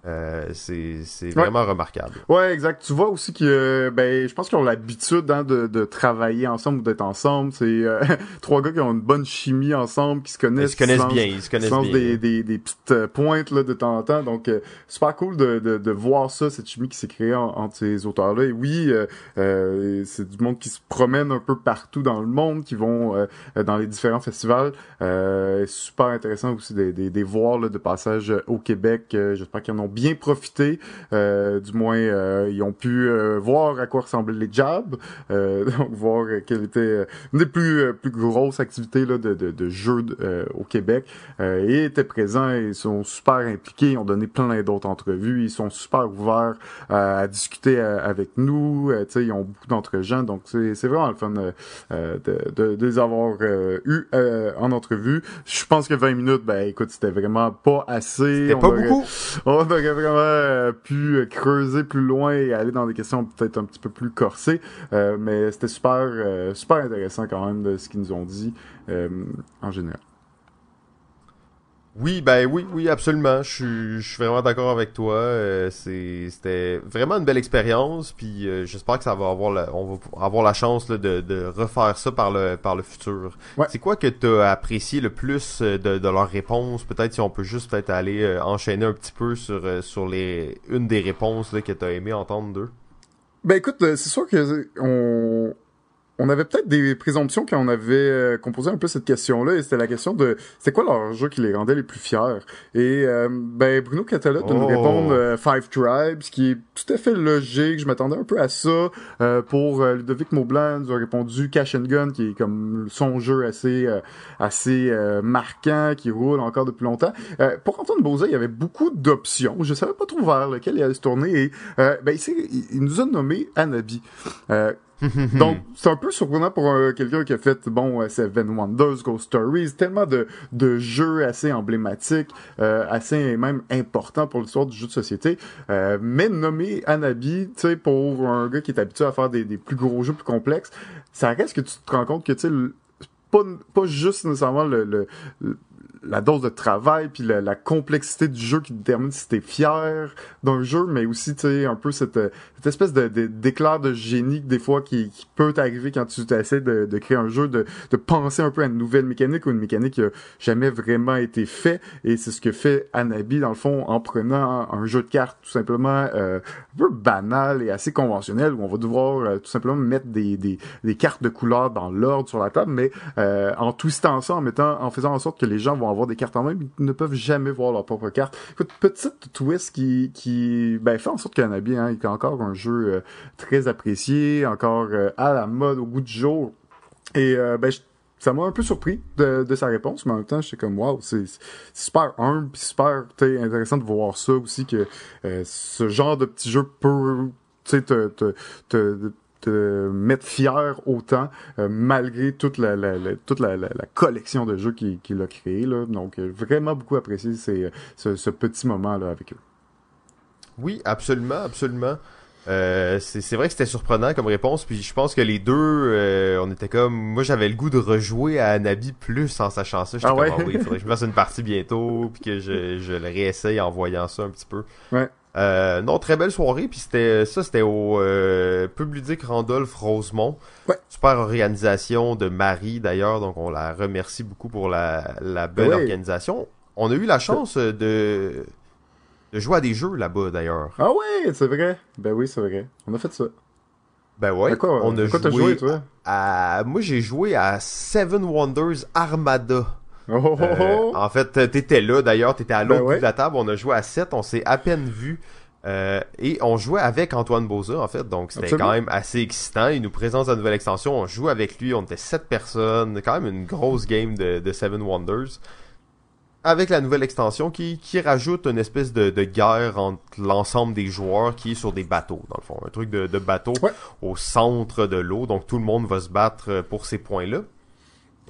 Euh, c'est c'est
Ouais.
vraiment remarquable.
Ouais, exact. Tu vois aussi que, ben, je pense qu'ils ont l'habitude hein, de, de travailler ensemble ou d'être ensemble. C'est euh, trois gars qui ont une bonne chimie ensemble, qui se connaissent.
Ils se connaissent bien, ils se connaissent bien.
des, des, des petites euh, pointes là, de temps en temps. Donc, euh, super cool de, de, de voir ça, cette chimie qui s'est créée en- entre ces auteurs-là. Et oui, euh, euh, c'est du monde qui se promène un peu partout dans le monde, qui vont euh, dans les différents festivals. Euh, super intéressant aussi des, des, des voir là, de passage euh, au Québec. Euh, J'espère qu'ils en ont bien profité. Euh, du moins, euh, ils ont pu euh, voir à quoi ressemblaient les jobs. Euh, donc, voir quelle était euh, une des plus, euh, plus grosses activités là, de, de, de jeux euh, au Québec. Euh, et étaient présents, ils sont super impliqués, ils ont donné plein d'autres entrevues, ils sont super ouverts euh, à discuter avec nous, euh, tu sais, ils ont beaucoup d'entre-gens, donc c'est c'est vraiment le fun de, de, de les avoir euh, eu euh, en entrevue. Je pense que 20 minutes, ben écoute, c'était vraiment pas assez.
C'était pas
aurait-
beaucoup.
on aurait vraiment euh, pu euh, creuser plus loin et aller dans des questions peut-être un petit peu plus corsées, euh, mais c'était super super intéressant quand même de ce qu'ils nous ont dit en général.
Oui, ben oui, oui, absolument. Je suis, je suis vraiment d'accord avec toi. Euh, c'est, c'était vraiment une belle expérience. Puis euh, j'espère que ça va avoir, la, on va avoir la chance là, de, de refaire ça par le, par le futur.
Ouais.
C'est quoi que tu as apprécié le plus euh, de, de leurs réponses? Peut-être si on peut juste peut-être aller euh, enchaîner un petit peu sur, sur les, une des réponses là, que tu as aimé entendre d'eux.
Ben écoute, c'est sûr que on on avait peut-être des présomptions quand on avait euh, composé un peu cette question-là, et c'était la question de c'est quoi leur jeu qui les rendait les plus fiers? Et euh, ben Bruno Catala de nous
Oh.
répondre euh, Five Tribes, qui est tout à fait logique. Je m'attendais un peu à ça. Euh, pour euh, Ludovic Maublanc, nous a répondu Cash and Gun, qui est comme son jeu assez euh, assez euh, marquant, qui roule encore depuis longtemps. Euh, pour Antoine Boza, il y avait beaucoup d'options. Je savais pas trop vers lequel il allait se tourner. Et euh, ben, il- il nous a nommé Anabi. Donc, c'est un peu surprenant pour euh, quelqu'un qui a fait, bon, euh, Seven Wonders, Ghost Stories, tellement de, de jeux assez emblématiques, euh, assez même importants pour l'histoire du jeu de société. Euh, mais nommer Anabi, tu sais, pour un gars qui est habitué à faire des, des plus gros jeux plus complexes, ça reste que tu te rends compte que, tu sais, pas, pas juste nécessairement le, le, la dose de travail puis la, la, complexité du jeu qui détermine si t'es fier d'un jeu, mais aussi tu un peu cette, cette espèce de d'éclair de, génie des fois qui, qui peut t'arriver quand tu essaies de, de, créer un jeu, de, de penser un peu à une nouvelle mécanique ou une mécanique qui a jamais vraiment été fait. Et c'est ce que fait Anabi dans le fond en prenant un jeu de cartes tout simplement euh, un peu banal et assez conventionnel où on va devoir euh, tout simplement mettre des, des, des cartes de couleurs dans l'ordre sur la table, mais euh, en twistant ça, en mettant, en faisant en sorte que les gens vont avoir des cartes en main, mais ils ne peuvent jamais voir leur propre carte. Écoute, petite twist qui, qui ben, fait en sorte qu'Anabi hein, est encore un jeu euh, très apprécié, encore euh, à la mode, au goût du jour. Et euh, ben, ça m'a un peu surpris de, sa réponse, mais en même temps, j'étais comme wow, c'est super humble, puis super intéressant de voir ça aussi que ce genre de petit jeu peut te, te mettre fier autant malgré toute la, la, toute la, la, collection de jeux qu'il qui a créé là donc vraiment beaucoup apprécié ces, ce, ce petit moment là avec eux
oui absolument absolument euh, c'est vrai que c'était surprenant comme réponse, puis je pense que les deux, euh, on était comme, moi j'avais le goût de rejouer à Nabi plus en sachant ça. Ah ouais? comme, ah oui, faudrait que je me fasse une partie bientôt, puis que je, je le réessaye en voyant ça un petit peu.
Ouais.
Euh, non, très belle soirée, puis c'était ça, c'était au euh, Public Randolph Rosemont.
Ouais.
Super organisation de Marie d'ailleurs, donc on la remercie beaucoup pour la, la belle organisation. On a eu la chance de de jouer à des jeux là-bas d'ailleurs.
Ah ouais, c'est vrai. Ben oui, c'est vrai. On a fait ça.
Ben ouais.
Quoi,
on a
joué, joué, toi?
à... Moi, j'ai joué à Seven Wonders Armada.
Oh, oh, oh,
en fait, t'étais là d'ailleurs, t'étais à l'autre
Ben ouais.
bout de la table. On a joué à 7, on s'est à peine vu. Euh, et on jouait avec Antoine Boza en fait, donc c'était quand même assez excitant. Il nous présente la nouvelle extension, on joue avec lui, on était sept personnes, quand même une grosse game de, de Seven Wonders. Avec la nouvelle extension qui, qui rajoute une espèce de, de guerre entre l'ensemble des joueurs qui est sur des bateaux, dans le fond. Un truc de, de bateau
Ouais.
au centre de l'eau, donc tout le monde va se battre pour ces points-là.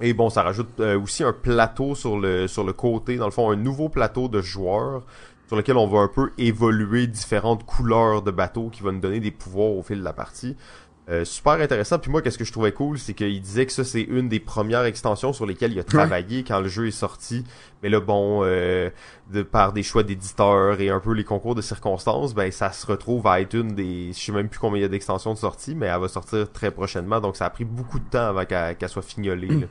Et bon, ça rajoute euh, aussi un plateau sur le sur le côté, dans le fond, un nouveau plateau de joueurs sur lequel on va un peu évoluer différentes couleurs de bateaux qui va nous donner des pouvoirs au fil de la partie. Euh, super intéressant. Puis moi, qu'est-ce que je trouvais cool, c'est qu'il disait que ça, c'est une des premières extensions sur lesquelles il a travaillé quand le jeu est sorti. Mais là, bon, euh, de par des choix d'éditeurs et un peu les concours de circonstances, ben ça se retrouve à être une des... Je sais même plus combien il y a d'extensions de sortie, mais elle va sortir très prochainement. Donc ça a pris beaucoup de temps avant qu'elle soit fignolée. là.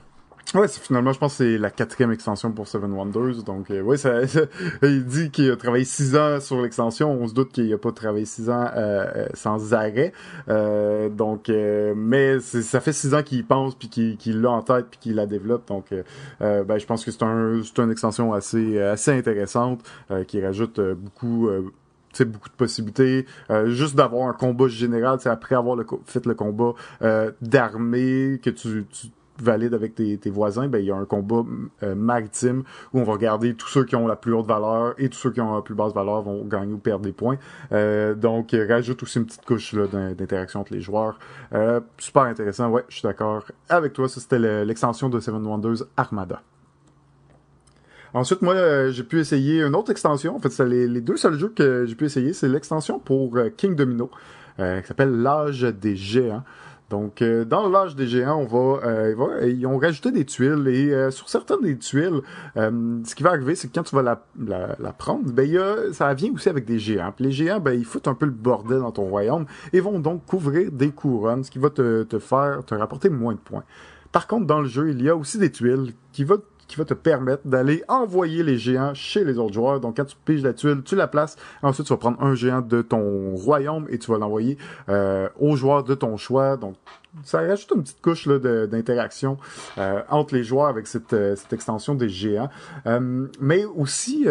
Ouais, finalement, je pense que c'est la quatrième extension pour Seven Wonders. Donc, euh, ouais, ça, ça- il dit qu'il a travaillé six ans sur l'extension. On se doute qu'il a pas travaillé six ans euh, euh, sans arrêt. Euh, donc, euh, mais ça fait six ans qu'il pense puis qu'il l'a en tête puis qu'il la développe. Donc, euh, ben, je pense que c'est un, une extension assez, assez intéressante qui rajoute beaucoup. beaucoup de possibilités. Euh, juste d'avoir un combat général, c'est après avoir le fait le combat euh, d'armée que tu, tu valides avec tes, voisins, ben il y a un combat euh, maritime où on va regarder tous ceux qui ont la plus haute valeur et tous ceux qui ont la plus basse valeur vont gagner ou perdre des points. Euh, donc euh, rajoute aussi une petite couche d'interaction entre les joueurs. Euh, super intéressant, ouais, je suis d'accord avec toi. Ça c'était le- l'extension de Seven Wonders Armada. Ensuite, moi, euh, j'ai pu essayer une autre extension. En fait, c'est les, deux seuls jeux que j'ai pu essayer. C'est l'extension pour King Domino, qui s'appelle L'âge des géants. Donc, euh, dans l'âge des géants, on va, euh, va- ils ont rajouté des tuiles et euh, sur certaines des tuiles, euh, ce qui va arriver, c'est que quand tu vas la, la, la prendre, ben y a, ça vient aussi avec des géants. Les géants, ben ils foutent un peu le bordel dans ton royaume et vont donc couvrir des couronnes, ce qui va te, faire te rapporter moins de points. Par contre, dans le jeu, il y a aussi des tuiles qui va qui va te permettre d'aller envoyer les géants chez les autres joueurs. Donc, quand tu piges la tuile, tu la places. Ensuite, tu vas prendre un géant de ton royaume et tu vas l'envoyer euh, aux joueurs de ton choix. Donc, ça rajoute une petite couche d'interaction euh, entre les joueurs avec cette, euh, extension des géants. Euh, mais aussi,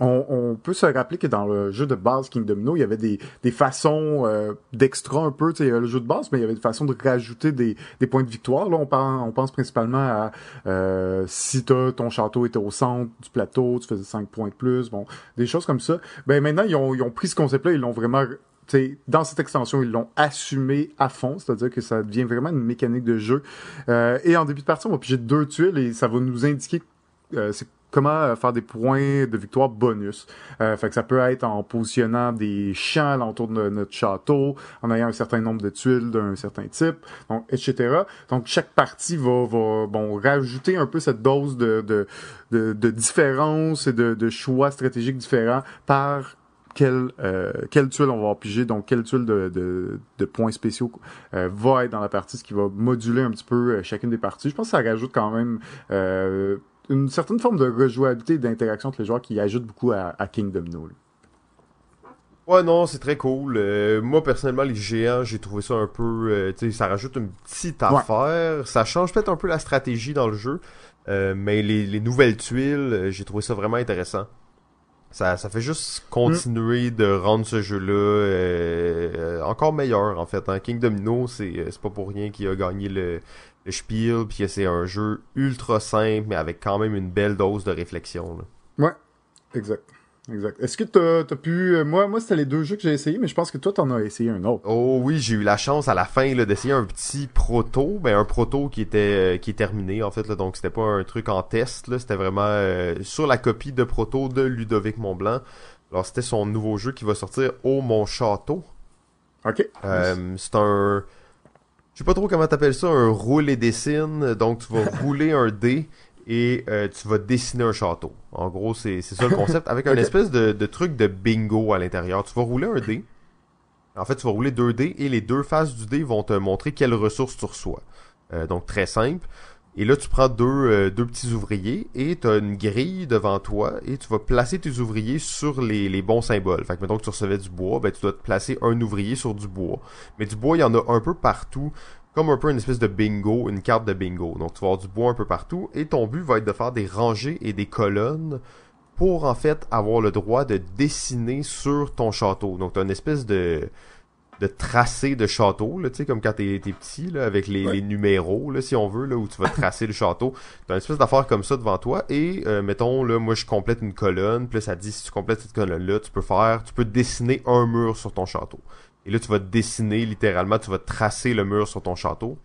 on, peut se rappeler que dans le jeu de base King Domino, il y avait des, des façons euh, d'extra un peu, le jeu de base, mais il y avait des façons de rajouter des, des points de victoire. Là, on, pense, on pense principalement à euh, si t'as- ton château était au centre du plateau, tu faisais 5 points de plus, bon, des choses comme ça. Ben maintenant, ils ont, ils ont pris ce concept-là, ils l'ont vraiment dans cette extension, ils l'ont assumé à fond, c'est-à-dire que ça devient vraiment une mécanique de jeu. Euh, et en début de partie, on va piger deux tuiles et ça va nous indiquer euh, c'est comment euh, faire des points de victoire bonus. Euh, fait que ça peut être en positionnant des champs alentour de notre château, en ayant un certain nombre de tuiles d'un certain type, etc. Donc chaque partie va, va bon rajouter un peu cette dose de de, de, différence et de, choix stratégiques différents par quelle, euh, quelle tuile on va piger, donc quelle tuile de, de, de points spéciaux euh, va être dans la partie, ce qui va moduler un petit peu euh, chacune des parties. Je pense que ça rajoute quand même euh, une certaine forme de rejouabilité et d'interaction entre les joueurs qui ajoute beaucoup à, à King Domino. là.
Ouais, non, c'est très cool. Euh, moi, personnellement, les géants, j'ai trouvé ça un peu... euh, tu sais, ça rajoute une petite
Ouais.
affaire. Ça change peut-être un peu la stratégie dans le jeu. Euh, mais les, les nouvelles tuiles, j'ai trouvé ça vraiment intéressant. Ça, ça fait juste continuer de rendre ce jeu-là encore meilleur, en fait. Hein. King Domino, c'est pas pour rien qu'il a gagné le, le Spiel, puis que c'est un jeu ultra simple, mais avec quand même une belle dose de réflexion. là.
Ouais, exact. Exact. Est-ce que t'as as pu... euh, moi, moi c'était les deux jeux que j'ai essayé, mais je pense que toi, t'en as essayé un autre.
Oh oui, j'ai eu la chance à la fin d'essayer un petit proto, ben un proto qui était euh, qui est terminé en fait là, donc c'était pas un truc en test c'était vraiment euh, sur la copie de proto de Ludovic Montblanc. Alors c'était son nouveau jeu qui va sortir au Mon Château.
OK.
Euh, c'est un je sais pas trop comment t'appelles ça, un roule et dessine. Donc tu vas rouler un dé et euh, tu vas dessiner un château. En gros, c'est c'est ça le concept avec un espèce de, de truc de bingo à l'intérieur. Tu vas rouler un dé. En fait, tu vas rouler deux dés et les deux faces du dé vont te montrer quelles ressources tu reçois. Euh, donc très simple. Et là, tu prends deux, euh, deux petits ouvriers et tu as une grille devant toi et tu vas placer tes ouvriers sur les, les bons symboles. Fait que mettons que tu recevais du bois, ben tu dois te placer un ouvrier sur du bois. Mais du bois, il y en a un peu partout, comme un peu une espèce de bingo, une carte de bingo. Donc tu vas avoir du bois un peu partout et ton but va être de faire des rangées et des colonnes pour en fait avoir le droit de dessiner sur ton château. Donc tu as une espèce de de tracé de château, là, tu sais, comme quand t'es t'es petit, là, avec les,
Ouais.
les numéros, là, si on veut, là, où tu vas tracer le château. T'as une espèce d'affaire comme ça devant toi, et, euh, mettons, là, moi, je complète une colonne, puis là, ça dit, si tu complètes cette colonne-là, tu peux faire, tu peux dessiner un mur sur ton château. Et là, tu vas dessiner, littéralement, tu vas tracer le mur sur ton château.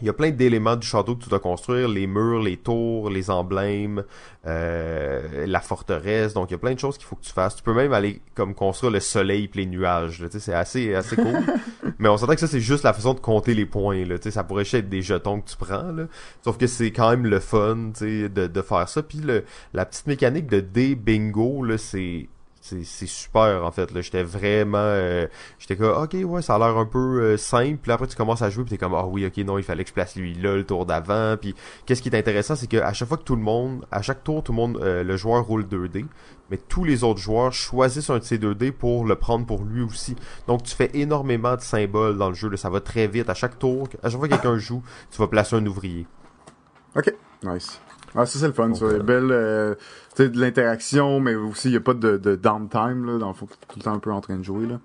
Il y a plein d'éléments du château que tu dois construire, les murs, les tours, les emblèmes, euh, la forteresse. Donc il y a plein de choses qu'il faut que tu fasses. Tu peux même aller comme construire le soleil et les nuages. là. Tu sais, c'est assez assez cool. Mais on s'entend que ça c'est juste la façon de compter les points. Là. Tu sais, ça pourrait juste être des jetons que tu prends. Là. Sauf que c'est quand même le fun tu sais, de, de faire ça. Puis le, la petite mécanique de dé bingo, là, c'est c'est super en fait là. J'étais vraiment euh, j'étais comme ok ouais ça a l'air un peu euh, simple. Puis après tu commences à jouer puis t'es comme ah oui ok non il fallait que je place lui là le tour d'avant. Puis qu'est-ce qui est intéressant c'est que à chaque fois que tout le monde à chaque tour tout le monde euh, le joueur roule 2 dés mais tous les autres joueurs choisissent un de ces 2 dés pour le prendre pour lui aussi. Donc tu fais énormément de symboles dans le jeu là, ça va très vite. À chaque tour à chaque fois que quelqu'un joue tu vas placer un ouvrier.
OK. Nice. Ah, ça, c'est le fun,
Donc,
ça.
voilà.
Belle, euh, tu sais, de l'interaction, mais aussi, il n'y a pas de, de downtime, là. Dans le fond, tout le temps un peu en train de jouer, là.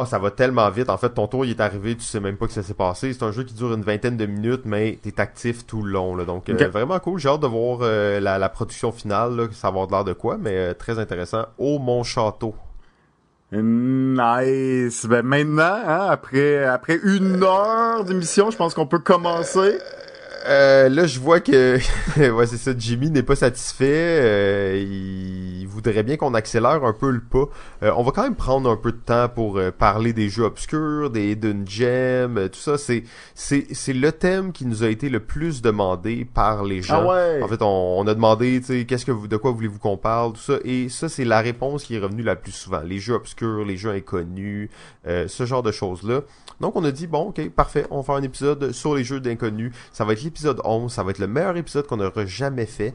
Ah, ça va tellement vite. En fait, ton tour, il est arrivé, tu sais même pas que ça s'est passé. C'est un jeu qui dure une vingtaine de minutes, mais t'es actif tout le long, là. Donc, euh,
Ok.
vraiment cool. J'ai hâte de voir euh, la, la production finale, là, ça va avoir de l'air de quoi, mais euh, très intéressant. Au Mon Château.
Nice. Ben, maintenant, hein, après, après une heure d'émission, je pense qu'on peut commencer.
Euh, là, je vois que ouais, c'est ça. Jimmy n'est pas satisfait. Euh, il voudrait bien qu'on accélère un peu le pas. Euh, on va quand même prendre un peu de temps pour euh, parler des jeux obscurs, des hidden gems, euh, tout ça. C'est c'est c'est le thème qui nous a été le plus demandé par les gens.
Ah ouais.
En fait, on, on a demandé, tu sais, qu'est-ce que vous, de quoi voulez-vous qu'on parle, tout ça. Et ça, c'est la réponse qui est revenue la plus souvent. Les jeux obscurs, les jeux inconnus, euh, ce genre de choses-là. Donc, on a dit, bon, ok, parfait, on va faire un épisode sur les jeux d'inconnus. Ça va être l'épisode 11, ça va être le meilleur épisode qu'on aura jamais fait.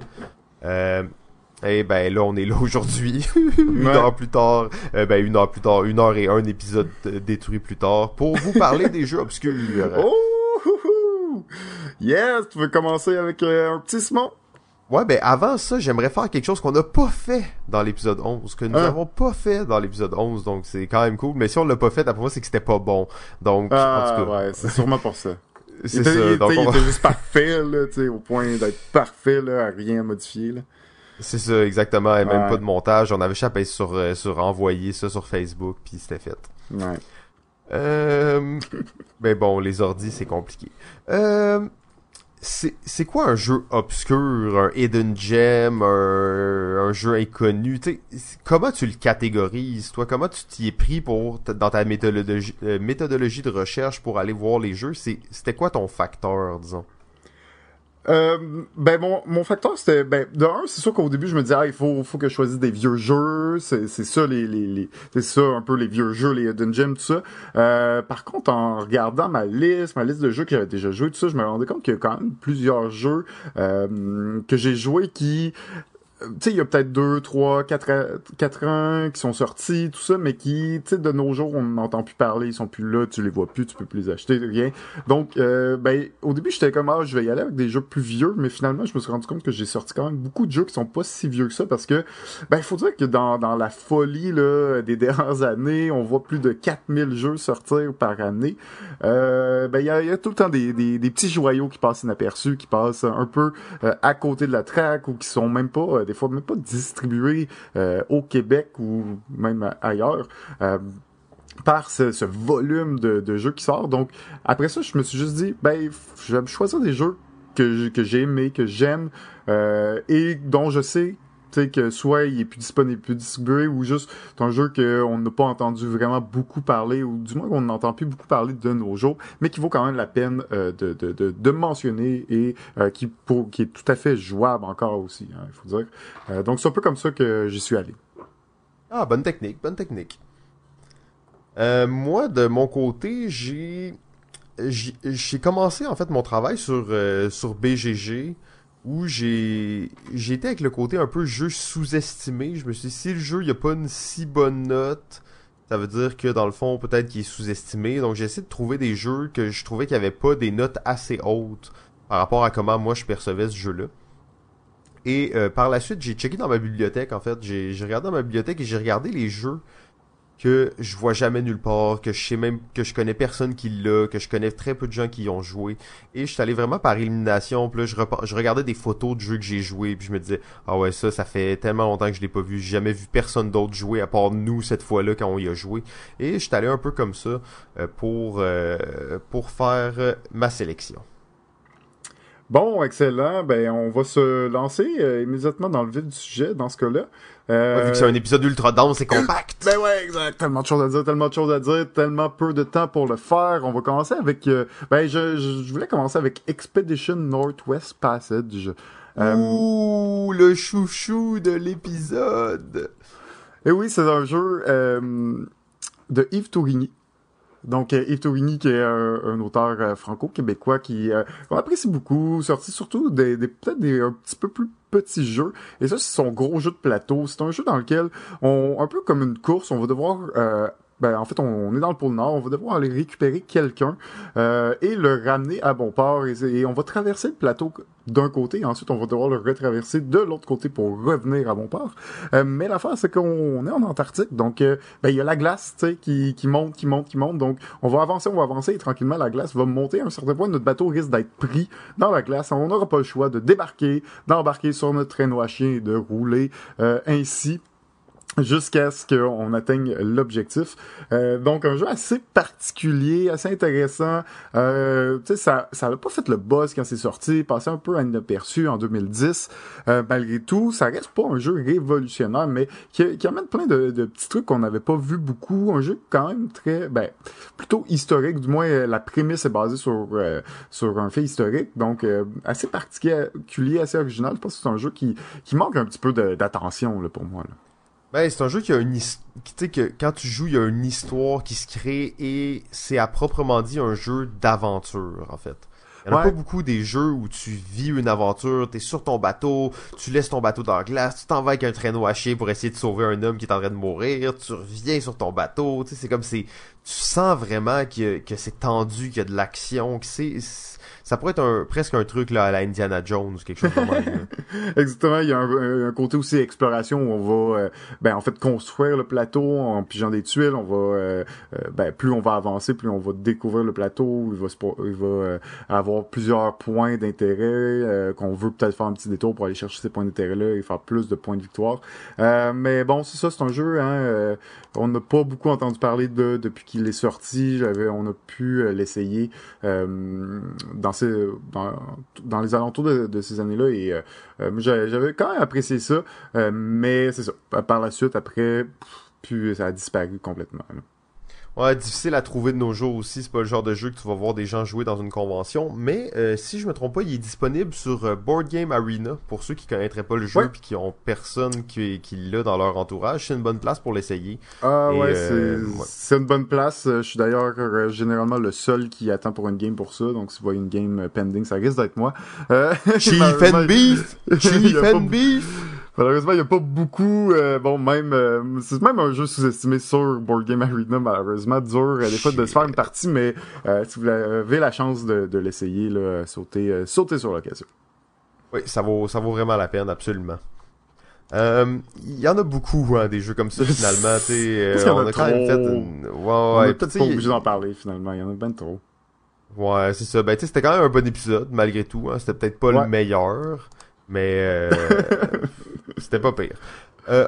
Euh, et ben là, on est là aujourd'hui, une
Ouais.
heure plus tard, euh, ben une heure plus tard, une heure et un épisode détruit plus tard, pour vous parler des jeux obscurs.
Oh! Yes! Tu veux commencer avec euh, un petit Simon?
Ouais, ben avant ça, j'aimerais faire quelque chose qu'on n'a pas fait dans l'épisode 11, que nous
Hein?
avons pas fait dans l'épisode 11, donc c'est quand même cool. Mais si on l'a pas fait, après moi, c'est que c'était pas bon. Donc, en
Ah,
tout cas,
ouais, c'est sûrement pour ça.
C'est ça.
il
donc, on
il était juste parfait, là, tu sais, au point d'être parfait, là, à rien modifier, là.
c'est ça, exactement. Et même
Ouais.
pas de montage. On avait payer sur, euh, sur envoyer ça sur Facebook, puis c'était fait.
Ouais.
Euh, ben bon, les ordis, c'est compliqué. Euh, c'est quoi un jeu obscur, un hidden gem, un, un jeu inconnu? T'sais, comment tu le catégorises, toi? Comment tu t'y es pris pour dans ta méthodologie, euh, méthodologie de recherche pour aller voir les jeux? C'était quoi ton facteur, disons?
Euh, ben mon, mon facteur c'était ben de un c'est sûr qu'au début je me disais ah, il faut faut que je choisisse des vieux jeux. C'est c'est ça les les, les c'est ça un peu les vieux jeux les hidden gems tout ça. Euh, par contre en regardant ma liste ma liste de jeux que j'avais déjà joué tout ça je me rendais compte qu'il y a quand même plusieurs jeux euh, que j'ai joué qui tu sais, il y a peut-être deux, trois, quatre, quatre ans qui sont sortis, tout ça, mais qui, tu sais, de nos jours, on n'entend plus parler, ils sont plus là, tu les vois plus, tu peux plus les acheter, rien. Donc, euh, ben, au début, j'étais comme, ah, je vais y aller avec des jeux plus vieux, mais finalement, je me suis rendu compte que j'ai sorti quand même beaucoup de jeux qui sont pas si vieux que ça, parce que, ben, il faut dire que dans, dans la folie, là, des dernières années, on voit plus de 4000 jeux sortir par année. Euh, ben, il y a, y a tout le temps des, des, des petits joyaux qui passent inaperçus, qui passent un peu euh, à côté de la track, ou qui sont même pas, euh, des même pas distribués euh, au Québec, ou même ailleurs. Euh, par ce, volume de, jeux qui sort. Donc, après ça, je me suis juste dit, ben, je vais choisir des jeux que, que j'ai aimé, que j'aime, euh, et dont je sais que soit il est plus disponible, plus distribué, ou juste c'est un jeu qu'on n'a pas entendu vraiment beaucoup parler, ou du moins qu'on n'entend plus beaucoup parler de nos jours, mais qui vaut quand même la peine euh, de, de, de, mentionner et euh, qui, pour, qui est tout à fait jouable encore aussi, hein, il faut dire. Euh, donc c'est un peu comme ça que j'y suis allé.
Ah, bonne technique, bonne technique. Moi, de mon côté, j'ai j'ai commencé en fait mon travail sur sur BGG où j'ai été avec le côté un peu jeu sous-estimé. Je me suis dit si le jeu il a pas une si bonne note, ça veut dire que dans le fond peut-être qu'il est sous-estimé. Donc j'ai essayé de trouver des jeux que je trouvais qu'il y avait pas des notes assez hautes par rapport à comment moi je percevais ce jeu-là. Et euh, par la suite, j'ai checké dans ma bibliothèque, en fait. J'ai regardé dans ma bibliothèque et j'ai regardé les jeux que je vois jamais nulle part, que je sais même que je connais personne qui l'a, que je connais très peu de gens qui y ont joué. Et je suis allé vraiment par élimination. Puis là, je, regardais des photos de jeux que j'ai joué, puis je me disais ah ouais ça, ça fait tellement longtemps que je l'ai pas vu. J'ai jamais vu personne d'autre jouer à part nous cette fois-là quand on y a joué. Et je suis allé un peu comme ça euh, pour euh, pour faire euh, ma sélection.
Bon, excellent. Ben, on va se lancer euh, immédiatement dans le vif du sujet dans ce cas-là. Euh,
Ouais, vu que c'est un épisode ultra dense et compact.
Ben ouais, exact. Tellement de choses à dire, tellement de choses à dire, tellement peu de temps pour le faire. On va commencer avec... euh, ben, je, je, je voulais commencer avec Expedition Northwest Passage.
Ouh, le chouchou de l'épisode.
et oui, c'est un jeu de Yves Tourigny. Donc, euh, Yves Tourigny, qui est un, un auteur euh, franco-québécois qui euh, on apprécie beaucoup, sorti surtout des, des peut-être des un petit peu plus petits jeux. Et ça, c'est son gros jeu de plateau. C'est un jeu dans lequel, on, un peu comme une course, on va devoir... euh, ben, en fait, on, est dans le pôle Nord, on va devoir aller récupérer quelqu'un euh, et le ramener à bon port. Et, on va traverser le plateau d'un côté, et ensuite on va devoir le retraverser de l'autre côté pour revenir à bon port. Euh, mais l'affaire, c'est qu'on est en Antarctique, donc euh, ben, il y a la glace qui, qui monte, qui monte, qui monte. Donc on va avancer, on va avancer, et tranquillement la glace va monter. À un certain point, notre bateau risque d'être pris dans la glace. On n'aura pas le choix de débarquer, d'embarquer sur notre traîneau à chien et de rouler euh, ainsi jusqu'à ce qu'on atteigne l'objectif. Euh, donc un jeu assez particulier, assez intéressant. Euh, ça, ça n'a pas fait le buzz quand c'est sorti, passé un peu inaperçu en 2010. Euh, malgré tout, ça reste pas un jeu révolutionnaire, mais qui, qui amène plein de, de petits trucs qu'on n'avait pas vu beaucoup. Un jeu quand même très, ben, plutôt historique. Du moins, la prémisse est basée sur euh, sur un fait historique, donc euh, assez particulier, assez original. Je pense que c'est un jeu qui qui manque un petit peu d'attention pour moi. Là.
Ben, c'est un jeu qui a une his- qui tu sais que quand tu joues, il y a une histoire qui se crée et c'est à proprement dit un jeu d'aventure en fait. Il y en a
Ouais.
pas beaucoup des jeux où tu vis une aventure, t'es sur ton bateau, tu laisses ton bateau dans la glace, tu t'en vas avec un traîneau à chien pour essayer de sauver un homme qui est en train de mourir, tu reviens sur ton bateau, tu sais, c'est comme c'est, tu sens vraiment que, que c'est tendu, qu'il y a de l'action, que c'est ça pourrait être un, presque un truc là, à la Indiana Jones quelque chose comme ça.
Exactement, il y a un, un, côté aussi exploration où on va euh, ben en fait construire le plateau en pigeant des tuiles, on va euh, euh, ben plus on va avancer, plus on va découvrir le plateau, il va il va avoir plusieurs points d'intérêt qu'on veut peut-être faire un petit détour pour aller chercher ces points d'intérêt là et faire plus de points de victoire. mais bon, c'est ça, c'est un jeu hein, on n'a pas beaucoup entendu parler de depuis qu'il est sorti, j'avais on a pu l'essayer dans dans, dans, les alentours de, ces années-là et euh, euh, j'avais quand même apprécié ça, euh, mais c'est ça. Par la suite, après, puis ça a disparu complètement.
Ouais, difficile à trouver de nos jours aussi. C'est pas le genre de jeu que tu vas voir des gens jouer dans une convention. Mais euh, si je me trompe pas, il est disponible sur euh, Board Game Arena pour ceux qui connaîtraient pas le jeu et qui ont personne qui, qui l'a dans leur entourage. C'est une bonne place pour l'essayer.
Ah ouais, euh, c'est une bonne place. Je suis d'ailleurs généralement le seul qui attend pour une game pour ça. Donc si vous voyez une game pending, ça risque d'être moi.
Chief and Beef! Chief and Beef!
Malheureusement, il n'y a pas beaucoup. Euh, bon, même euh, c'est même un jeu sous-estimé sur Board Game Arena, malheureusement, dur euh, des fois de se faire une partie, mais si vous avez la chance de, de l'essayer, là, sautez, sautez sur l'occasion.
Oui, ça vaut, ça vaut vraiment la peine, absolument. Il y en a beaucoup, hein, des jeux comme ça, finalement.
T'sais, on a, quand même fait une... ouais, on est peut-être pas obligé d'en parler, finalement. Il y en a bien trop.
Ouais, c'est ça. Ben, tu sais, c'était quand même un bon épisode, malgré tout. Hein. C'était peut-être pas le meilleur. Mais euh, c'était pas pire. Euh,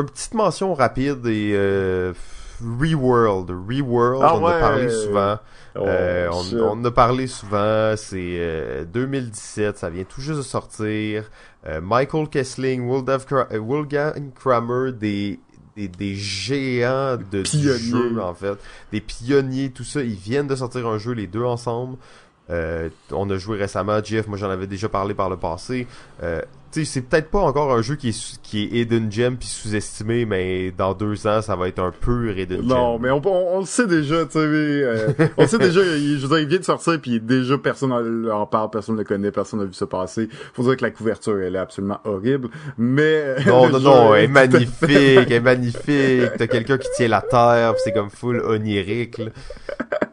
une petite mention rapide et euh, Reworld. Reworld, ah on a parlé souvent. Oh, euh, on, on, a parlé souvent. C'est 2017, ça vient tout juste de sortir. Michael Kessling, Wolfgang Kramer, des des, des géants de jeu en fait, des pionniers, tout ça, ils viennent de sortir un jeu les deux ensemble. Euh, on a joué récemment, Jeff, moi j'en avais déjà parlé par le passé. Euh, c'est peut-être pas encore un jeu qui est, qui est hidden gem puis sous-estimé, mais dans deux ans, ça va être un peu hidden gem.
Non, mais on, on, le sait déjà, tu sais, euh, on sait déjà, il, je veux dire, il vient de sortir puis déjà personne en parle, personne ne le connaît, personne n'a vu ça passer. Faut dire que la couverture, elle est absolument horrible, mais...
Non, non, non, elle est magnifique, elle est magnifique. T'as quelqu'un qui tient la terre, c'est comme full onirique, là.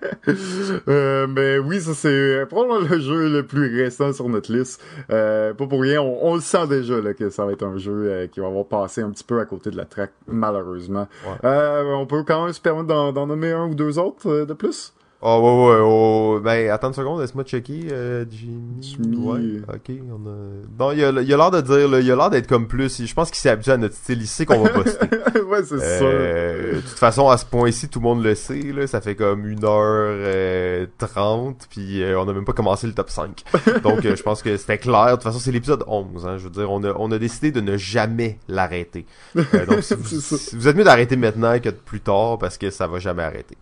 euh, mais oui, ça c'est probablement le jeu le plus récent sur notre liste. Euh, pas pour rien, on, on le sent déjà là, que ça va être un jeu euh, qui va avoir passé un petit peu à côté de la track, malheureusement. Euh, on peut quand même se permettre d'en nommer un ou deux autres de plus?
Oh ouais ouais oh ben attends une seconde laisse-moi checker euh, Jimmy. Ouais ok on a non il a l'air de dire là, il a l'air d'être comme plus je pense qu'il s'est habitué à notre style il sait qu'on va poster.
Ouais c'est
euh, de toute façon à ce point-ci tout le monde le sait là ça fait comme une heure euh, trente puis euh, on a même pas commencé le top 5 donc je pense que c'était clair. De toute façon c'est l'épisode 11 hein, je veux dire on a on a décidé de ne jamais l'arrêter. Donc si vous, vous, êtes mieux d'arrêter maintenant que plus tard parce que ça va jamais arrêter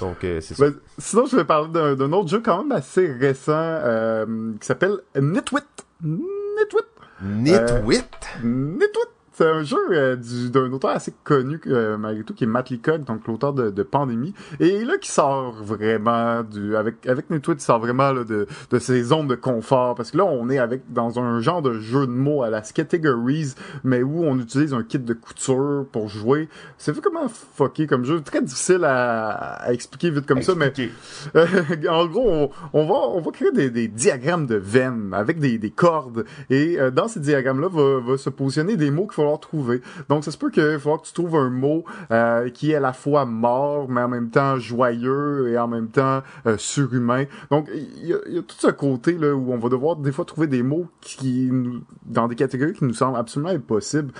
donc c'est ça
ben, Sinon, je vais parler d'un autre jeu quand même assez récent euh, qui s'appelle Nitwit. Nitwit.
Nitwit?
Euh, Nitwit. C'est un jeu euh, d'un auteur assez connu euh, malgré tout qui est Matt Leacock, donc l'auteur de, de, Pandémie, et là qui sort vraiment du avec avec Nitwit, il sort vraiment là, de de ses zones de confort. Parce que là on est avec dans un genre de jeu de mots à la Categories, mais où on utilise un kit de couture pour jouer. C'est vu comment fucké comme jeu, très difficile à, à expliquer vite comme ça, mais euh, en gros on, on, va on va créer des, des diagrammes de veines avec des, des cordes. Et euh, dans ces diagrammes là va, va se positionner des mots qu'il trouver. Donc, ça se peut qu'il va falloir que tu trouves un mot euh, qui est à la fois mort, mais en même temps joyeux et en même temps euh, surhumain. Donc, il y, a, tout ce côté là où on va devoir des fois trouver des mots qui, dans des catégories qui nous semblent absolument impossibles.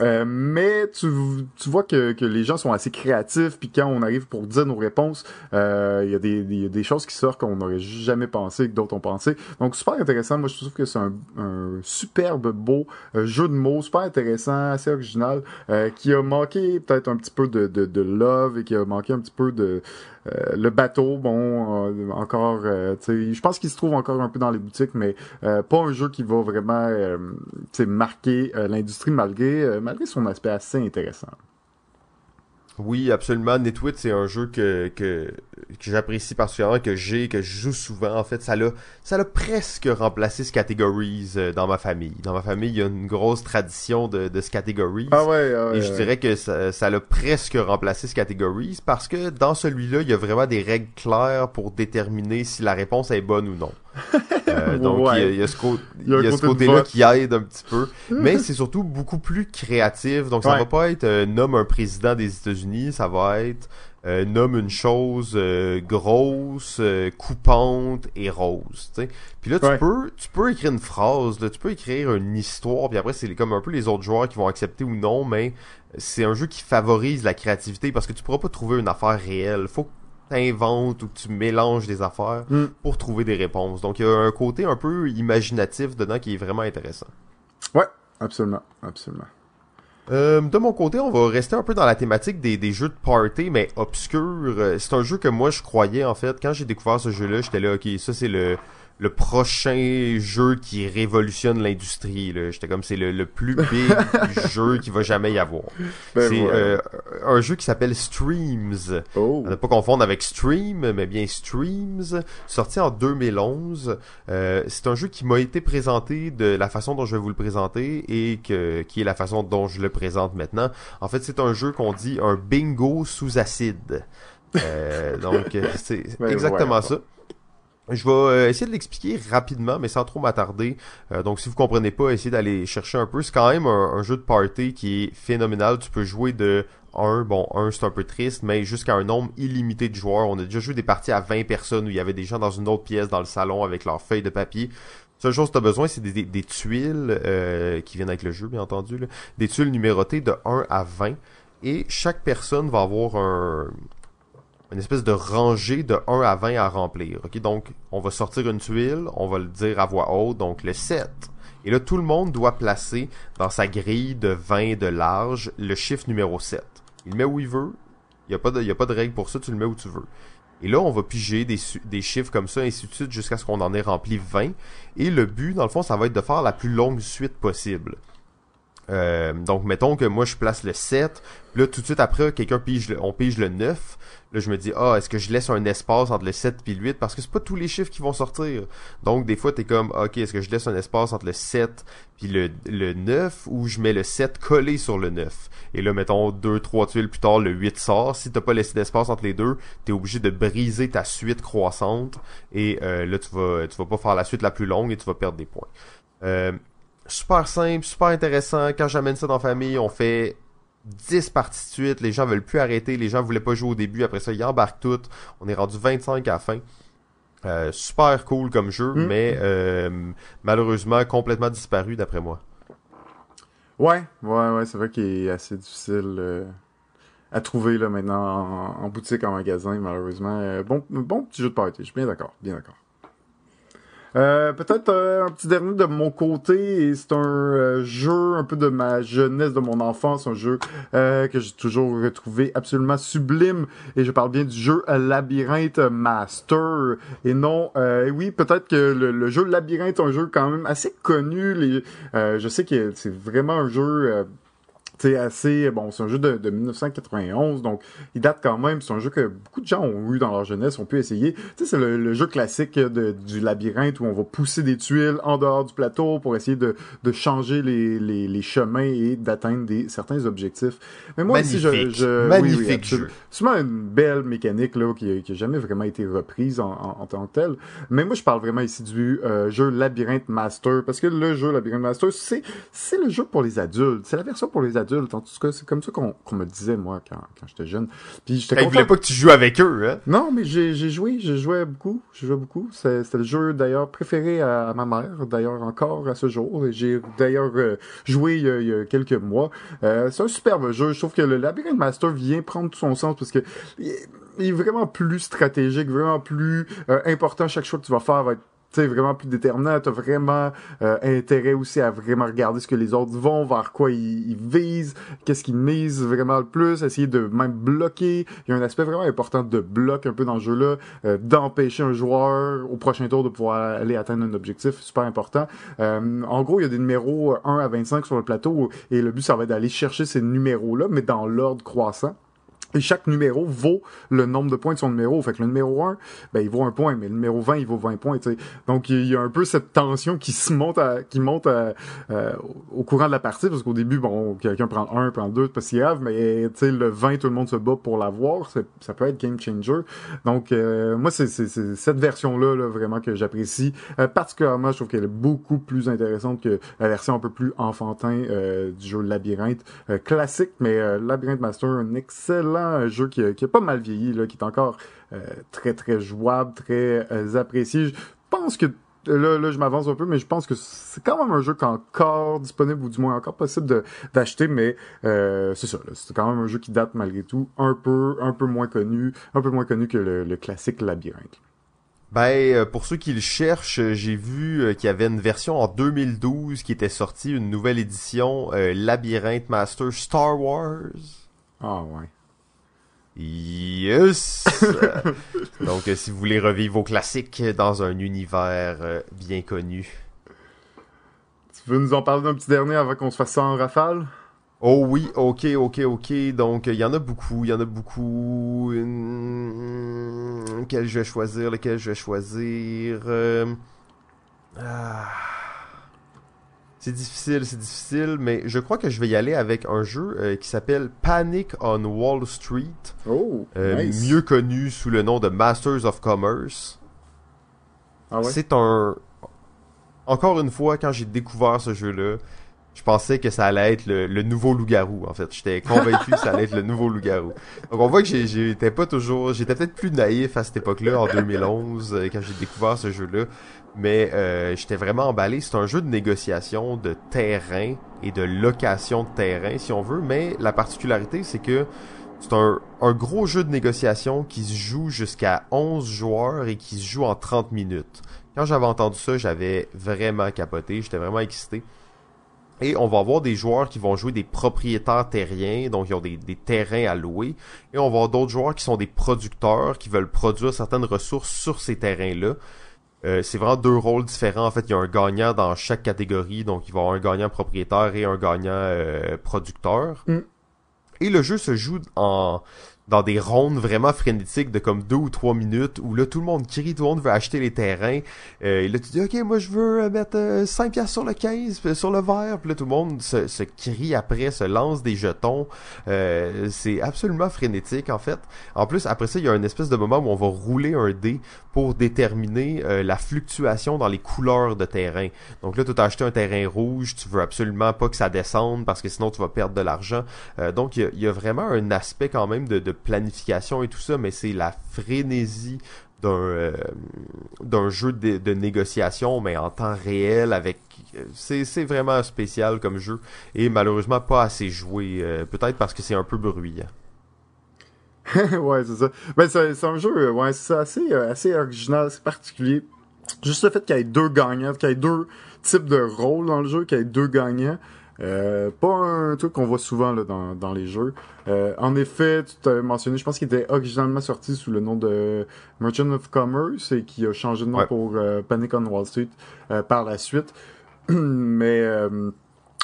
Euh, mais tu, tu vois que, que les gens sont assez créatifs, puis quand on arrive pour dire nos réponses, euh, il y, a des, choses qui sortent qu'on n'aurait jamais pensé, que d'autres ont pensé. Donc super intéressant. Moi, je trouve que c'est un, un, superbe beau euh, jeu de mots, super intéressant, assez original, qui a manqué peut-être un petit peu de, de, de love et qui a manqué un petit peu de euh, le bateau, bon, euh, encore, euh, je pense qu'il se trouve encore un peu dans les boutiques, mais pas un jeu qui va vraiment, marquer l'industrie malgré malgré son aspect assez intéressant.
Oui, absolument. Netwit, c'est un jeu que, que, que j'apprécie particulièrement, que j'ai, que je joue souvent. En fait, ça l'a, ça l'a presque remplacé ce categories euh, dans ma famille. Dans ma famille, il y a une grosse tradition de, de ce categories.
Ah ouais, ah ouais,
Et je
ouais.
dirais que ça, ça l'a presque remplacé ce categories parce que dans celui-là, il y a vraiment des règles claires pour déterminer si la réponse est bonne ou non. Euh, donc,
Ouais.
il y a, il y a ce, côté-là qui aide un petit peu. Mais c'est surtout beaucoup plus créatif. Donc, ça
Ouais.
va pas être euh, nomme un président des États-Unis, ça va être euh, nomme une chose grosse, coupante et rose. Puis là, tu
Ouais.
peux, tu peux écrire une phrase, là, tu peux écrire une histoire. Puis après, c'est comme un peu les autres joueurs qui vont accepter ou non, mais c'est un jeu qui favorise la créativité parce que tu pourras pas trouver une affaire réelle. Faut t'inventes ou que tu mélanges des affaires
Mm.
pour trouver des réponses. Donc, il y a un côté un peu imaginatif dedans qui est vraiment intéressant.
Ouais, absolument, absolument.
Euh, de mon côté, on va rester un peu dans la thématique des, des jeux de party, mais obscurs. Euh, C'est un jeu que moi, je croyais, en fait, quand j'ai découvert ce jeu-là, j'étais là, ok, ça c'est le, le prochain jeu qui révolutionne l'industrie. là. J'étais comme, c'est le, le plus big jeu qu'il va jamais y avoir.
Ben
c'est
ouais.
euh, un jeu qui s'appelle Streams.
Oh.
À ne pas confondre avec Stream, mais bien Streams, sorti en 2011. Euh, c'est un jeu qui m'a été présenté de la façon dont je vais vous le présenter et que, qui est la façon dont je le présente maintenant. En fait, c'est un jeu qu'on dit un bingo sous acide. Euh, donc, c'est
Ben,
exactement
ouais.
ça. Je vais euh, essayer de l'expliquer rapidement, mais sans trop m'attarder. Euh, donc, si vous comprenez pas, essayez d'aller chercher un peu. C'est quand même un, jeu de party qui est phénoménal. Tu peux jouer de 1, bon, 1 c'est un peu triste, mais jusqu'à un nombre illimité de joueurs. On a déjà joué des parties à 20 personnes où il y avait des gens dans une autre pièce dans le salon avec leurs feuilles de papier. Seule chose que tu as besoin, c'est des, tuiles euh, qui viennent avec le jeu, bien entendu. Des tuiles numérotées de 1 à 20. Et chaque personne va avoir un, une espèce de rangée de 1 à 20 à remplir. ok? Donc, on va sortir une tuile, on va le dire à voix haute, donc le 7. Et là, tout le monde doit placer dans sa grille de 20 de large le chiffre numéro 7. Il le met où il veut. Il n'y a, pas de- a pas de règle pour ça, tu le mets où tu veux. Et là, on va piger des, des chiffres comme ça, ainsi de suite, jusqu'à ce qu'on en ait rempli 20. Et le but, dans le fond, ça va être de faire la plus longue suite possible. Euh, donc, mettons que moi, je place le 7. Puis là, tout de suite après, quelqu'un pige le, on pige le 9. Là, je me dis, ah, est-ce que je laisse un espace entre le 7 et le 8? Parce que c'est pas tous les chiffres qui vont sortir. Donc, des fois, t'es comme, ok, est-ce que je laisse un espace entre le 7 puis le, le 9 ou je mets le 7 collé sur le 9? Et là, mettons, 2, 3 tuiles plus tard, le 8 sort. Si t'as pas laissé d'espace entre les deux, t'es obligé de briser ta suite croissante. Et euh, là, tu vas, tu vas pas faire la suite la plus longue et tu vas perdre des points. Euh, super simple, super intéressant. Quand j'amène ça dans la famille, on fait 10 parties de suite. Les gens veulent plus arrêter. Les gens voulaient pas jouer au début. Après ça, ils embarquent toutes. On est rendu 25 à la fin. Euh, super cool comme jeu,
Mm.
mais euh, malheureusement complètement disparu d'après moi.
Ouais, ouais, ouais, c'est vrai qu'il est assez difficile euh, à trouver là maintenant en, en boutique, en magasin, malheureusement. Bon, bon petit jeu de party, je suis bien d'accord, bien d'accord. Euh, Peut-être euh, un petit dernier de mon côté, et c'est un euh, jeu un peu de ma jeunesse, de mon enfance, un jeu euh, que j'ai toujours retrouvé absolument sublime, et je parle bien du jeu Labyrinthe Master, et non, euh, oui, peut-être que le, le jeu Labyrinthe est un jeu quand même assez connu, les, je sais que c'est vraiment un jeu... sais, assez bon c'est un jeu de, de 1991 donc il date quand même c'est un jeu que beaucoup de gens ont eu dans leur jeunesse ont pu essayer tu sais c'est le, le jeu classique de, du labyrinthe où on va pousser des tuiles en dehors du plateau pour essayer de, de changer les, les, les chemins et d'atteindre des certains objectifs mais moi aussi je,
Magnifique.
je oui, oui,
Magnifique
absolument.
jeu.
C'est vraiment une belle mécanique là qui, qui a jamais vraiment été reprise en, en, en tant que telle. Mais moi je parle vraiment ici du euh, jeu Labyrinthe Master parce que le jeu Labyrinthe Master c'est c'est le jeu pour les adultes, c'est la version pour les adultes. En tout cas c'est comme ça qu'on qu'on me disait moi quand, quand j'étais jeune. Puis j'étais
Ils
content.
voulaient pas que tu joues avec eux, hein?
Non, mais j'ai j'ai joué, j'ai joué beaucoup, j'ai joué beaucoup. C'est- C'était le jeu d'ailleurs préféré à, à ma mère, d'ailleurs encore à ce jour. J'ai d'ailleurs euh, joué il y, a, il y a quelques mois. Euh, c'est un superbe jeu. Je trouve que le Labyrinth Master vient prendre tout son sens parce que il est, il est vraiment plus stratégique, vraiment plus euh, important. Chaque choix que tu vas faire va être sais, vraiment plus déterminant. T'as vraiment euh, intérêt aussi à vraiment regarder ce que les autres vont, vers quoi ils, visent, qu'est-ce qu'ils misent vraiment le plus, essayer de même bloquer. Il y a un aspect vraiment important de bloc un peu dans le jeu-là, euh, d'empêcher un joueur au prochain tour de pouvoir aller atteindre un objectif, super important. Euh, en gros, il y a des numéros euh, 1 à 25 sur le plateau et le but, ça va être d'aller chercher ces numéros-là, mais dans l'ordre croissant. Et chaque numéro vaut le nombre de points de son numéro. Fait que le numéro 1, ben, il vaut un point, mais le numéro 20, il vaut 20 points, tu sais. Donc, il y a un peu cette tension qui se monte à, qui monte à, euh, au courant de la partie, parce qu'au début, bon, quelqu'un prend un, prend deux, c'est pas si grave, mais, le 20, tout le monde se bat pour l'avoir. Ça peut être game changer. Donc, euh, moi, c'est cette version-là, là, vraiment, que j'apprécie. Euh, particulièrement, je trouve qu'elle est beaucoup plus intéressante que la version un peu plus enfantin du jeu Labyrinthe. classique, mais Labyrinthe Master, un excellent un jeu qui, qui a pas mal vieilli, là, qui est encore euh, très très jouable, très euh, apprécié. Je pense que là, là je m'avance un peu, mais je pense que c'est quand même un jeu qui est encore disponible ou du moins encore possible d'acheter, mais euh, c'est ça, c'est quand même un jeu qui date malgré tout un peu un peu moins connu, un peu moins connu que le, classique Labyrinthe.
Ben, pour ceux qui le cherchent, j'ai vu qu'il y avait une version en 2012 qui était sortie, une nouvelle édition, Labyrinthe Master Star Wars.
Ah ouais.
Yes! Donc, euh, si vous voulez revivre vos classiques dans un univers euh, bien connu.
Tu veux nous en parler d'un petit dernier avant qu'on se fasse ça en rafale?
Oh oui, ok, ok, ok. Donc, il y en a beaucoup, il y en a beaucoup. Quel je vais choisir, lequel je vais choisir. Euh, ah. C'est difficile, c'est difficile, mais je crois que je vais y aller avec un jeu euh, qui s'appelle Panic on Wall Street.
Oh,
euh, mieux connu sous le nom de Masters of Commerce. Ah ouais? C'est un... Encore une fois, quand j'ai découvert ce jeu-là, je pensais que ça allait être le, nouveau loup-garou, en fait. J'étais convaincu que ça allait être le nouveau loup-garou. Donc on voit que j'étais pas toujours... J'étais peut-être plus naïf à cette époque-là, en 2011, euh, quand j'ai découvert ce jeu-là mais euh, j'étais vraiment emballé. C'est un jeu de négociation de terrain et de location de terrain, si on veut, mais la particularité, c'est que c'est un, gros jeu de négociation qui se joue jusqu'à 11 joueurs et qui se joue en 30 minutes. Quand j'avais entendu ça, j'avais vraiment capoté, j'étais vraiment excité. Et on va avoir des joueurs qui vont jouer des propriétaires terriens, donc ils ont des, des terrains à louer. Et on va avoir d'autres joueurs qui sont des producteurs, qui veulent produire certaines ressources sur ces terrains-là. Euh, c'est vraiment deux rôles différents. En fait, il y a un gagnant dans chaque catégorie. Donc, il va y avoir un gagnant propriétaire et un gagnant euh, producteur. Mm. Et le jeu se joue en dans des rondes vraiment frénétiques de comme deux ou trois minutes où là tout le monde crie, tout le monde veut acheter les terrains. Euh, et là tu dis ok moi je veux euh, mettre euh, 5 piastres sur le 15, euh, sur le vert, puis là tout le monde se, se crie après, se lance des jetons. Euh, c'est absolument frénétique en fait. En plus après ça il y a une espèce de moment où on va rouler un dé pour déterminer la fluctuation dans les couleurs de terrain. Donc là tu as acheté un terrain rouge, tu veux absolument pas que ça descende parce que sinon tu vas perdre de l'argent. donc il y a, vraiment un aspect quand même de, de planification et tout ça, mais c'est la frénésie d'un euh, d'un jeu de, négociation, mais en temps réel avec c'est vraiment spécial comme jeu et malheureusement pas assez joué, euh, peut-être parce que c'est un peu bruyant.
ouais, c'est ça. Ben c'est un jeu, ouais, c'est assez euh, assez original, c'est particulier. Juste le fait qu'il y ait deux gagnants, qu'il y ait deux types de rôles dans le jeu, qu'il y ait deux gagnants. Euh, pas un truc qu'on voit souvent là, dans, dans les jeux. Euh, en effet, tu t'as mentionné, je pense qu'il était originalement sorti sous le nom de Merchant of Commerce et qui a changé de nom pour euh, Panic on Wall Street par la suite. Mais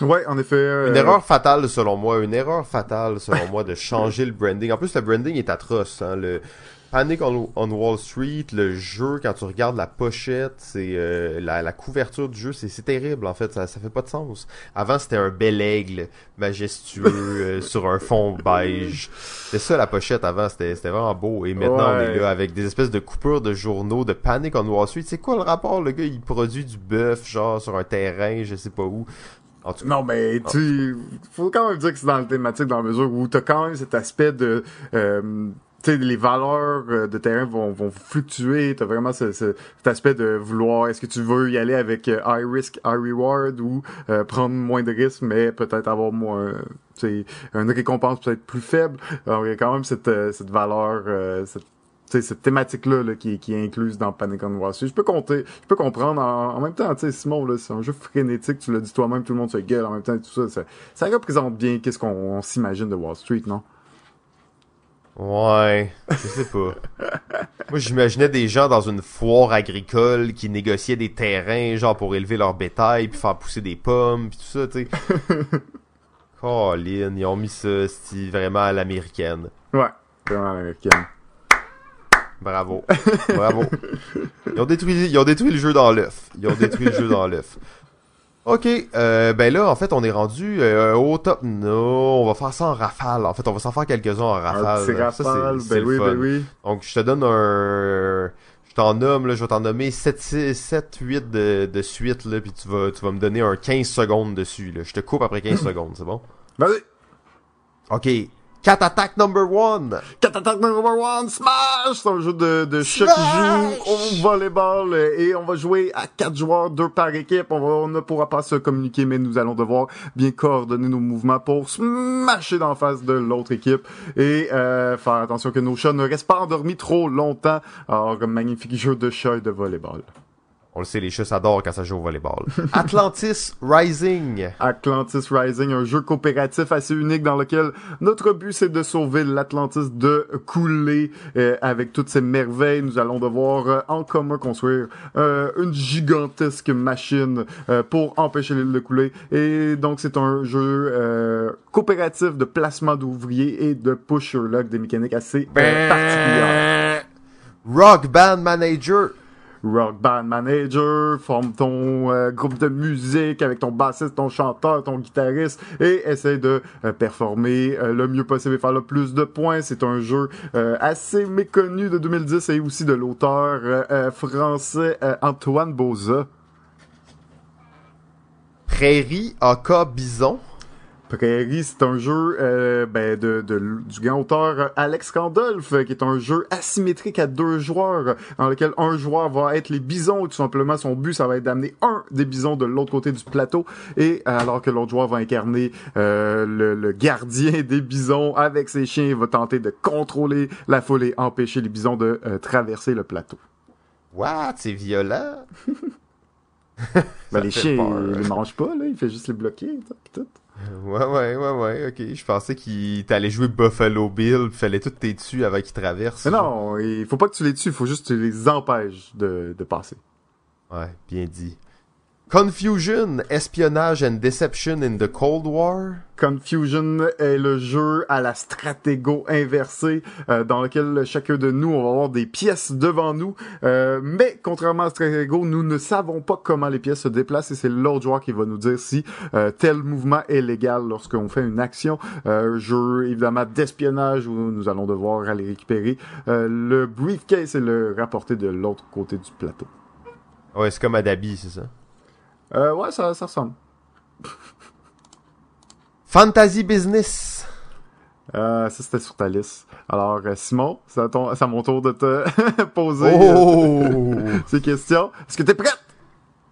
ouais, en effet.
Une erreur fatale selon moi, une erreur fatale selon moi de changer le branding. En plus, le branding est atroce. Hein, le Panic on, Wall Street, le jeu, quand tu regardes la pochette, c'est euh, la, couverture du jeu, c'est terrible en fait, ça, ça fait pas de sens. Avant c'était un bel aigle majestueux euh, sur un fond beige. C'est ça la pochette avant, c'était vraiment beau. Et maintenant on est là avec des espèces de coupures de journaux de Panic on Wall Street. C'est quoi le rapport Le gars il produit du bœuf genre sur un terrain, je sais pas où?
Non, mais tu, faut quand même dire que c'est dans la thématique dans la mesure où t'as quand même cet aspect de euh, sais, les valeurs euh, de terrain vont, vont fluctuer. T'as vraiment ce, cet aspect de vouloir, est-ce que tu veux y aller avec euh, high risk, high reward ou euh, prendre moins de risques, mais peut-être avoir moins, une récompense peut-être plus faible. Alors, il y a quand même cette, cette valeur, cette cette thématique-là là, qui, qui est incluse dans Panic on Wall Street. Je peux compter, je peux comprendre en, même temps, tu sais, Simon, là, c'est un jeu frénétique, tu l'as dit toi-même, tout le monde se gueule en même temps et tout ça. Ça, ça représente bien qu'est-ce qu'on s'imagine de Wall Street, non?
Ouais, je sais pas. Moi, j'imaginais des gens dans une foire agricole qui négociaient des terrains, genre pour élever leur bétail, puis faire pousser des pommes, puis tout ça, tu sais. Colin, ils ont mis ça, c'est vraiment à l'américaine.
Ouais, vraiment américaine.
Bravo. Bravo. Ils ont détruit, ils ont détruit le jeu dans l'œuf. Ils ont détruit le jeu dans l'œuf. Ok, euh, ben là, en fait, on est rendu euh, au top. Non, on va faire ça en rafale. En fait, on va s'en faire quelques-uns en rafale.
Un petit
Ça, c'est-
rafale,
c'est
ben oui,
fun.
ben oui.
Donc, je te donne un... Je t'en nomme, là, je vais t'en nommer 7, 6, 7 8 de, de suite, là, puis tu vas, tu vas me donner un 15 secondes dessus, là. Je te coupe après 15 secondes, c'est bon?
Vas-y!
Ok. Cat Attack number one!
Cat Attack number one, Smash! C'est un jeu de, de chat qui joue au volleyball et on va jouer à quatre joueurs, deux par équipe. On, va, on ne pourra pas se communiquer, mais nous allons devoir bien coordonner nos mouvements pour smasher d'en face de l'autre équipe et euh, faire attention que nos chats ne restent pas endormis trop longtemps. Alors, un magnifique jeu de chat et de volleyball.
On le sait, les chats s'adorent quand ça joue au volleyball. Atlantis Rising!
Atlantis Rising, un jeu coopératif assez unique dans lequel notre but c'est de sauver l'Atlantis de couler euh, avec toutes ces merveilles. Nous allons devoir euh, en commun construire euh, une gigantesque machine euh, pour empêcher l'île de couler. Et donc c'est un jeu euh, coopératif de placement d'ouvriers et de push your luck, des mécaniques assez euh, particulières.
Rock Band Manager!
Rock Band Manager, forme ton euh, groupe de musique avec ton bassiste, ton chanteur, ton guitariste et essaye de euh, performer euh, le mieux possible et faire le plus de points. C'est un jeu euh, assez méconnu de 2010 et aussi de l'auteur français Antoine Boza.
Prairie AK Bison.
Prairie, c'est un jeu euh, ben, de, de- du grand auteur Alex Randolph, euh, qui est un jeu asymétrique à deux joueurs, dans lequel un joueur va être les bisons, tout simplement son but, ça va être d'amener un des bisons de l'autre côté du plateau, et alors que l'autre joueur va incarner euh, le, le gardien des bisons avec ses chiens, il va tenter de contrôler la foule et empêcher les bisons de euh, traverser le plateau.
What? C'est violent?
Ben, les chiens, ils les mangent pas, là, il fait juste les bloquer, tout, tout.
Ouais, ouais, ouais, ouais, ok. Je pensais qu'il t'allait jouer Buffalo Bill, pis fallait tout tes dessus avant qu'il traverse.
Mais non, il faut pas que tu les tues, il faut juste que tu les empêches de, de passer.
Ouais, bien dit. Confusion, Espionnage and Deception in the Cold War.
Confusion est le jeu à la stratégo inversée euh, dans lequel chacun de nous on va avoir des pièces devant nous Euh, mais contrairement à stratégo nous ne savons pas comment les pièces se déplacent et c'est l'autre joueur qui va nous dire si euh, tel mouvement est légal lorsqu'on fait une action euh, jeu évidemment d'espionnage où nous allons devoir aller récupérer euh, le briefcase et le rapporter de l'autre côté du plateau
Ouais, c'est comme Adabi, c'est ça?
Euh, ouais ça, ça ressemble
Fantasy Business.
Euh, ça, c'était sur ta liste. Alors, euh, Simon, c'est à, ton- c'est à mon tour de te poser euh,
Oh!
ces questions. Est-ce que t'es prête?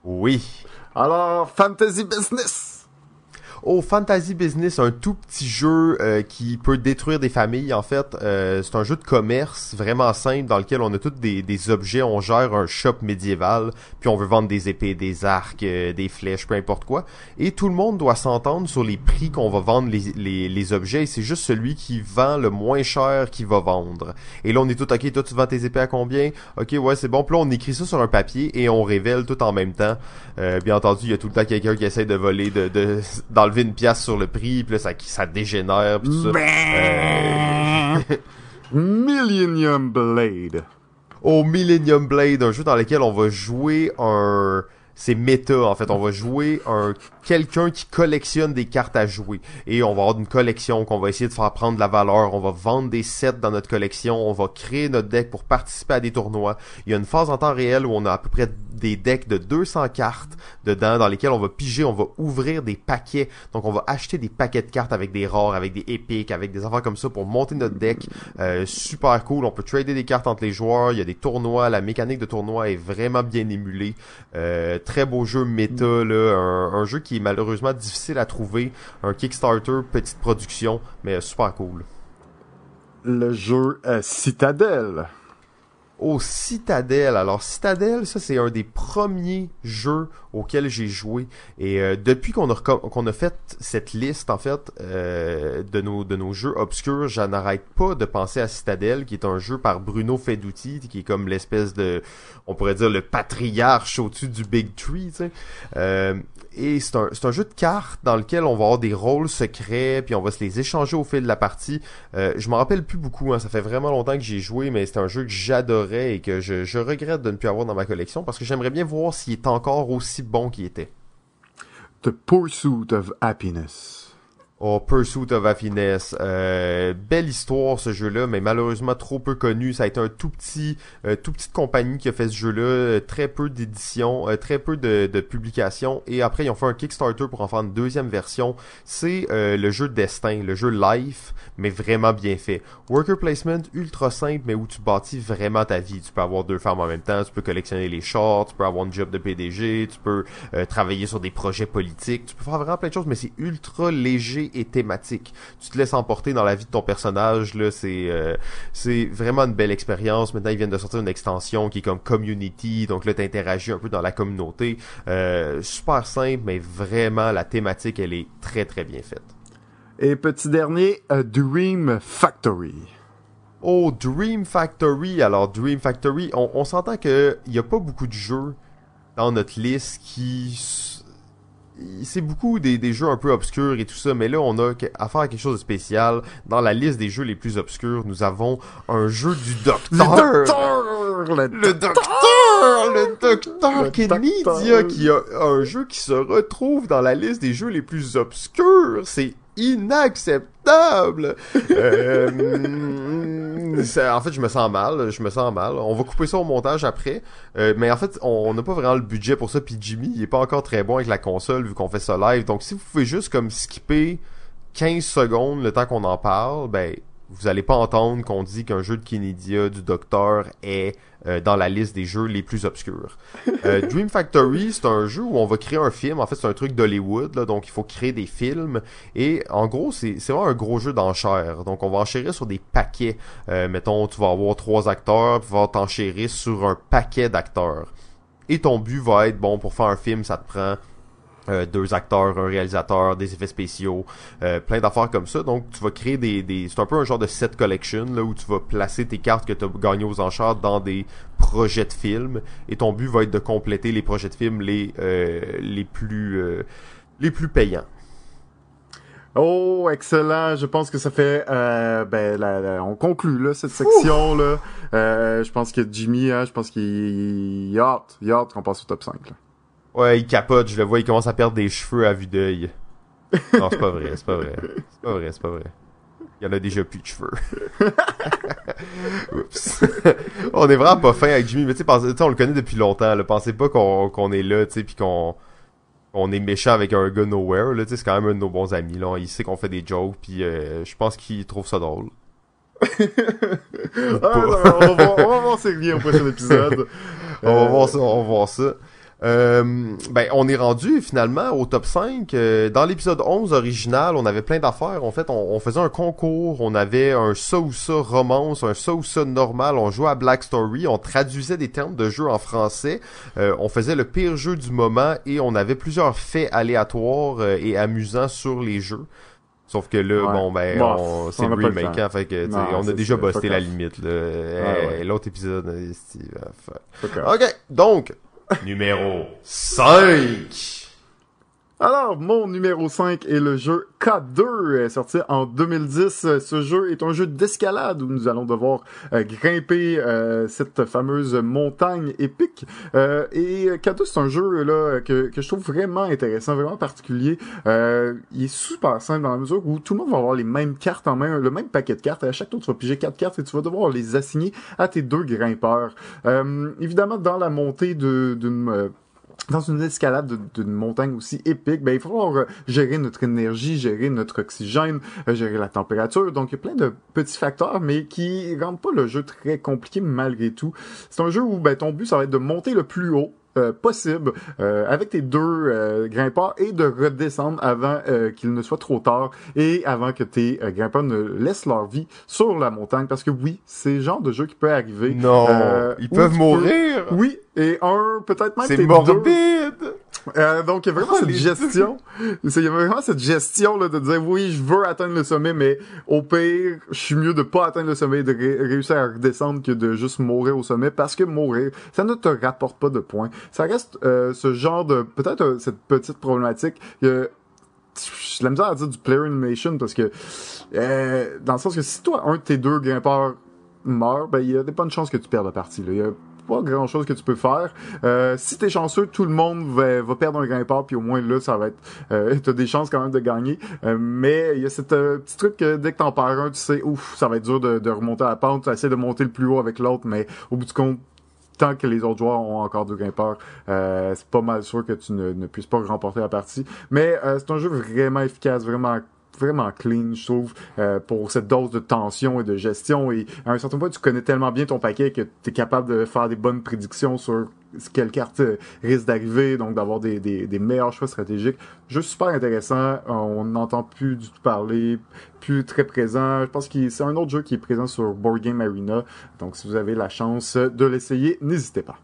oui.
Alors, Fantasy Business.
Oh, Fantasy Business, un tout petit jeu euh, qui peut détruire des familles. En fait, euh, c'est un jeu de commerce vraiment simple dans lequel on a tous des, des objets. On gère un shop médiéval, puis on veut vendre des épées, des arcs, euh, des flèches, peu importe quoi. Et tout le monde doit s'entendre sur les prix qu'on va vendre les, les, les objets. Et c'est juste celui qui vend le moins cher qui va vendre. Et là, on est tout ok. Toi, tu vends tes épées à combien? Ok, ouais, c'est bon. Puis là, on écrit ça sur un papier et on révèle tout en même temps. Euh, bien entendu, il y a tout le temps quelqu'un qui essaie de voler, de, de d'enlever une pièce sur le prix, puis là, ça, ça dégénère, puis tout ça. Euh,
Millennium Blade.
au Millennium Blade, un jeu dans lequel on va jouer un... C'est méta, en fait. On va jouer un quelqu'un qui collectionne des cartes à jouer. Et on va avoir une collection qu'on va essayer de faire prendre de la valeur. On va vendre des sets dans notre collection. On va créer notre deck pour participer à des tournois. Il y a une phase en temps réel où on a à peu près des decks de 200 cartes dedans dans lesquelles on va piger, on va ouvrir des paquets. Donc on va acheter des paquets de cartes avec des rares, avec des épiques, avec des affaires comme ça pour monter notre deck. Euh, super cool. On peut trader des cartes entre les joueurs. Il y a des tournois. La mécanique de tournoi est vraiment bien émulée. Euh, très beau jeu méta, là. Un, un jeu qui est malheureusement difficile à trouver. Un Kickstarter, petite production, mais super cool.
Le jeu euh, Citadel.
au Citadel. Alors Citadel, ça c'est un des premiers jeux auxquels j'ai joué et euh, depuis qu'on a qu'on a fait cette liste en fait euh, de nos de nos jeux obscurs, je n'arrête pas de penser à Citadel qui est un jeu par Bruno Feduti qui est comme l'espèce de on pourrait dire le patriarche au-dessus du Big Tree, tu sais. Euh, et c'est un, un, jeu de cartes dans lequel on va avoir des rôles secrets, puis on va se les échanger au fil de la partie. Euh, je m'en rappelle plus beaucoup, hein, ça fait vraiment longtemps que j'ai joué, mais c'est un jeu que j'adorais et que je, je, regrette de ne plus avoir dans ma collection parce que j'aimerais bien voir s'il est encore aussi bon qu'il était.
The Pursuit of Happiness.
Oh, Pursuit of Happiness. Euh, belle histoire ce jeu-là, mais malheureusement trop peu connu. Ça a été un tout petit, euh, tout petite compagnie qui a fait ce jeu-là, euh, très peu d'éditions, euh, très peu de, de, publications, et après ils ont fait un Kickstarter pour en faire une deuxième version. C'est le jeu Destin, le jeu Life, mais vraiment bien fait. Worker placement ultra simple, mais où tu bâtis vraiment ta vie. Tu peux avoir deux femmes en même temps, tu peux collectionner les shorts, tu peux avoir une job de PDG, tu peux travailler sur des projets politiques, tu peux faire vraiment plein de choses, mais c'est ultra léger et thématique. Tu te laisses emporter dans la vie de ton personnage là, c'est euh, c'est vraiment une belle expérience. Maintenant, ils viennent de sortir une extension qui est comme community, donc là t'interagis un peu dans la communauté. Euh, super simple, mais vraiment la thématique elle est très très bien faite.
Et petit dernier, Dream Factory.
Oh, Dream Factory. Alors, Dream Factory, on, on s'entend que il y a pas beaucoup de jeux dans notre liste qui c'est beaucoup des, des, jeux un peu obscurs et tout ça, mais là, on a affaire à quelque chose de spécial. Dans la liste des jeux les plus obscurs, nous avons un jeu du docteur.
Le docteur!
Le, docteur! Le docteur Kenidia qui a un jeu qui se retrouve dans la liste des jeux les plus obscurs. C'est inacceptable. euh, en fait, je me sens mal. Je me sens mal. On va couper ça au montage après. Euh, mais en fait, on n'a pas vraiment le budget pour ça. Puis Jimmy, il est pas encore très bon avec la console vu qu'on fait ça live. Donc, si vous pouvez juste comme skipper 15 secondes le temps qu'on en parle, ben vous allez pas entendre qu'on dit qu'un jeu de Kinedia du Docteur est euh, dans la liste des jeux les plus obscurs. Euh, Dream Factory, c'est un jeu où on va créer un film. En fait, c'est un truc d'Hollywood, donc il faut créer des films. Et en gros, c'est vraiment un gros jeu d'enchères. Donc, on va enchérir sur des paquets. Euh, mettons, tu vas avoir trois acteurs, tu vas t'enchérir sur un paquet d'acteurs. Et ton but va être, bon, pour faire un film, ça te prend euh, deux acteurs, un réalisateur, des effets spéciaux, euh, plein d'affaires comme ça. Donc tu vas créer des, des c'est un peu un genre de set collection là où tu vas placer tes cartes que tu as gagnées aux enchères dans des projets de films et ton but va être de compléter les projets de films les euh, les plus les plus payants.
Oh, excellent. Je pense que ça fait, euh, ben, on conclut là cette section là. je pense que Jimmy, hein, je pense qu'il a hâte, il a hâte qu'on passe au top 5. Là.
Ouais, il capote, je le vois, il commence à perdre des cheveux à vue d'œil. Non, c'est pas vrai, c'est pas vrai. C'est pas vrai, c'est pas vrai. Il y en a déjà plus de cheveux. Oups. on est vraiment pas fin avec Jimmy, mais tu sais, on le connaît depuis longtemps, là. Pensez pas qu'on est là, tu sais, pis qu'on on est méchant avec un gars nowhere, là, tu sais, c'est quand même un de nos bons amis, là. Il sait qu'on fait des jokes, puis euh, je pense qu'il trouve ça drôle.
ah, on, va, on, va, on va voir c'est bien au prochain épisode.
on va voir ça, on va voir ça. Euh, ben, on est rendu finalement au top 5. Euh, dans l'épisode 11 original, on avait plein d'affaires. En fait, on, faisait un concours, on avait un ça ou ça romance, un ça ou ça normal, on jouait à Black Story, on traduisait des termes de jeu en français, euh, on faisait le pire jeu du moment et on avait plusieurs faits aléatoires et amusants sur les jeux. Sauf que là, bon, ben, c'est le remake, hein, fait que, on a déjà bossé la limite, là. L'autre épisode, Ok, donc, numéro 5.
Alors, mon numéro 5 est le jeu K2, sorti en 2010. Ce jeu est un jeu d'escalade où nous allons devoir euh, grimper euh, cette fameuse montagne épique. Euh, et K2, c'est un jeu là que, que je trouve vraiment intéressant, vraiment particulier. il est super simple dans la mesure où tout le monde va avoir les mêmes cartes en main, le même paquet de cartes. Et à chaque tour, tu vas piger quatre cartes et tu vas devoir les assigner à tes deux grimpeurs. évidemment, dans la montée d'une dans une escalade d'une montagne aussi épique, ben il faut euh, gérer notre énergie, gérer notre oxygène, euh, gérer la température. Donc il y a plein de petits facteurs, mais qui rendent pas le jeu très compliqué malgré tout. C'est un jeu où ben, ton but ça va être de monter le plus haut euh, possible euh, avec tes deux euh, grimpeurs et de redescendre avant qu'il ne soit trop tard et avant que tes grimpeurs ne laissent leur vie sur la montagne parce que oui, c'est le genre de jeu qui peut arriver.
Non, ils peuvent mourir.
Oui, et un peut-être même
c'est morbide.
Euh, donc, il y a vraiment oh, cette gestion. Il y a vraiment cette gestion là, de dire oui, je veux atteindre le sommet, mais au pire, je suis mieux de pas atteindre le sommet et de réussir à redescendre que de juste mourir au sommet parce que mourir, ça ne te rapporte pas de points. Ça reste euh, ce genre de peut-être euh, cette petite problématique. que je la misère à dire du player animation parce que dans le sens que si toi un de tes deux grimpeurs meurt, ben il y a des bonnes chances que tu perdes la partie. Là. Il y a pas grand chose que tu peux faire. Euh, si t'es chanceux, tout le monde va, perdre un grimpeur, puis au moins là, ça va être. Euh, t'as des chances quand même de gagner. Euh, mais il y a ce euh, petit truc que dès que t'en perds un, tu sais, ouf, ça va être dur de, de remonter à la pente. Tu essaies de monter le plus haut avec l'autre, mais au bout du compte, tant que les autres joueurs ont encore deux grimpeurs, euh, c'est pas mal sûr que tu ne, ne puisses pas remporter la partie. Mais euh, c'est un jeu vraiment efficace, vraiment vraiment clean, je trouve, euh, pour cette dose de tension et de gestion. Et à un certain point, tu connais tellement bien ton paquet que tu es capable de faire des bonnes prédictions sur quelle carte euh, risque d'arriver, donc d'avoir des, des, des, meilleurs choix stratégiques. Juste super intéressant. On n'entend plus du tout parler, plus très présent. Je pense que c'est un autre jeu qui est présent sur Board Game Arena. Donc si vous avez la chance de l'essayer, n'hésitez pas.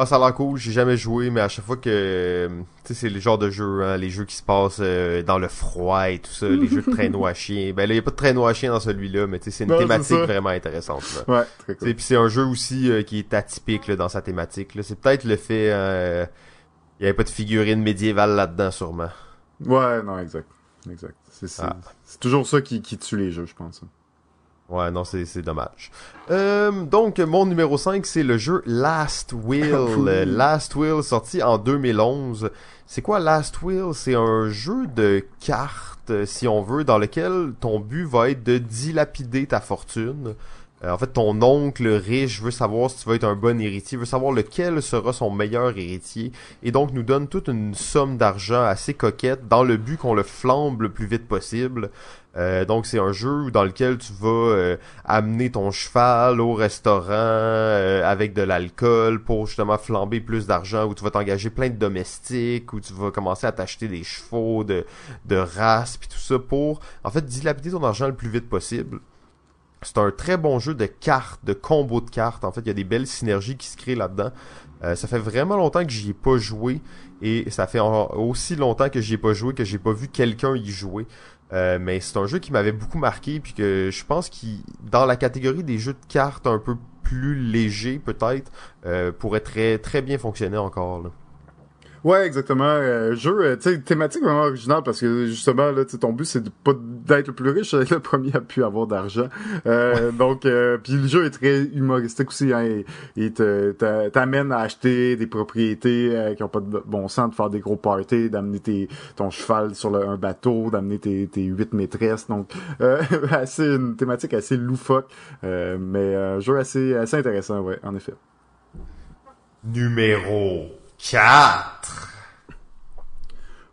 Ah, ça a l'air cool, j'ai jamais joué, mais à chaque fois que. Tu sais, c'est le genre de jeu, hein, les jeux qui se passent euh, dans le froid et tout ça, les jeux de traîneau à chien. Ben là, il a pas de traîneau à chien dans celui-là, mais tu sais, c'est une thématique vraiment intéressante.
Là. Ouais, très cool.
Puis c'est un jeu aussi euh, qui est atypique là, dans sa thématique. Là. C'est peut-être le fait. Euh, il y avait pas de figurine médiévale là-dedans, sûrement.
Ouais, non, exact. Exact. C'est ah. toujours ça qui, qui tue les jeux, je pense. Hein.
Ouais, non, c'est dommage. Euh, donc, mon numéro 5, c'est le jeu Last Will. Last Will, sorti en 2011. C'est quoi Last Will? C'est un jeu de cartes, si on veut, dans lequel ton but va être de dilapider ta fortune. Euh, en fait, ton oncle riche veut savoir si tu vas être un bon héritier, veut savoir lequel sera son meilleur héritier, et donc nous donne toute une somme d'argent assez coquette dans le but qu'on le flambe le plus vite possible. Euh, donc c'est un jeu dans lequel tu vas euh, amener ton cheval au restaurant avec de l'alcool pour justement flamber plus d'argent, où tu vas t'engager plein de domestiques, où tu vas commencer à t'acheter des chevaux de, de race, puis tout ça pour en fait dilapider ton argent le plus vite possible. C'est un très bon jeu de cartes, de combos de cartes. En fait, il y a des belles synergies qui se créent là-dedans. Euh, ça fait vraiment longtemps que j'y ai pas joué et ça fait aussi longtemps que j'y ai pas joué que j'ai pas vu quelqu'un y jouer. Euh, mais c'est un jeu qui m'avait beaucoup marqué puis que je pense qu'il dans la catégorie des jeux de cartes un peu plus légers peut-être euh, pourrait très très bien fonctionner encore. Là.
Ouais, exactement. Euh, jeu, euh, tu sais, thématique vraiment originale parce que justement, là, ton but c'est pas d'être le plus riche, le premier à pu avoir d'argent. Euh, donc, euh, puis le jeu est très humoristique aussi. Hein, il t'amène à acheter des propriétés qui ont pas de bon sens, de faire des gros parties, d'amener tes ton cheval sur un bateau, d'amener tes, tes huit maîtresses. Donc, assez une thématique assez loufoque, mais un jeu assez assez intéressant, ouais, en effet.
Numéro 4.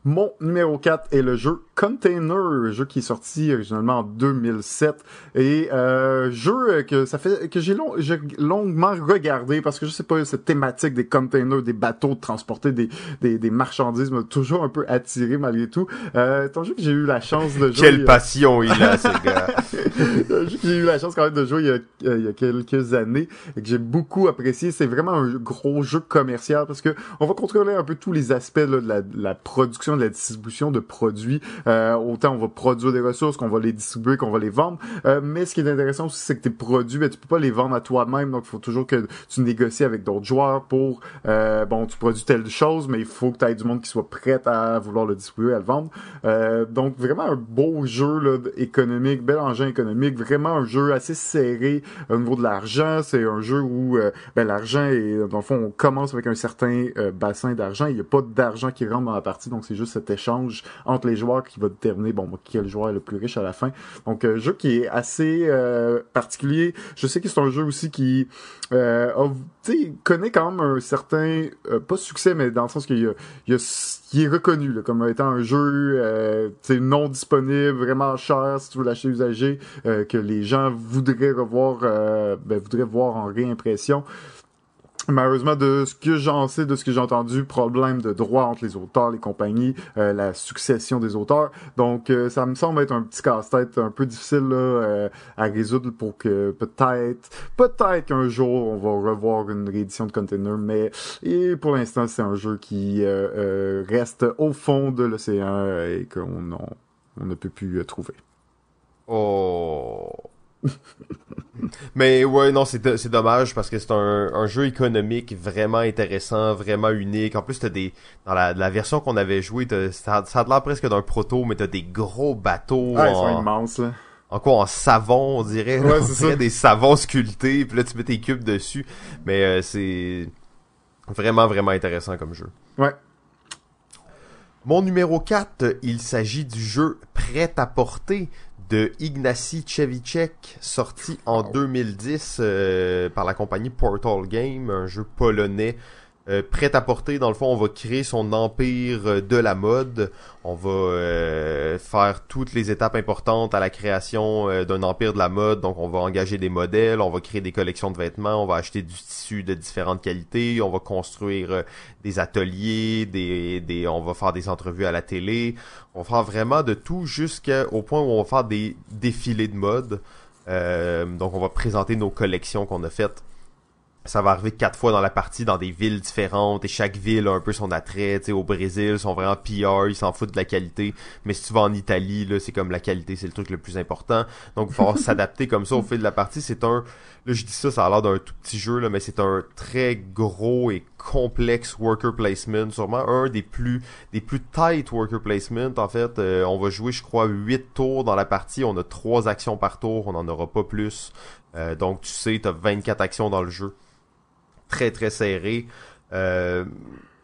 Mon numéro 4 est le jeu Container, jeu qui est sorti originalement en 2007 et euh, jeu que ça fait que j'ai long, longuement regardé parce que je sais pas cette thématique des containers, des bateaux de transporter des, des, des marchandises m'a toujours un peu attiré malgré tout. Euh, un jeu que j'ai eu la chance de jouer.
Quelle euh, passion il a ce gars.
un jeu que j'ai eu la chance quand même de jouer il y a, il y a quelques années et que j'ai beaucoup apprécié. C'est vraiment un gros jeu commercial parce que on va contrôler un peu tous les aspects là, de, la, de la production, de la distribution de produits. Euh, autant on va produire des ressources, qu'on va les distribuer, qu'on va les vendre. Euh, mais ce qui est intéressant aussi, c'est que tes produits, ben, tu peux pas les vendre à toi-même. Donc, il faut toujours que tu négocies avec d'autres joueurs pour, euh, bon, tu produis telle chose, mais il faut que tu aies du monde qui soit prêt à vouloir le distribuer, à le vendre. donc, vraiment un beau jeu là, économique, bel engin économique, vraiment un jeu assez serré au niveau de l'argent. C'est un jeu où ben, l'argent est, dans le fond, on commence avec un certain bassin d'argent. Il n'y a pas d'argent qui rentre dans la partie, donc c'est juste cet échange entre les joueurs qui va déterminer bon quel joueur est le plus riche à la fin. Donc un jeu qui est assez euh, particulier. Je sais que c'est un jeu aussi qui euh, connaît quand même un certain euh, pas succès mais dans le sens qu'il il, est reconnu là, comme étant un jeu euh, non disponible, vraiment cher si tu veux l'acheter usagé, euh, que les gens voudraient revoir, ben, voudraient voir en réimpression. Malheureusement, de ce que j'en sais, de ce que j'ai entendu, problème de droit entre les auteurs, les compagnies, euh, la succession des auteurs. Donc, euh, ça me semble être un petit casse-tête un peu difficile là, euh, à résoudre pour que peut-être, peut-être qu'un jour on va revoir une réédition de Container, mais et pour l'instant, c'est un jeu qui reste au fond de l'océan et qu'on on ne peut plus trouver.
Oh. Mais ouais, non, c'est, c'est dommage parce que c'est un, un, jeu économique vraiment intéressant, vraiment unique. En plus, t'as des dans la, la version qu'on avait joué, ça, ça a l'air presque d'un proto, mais t'as des gros bateaux.
Ah, ils sont immenses là.
En quoi en savon, on dirait.
Ouais, c'est ça.
des savons sculptés, puis là tu mets tes cubes dessus. Mais euh, c'est vraiment vraiment intéressant comme jeu.
Ouais.
Mon numéro 4, il s'agit du jeu Prêt à porter de Ignacy Chevicek, sorti en 2010 euh, par la compagnie Portal Game, un jeu polonais euh, prêt à porter. Dans le fond, on va créer son empire euh, de la mode. On va euh, faire toutes les étapes importantes à la création d'un empire de la mode. Donc, on va engager des modèles, on va créer des collections de vêtements, on va acheter du tissu de différentes qualités, on va construire des ateliers, des, des, on va faire des entrevues à la télé. On va faire vraiment de tout jusqu'au point où on va faire des défilés de mode. donc, on va présenter nos collections qu'on a faites ça va arriver quatre fois dans la partie dans des villes différentes et chaque ville a un peu son attrait. Tu sais, au Brésil, ils sont vraiment PR, ils s'en foutent de la qualité. Mais si tu vas en Italie, là, c'est comme la qualité, c'est le truc le plus important. Donc, il faut s'adapter comme ça au fil de la partie. C'est un, là, je dis ça, ça a l'air d'un tout petit jeu, là, mais c'est un très gros et complexe worker placement. Sûrement un des plus, des plus tight worker placement. En fait, euh, on va jouer, je crois, huit tours dans la partie. On a trois actions par tour. On n'en aura pas plus. Euh, donc, tu sais, tu as 24 actions dans le jeu très très serré. Euh,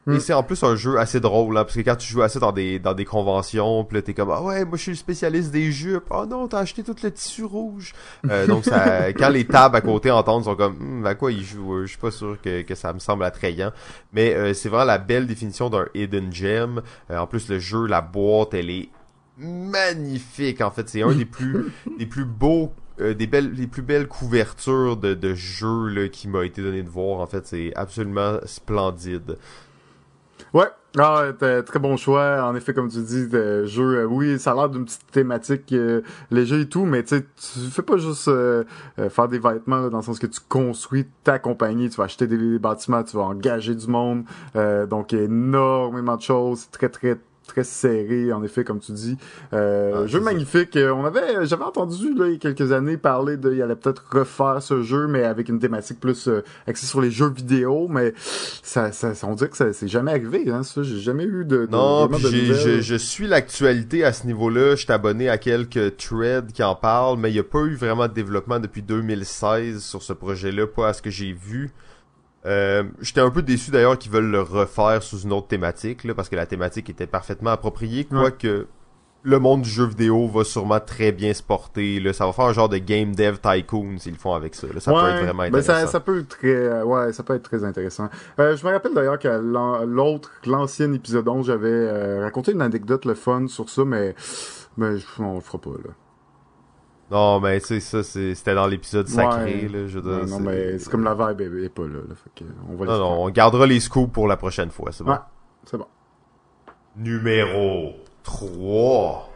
Et hmm. c'est en plus un jeu assez drôle, là, parce que quand tu joues assez dans des dans des conventions, puis là t'es comme ah ouais, moi je suis le spécialiste des jupes. Oh non, t'as acheté tout le tissu rouge. Euh, donc ça, quand les tables à côté entendent, ils sont comme hm, à quoi ils jouent. Je suis pas sûr que, que ça me semble attrayant. Mais euh, c'est vraiment la belle définition d'un hidden gem. Euh, en plus le jeu, la boîte, elle est magnifique. En fait, c'est un des plus des plus beaux euh, des belles, les plus belles couvertures de, de jeux là, qui m'a été donné de voir. En fait, c'est absolument splendide.
Ouais, ah, très bon choix. En effet, comme tu dis, de jeu, euh, oui, ça a l'air d'une petite thématique euh, léger et tout, mais tu fais pas juste euh, faire des vêtements dans le sens que tu construis ta compagnie, tu vas acheter des, bâtiments, tu vas engager du monde, donc énormément de choses, très très très serré, en effet, comme tu dis. Euh, ah, jeu magnifique. Euh, on avait, j'avais entendu là, il y a quelques années parler de, il allait peut-être refaire ce jeu, mais avec une thématique plus euh, axée sur les jeux vidéo. Mais ça, ça, on dirait que ça c'est jamais arrivé. Hein, ça, j'ai jamais eu de. de
non, je, je suis l'actualité à ce niveau-là. Je suis abonné à quelques threads qui en parlent, mais il n'y a pas eu vraiment de développement depuis 2016 sur ce projet-là, pas à ce que j'ai vu. Euh, J'étais un peu déçu d'ailleurs qu'ils veulent le refaire sous une autre thématique, là, parce que la thématique était parfaitement appropriée, quoique le monde du jeu vidéo va sûrement très bien se porter. Là. Ça va faire un genre de game dev tycoon s'ils le font avec ça. Là. Ça peut être vraiment intéressant.
Ben ça, ça, peut être très, euh, ouais, ça peut être très intéressant. Euh, je me rappelle d'ailleurs que l'autre, l'ancien épisode 11, j'avais euh, raconté une anecdote le fun sur ça, mais, mais on le fera pas là.
Non, mais tu sais, ça, c'était dans l'épisode sacré, là, je veux
Non, mais c'est comme la vibe est, pas là, là fait on va
Non, non, on gardera les scoops pour la prochaine fois, c'est bon.
Ouais, c'est bon.
Numéro 3.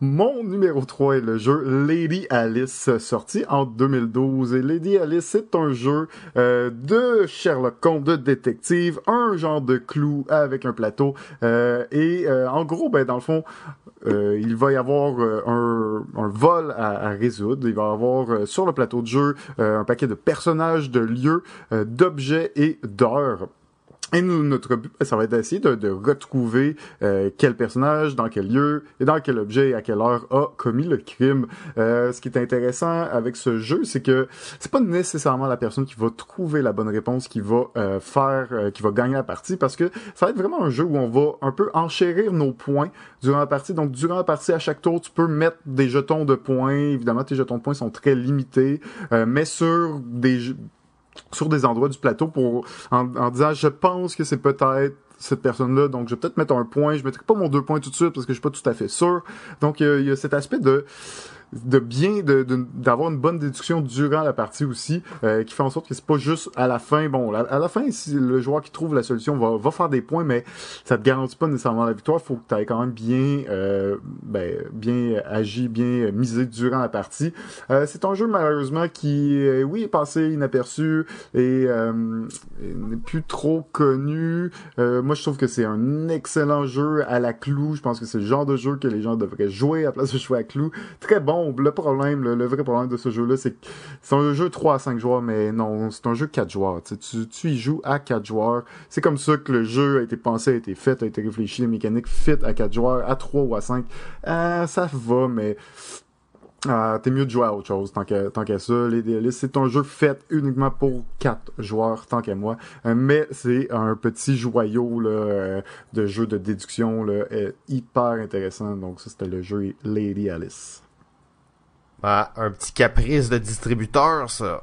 Mon numéro 3 est le jeu Lady Alice, sorti en 2012. Et Lady Alice, c'est un jeu euh, de Sherlock Holmes, de détective, un genre de clou avec un plateau. Euh, et euh, en gros, ben dans le fond, il va y avoir un, un, vol à, à, résoudre. Il va y avoir sur le plateau de jeu un paquet de personnages, de lieux, d'objets et d'heures. Et nous, notre but, ça va être d'essayer de, de, retrouver euh, quel personnage, dans quel lieu et dans quel objet et à quelle heure a commis le crime. Euh, ce qui est intéressant avec ce jeu, c'est que c'est pas nécessairement la personne qui va trouver la bonne réponse qui va euh, faire, qui va gagner la partie, parce que ça va être vraiment un jeu où on va un peu enchérir nos points durant la partie. Donc durant la partie, à chaque tour, tu peux mettre des jetons de points. Évidemment, tes jetons de points sont très limités, mais sur des sur des endroits du plateau pour en, disant je pense que c'est peut-être cette personne-là, donc je vais peut-être mettre un point, je mettrai pas mon deux points tout de suite parce que je suis pas tout à fait sûr. Donc il y a cet aspect de de bien d'avoir une bonne déduction durant la partie aussi, euh, qui fait en sorte que c'est pas juste à la fin. Bon, à, la fin, si le joueur qui trouve la solution va, va faire des points, mais ça te garantit pas nécessairement la victoire. Faut que tu aies quand même bien euh, ben, bien agi, bien misé durant la partie. Euh, c'est un jeu malheureusement qui, euh, oui, est passé inaperçu et euh, n'est plus trop connu. Euh, moi, je trouve que c'est un excellent jeu à la clou. Je pense que c'est le genre de jeu que les gens devraient jouer à la place de jouer à clou. Très bon. Le problème, le, vrai problème de ce jeu-là, c'est que c'est un jeu 3 à 5 joueurs, mais non, c'est un jeu 4 joueurs. Tu, tu, y joues à 4 joueurs. C'est comme ça que le jeu a été pensé, a été fait, a été réfléchi. Les mécaniques fit à 4 joueurs, à 3 ou à 5. Euh, ça va, mais euh, t'es mieux de jouer à autre chose tant qu'à tant ça. Les c'est un jeu fait uniquement pour quatre joueurs tant qu'à moi. Euh, mais c'est un petit joyau de jeu de déduction hyper intéressant. Donc ça c'était le jeu Lady Alice.
Ah, un petit caprice de distributeur, ça.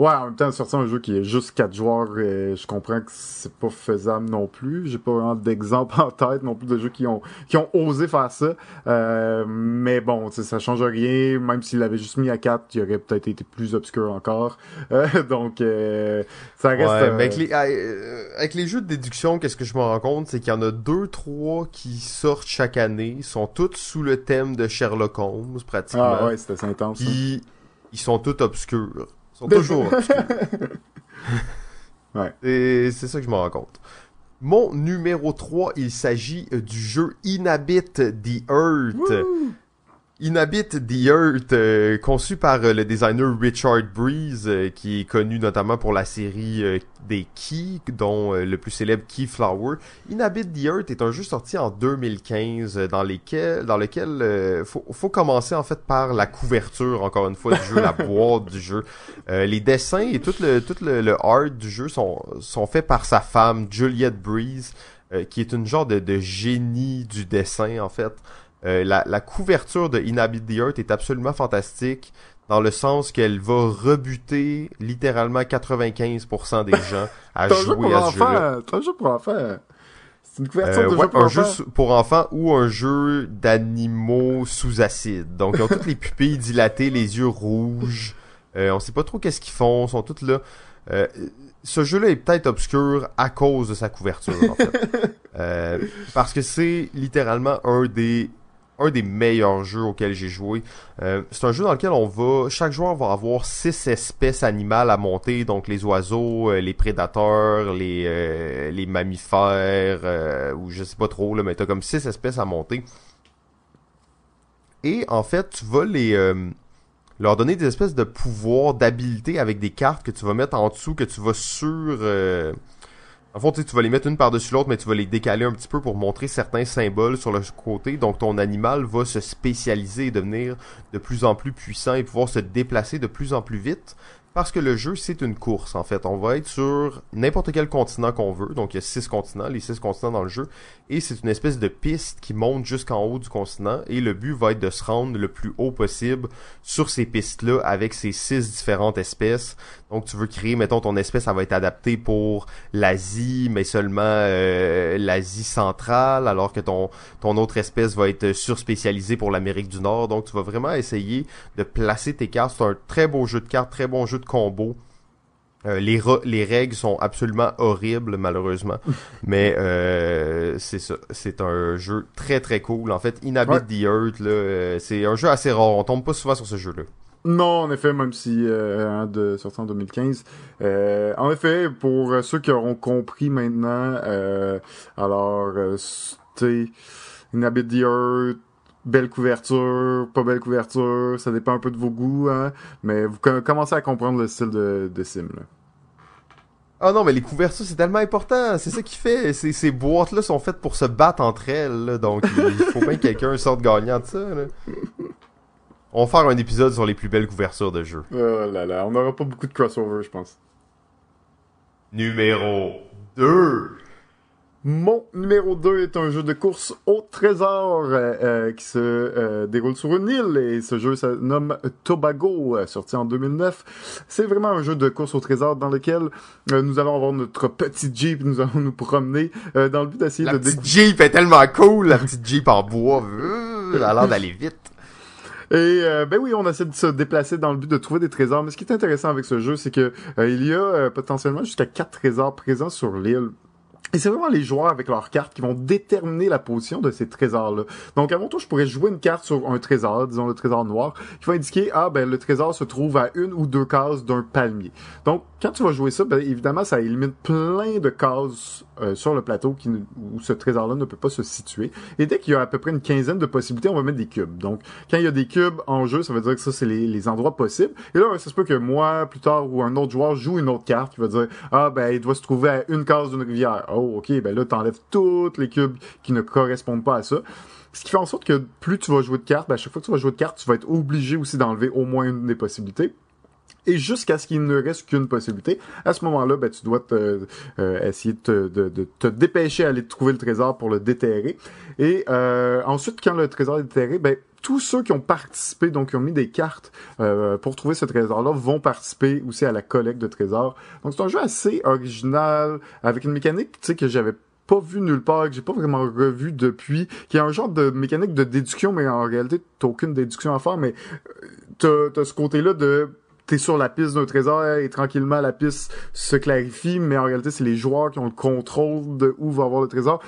Ouais, en même temps, sortir un jeu qui est juste quatre joueurs, euh, je comprends que c'est pas faisable non plus. J'ai pas vraiment d'exemple en tête non plus de jeux qui ont qui ont osé faire ça. Euh, mais bon, ça change rien. Même s'il l'avait juste mis à quatre, il aurait peut-être été plus obscur encore. Euh, donc, euh, ça reste.
Ouais,
euh,
mais avec les, euh, avec les jeux de déduction, qu'est-ce que je me rends compte, c'est qu'il y en a deux, trois qui sortent chaque année, ils sont tous sous le thème de Sherlock Holmes, pratiquement.
Ah ouais, c'était intense.
Puis ils sont tous obscurs. Sont toujours.
Ouais.
Et c'est ça que je me rends compte. Mon numéro 3, il s'agit du jeu Inhabit the Earth. Inhabit the Earth, euh, conçu par euh, le designer Richard Breeze, euh, qui est connu notamment pour la série des Key, dont le plus célèbre Keyflower. Inhabit the Earth est un jeu sorti en 2015, euh, dans, lesquels, dans lequel faut, faut commencer en fait par la couverture, encore une fois, du jeu, la boîte du jeu. Les dessins et tout le tout le, le art du jeu sont, sont faits par sa femme, Juliette Breeze, qui est une genre de, de génie du dessin, en fait. Euh, la, la couverture de Inhabit the Earth est absolument fantastique dans le sens qu'elle va rebuter littéralement 95% des gens à jouer
pour
à ce jeu-là.
C'est un jeu pour enfants. C'est une couverture
Euh,
de
ouais,
jeu pour
un
enfants.
jeu pour enfants ou un jeu d'animaux sous acide. Donc ils ont toutes les pupilles dilatées, les yeux rouges. Euh, on sait pas trop qu'est-ce qu'ils font, ils sont toutes là. Euh, ce jeu-là est peut-être obscur à cause de sa couverture, en fait. Euh, parce que c'est littéralement un des un des meilleurs jeux auxquels j'ai joué. Euh, c'est un jeu dans lequel on va, chaque joueur va avoir six espèces animales à monter, donc les oiseaux, euh, les prédateurs, les euh, mammifères, ou je sais pas trop là, mais t'as comme six espèces à monter. Et en fait, tu vas les leur donner des espèces de pouvoirs, d'habilités avec des cartes que tu vas mettre en dessous, que tu vas sur en fond, tu vas les mettre une par-dessus l'autre, mais tu vas les décaler un petit peu pour montrer certains symboles sur le côté. Donc, ton animal va se spécialiser et devenir de plus en plus puissant et pouvoir se déplacer de plus en plus vite. Parce que le jeu, c'est une course, en fait. On va être sur n'importe quel continent qu'on veut. Donc, il y a six continents, les six continents dans le jeu. Et c'est une espèce de piste qui monte jusqu'en haut du continent. Et le but va être de se rendre le plus haut possible sur ces pistes-là avec ces six différentes espèces. Donc, tu veux créer, mettons, ton espèce, ça va être adapté pour l'Asie, mais seulement euh, l'Asie centrale, alors que ton, ton autre espèce va être surspécialisée pour l'Amérique du Nord. Donc, tu vas vraiment essayer de placer tes cartes. C'est un très beau jeu de cartes, très bon jeu de combo. Euh, les, les règles sont absolument horribles, malheureusement. Mais euh, c'est ça. C'est un jeu très très cool. En fait, Inhabit
Ouais.
the Earth, là, euh, c'est un jeu assez rare. On tombe pas souvent sur ce jeu-là.
Non, en effet, même si euh, sorti en 2015. Euh, en effet, pour euh, ceux qui auront compris maintenant, euh, alors euh, c'était une Habit the Earth, belle couverture, pas belle couverture, ça dépend un peu de vos goûts, hein, mais vous com- commencez à comprendre le style de, Sim. Là.
Ah non, mais les couvertures, c'est tellement important. C'est ça qui fait. Ces, ces boîtes-là sont faites pour se battre entre elles. Donc, il faut bien que quelqu'un sorte gagnant de ça. On va faire un épisode sur les plus belles couvertures de jeux.
Oh là là, on n'aura pas beaucoup de crossover, je pense.
Numéro 2.
Mon numéro 2 est un jeu de course au trésor euh, euh, qui se euh, déroule sur une île et ce jeu se nomme Tobago, sorti en 2009. C'est vraiment un jeu de course au trésor dans lequel nous allons avoir notre petit Jeep, nous allons nous promener dans le but d'essayer
La
de
petite Jeep est tellement cool. La petite Jeep en bois. Elle a l'air d'aller vite.
Et euh, ben oui, on essaie de se déplacer dans le but de trouver des trésors. Mais ce qui est intéressant avec ce jeu, c'est que euh, il y a euh, potentiellement jusqu'à quatre trésors présents sur l'île. Et c'est vraiment les joueurs avec leurs cartes qui vont déterminer la position de ces trésors-là. Donc, à mon tour, je pourrais jouer une carte sur un trésor, disons le trésor noir, qui va indiquer, ah, ben, le trésor se trouve à une ou deux cases d'un palmier. Donc, quand tu vas jouer ça, ben, évidemment, ça élimine plein de cases euh, sur le plateau qui, où ce trésor-là ne peut pas se situer. Et dès qu'il y a à peu près une quinzaine de possibilités, on va mettre des cubes. Donc, quand il y a des cubes en jeu, ça veut dire que ça, c'est les, les endroits possibles. Et là, ça se peut que moi, plus tard, ou un autre joueur joue une autre carte qui va dire, ah, ben, il doit se trouver à une case d'une rivière. Oh, ok, ben là, t'enlèves toutes les cubes qui ne correspondent pas à ça. Ce qui fait en sorte que plus tu vas jouer de cartes, ben, à chaque fois que tu vas jouer de cartes, tu vas être obligé aussi d'enlever au moins une des possibilités et jusqu'à ce qu'il ne reste qu'une possibilité. À ce moment-là, ben, tu dois te, euh, essayer de te, de, de te, dépêcher à aller trouver le trésor pour le déterrer. Et euh, ensuite, quand le trésor est déterré, ben, tous ceux qui ont participé, donc qui ont mis des cartes euh, pour trouver ce trésor-là, vont participer aussi à la collecte de trésors. Donc c'est un jeu assez original, avec une mécanique tu sais, que j'avais pas vu nulle part, que j'ai pas vraiment revu depuis, qui est un genre de mécanique de déduction, mais en réalité, t'as aucune déduction à faire, mais t'as as ce côté-là de t'es sur la piste d'un trésor et tranquillement la piste se clarifie, mais en réalité c'est les joueurs qui ont le contrôle de où va avoir le trésor.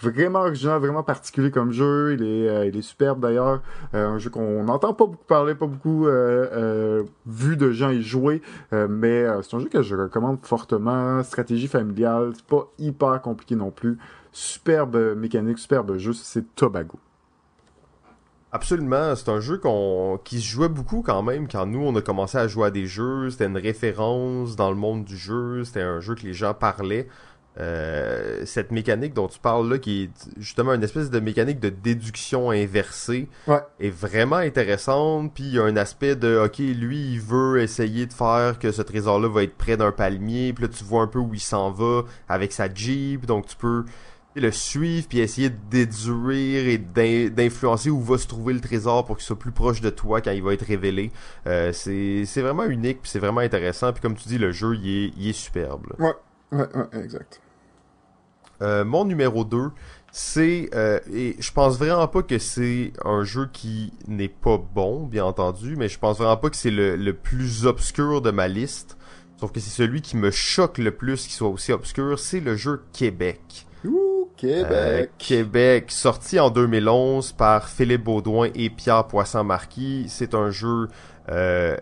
Vraiment original, vraiment particulier comme jeu. Il est, euh, superbe d'ailleurs. Euh, un jeu qu'on n'entend pas beaucoup parler, pas beaucoup euh vu de gens y jouer, mais c'est un jeu que je recommande fortement. Stratégie familiale, c'est pas hyper compliqué non plus. Superbe mécanique, superbe jeu, c'est Tobago.
Absolument, c'est un jeu qu'on qui se jouait beaucoup quand même quand nous on a commencé à jouer à des jeux, c'était une référence dans le monde du jeu, c'était un jeu que les gens parlaient. Euh, cette mécanique dont tu parles là, qui est justement une espèce de mécanique de déduction inversée,
ouais.
est vraiment intéressante. Puis il y a un aspect de, ok, lui il veut essayer de faire que ce trésor-là va être près d'un palmier. Puis là tu vois un peu où il s'en va avec sa jeep, donc tu peux le suivre puis essayer de déduire et d'influencer où va se trouver le trésor pour qu'il soit plus proche de toi quand il va être révélé. Euh, c'est vraiment unique puis c'est vraiment intéressant puis comme tu dis le jeu il est, il est superbe.
Ouais, ouais, ouais, exact.
Euh, mon numéro 2, c'est euh, et je pense vraiment pas que c'est un jeu qui n'est pas bon, bien entendu, mais je pense vraiment pas que c'est le, le plus obscur de ma liste. Sauf que c'est celui qui me choque le plus qu'il soit aussi obscur, c'est le jeu Québec.
Ouh, Québec.
Euh, Québec, sorti en 2011 par Philippe Baudouin et Pierre Poisson-Marquis. C'est un jeu euh,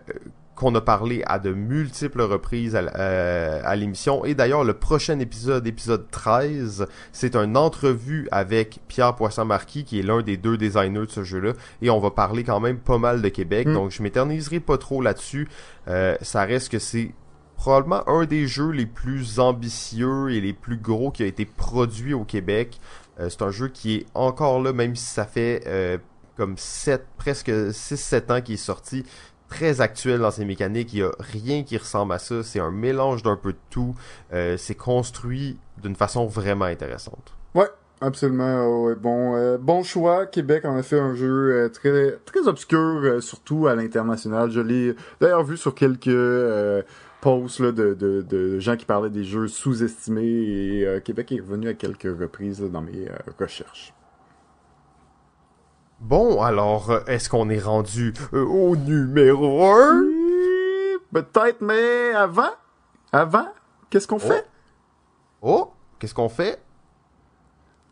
qu'on a parlé à de multiples reprises à, euh, à l'émission. Et d'ailleurs, le prochain épisode, épisode 13, c'est une entrevue avec Pierre Poisson-Marquis, qui est l'un des deux designers de ce jeu-là. Et on va parler quand même pas mal de Québec.
Mm.
Donc, je m'éterniserai pas trop là-dessus. Euh, ça reste que c'est probablement un des jeux les plus ambitieux et les plus gros qui a été produit au Québec. Euh, c'est un jeu qui est encore là, même si ça fait euh, comme 7, presque 6-7 ans qu'il est sorti. Très actuel dans ses mécaniques, il n'y a rien qui ressemble à ça. C'est un mélange d'un peu de tout. Euh, c'est construit d'une façon vraiment intéressante.
Ouais, Absolument, bon, bon choix. Québec en a fait un jeu très très obscur, surtout à l'international. Je l'ai d'ailleurs vu sur quelques posts là, de, de, de, gens qui parlaient des jeux sous-estimés et euh, Québec est revenu à quelques reprises là, dans mes euh, recherches.
Bon, alors, est-ce qu'on est rendu euh, au numéro 1?
Peut-être, mais avant, avant, qu'est-ce qu'on fait?
Oh, qu'est-ce qu'on fait?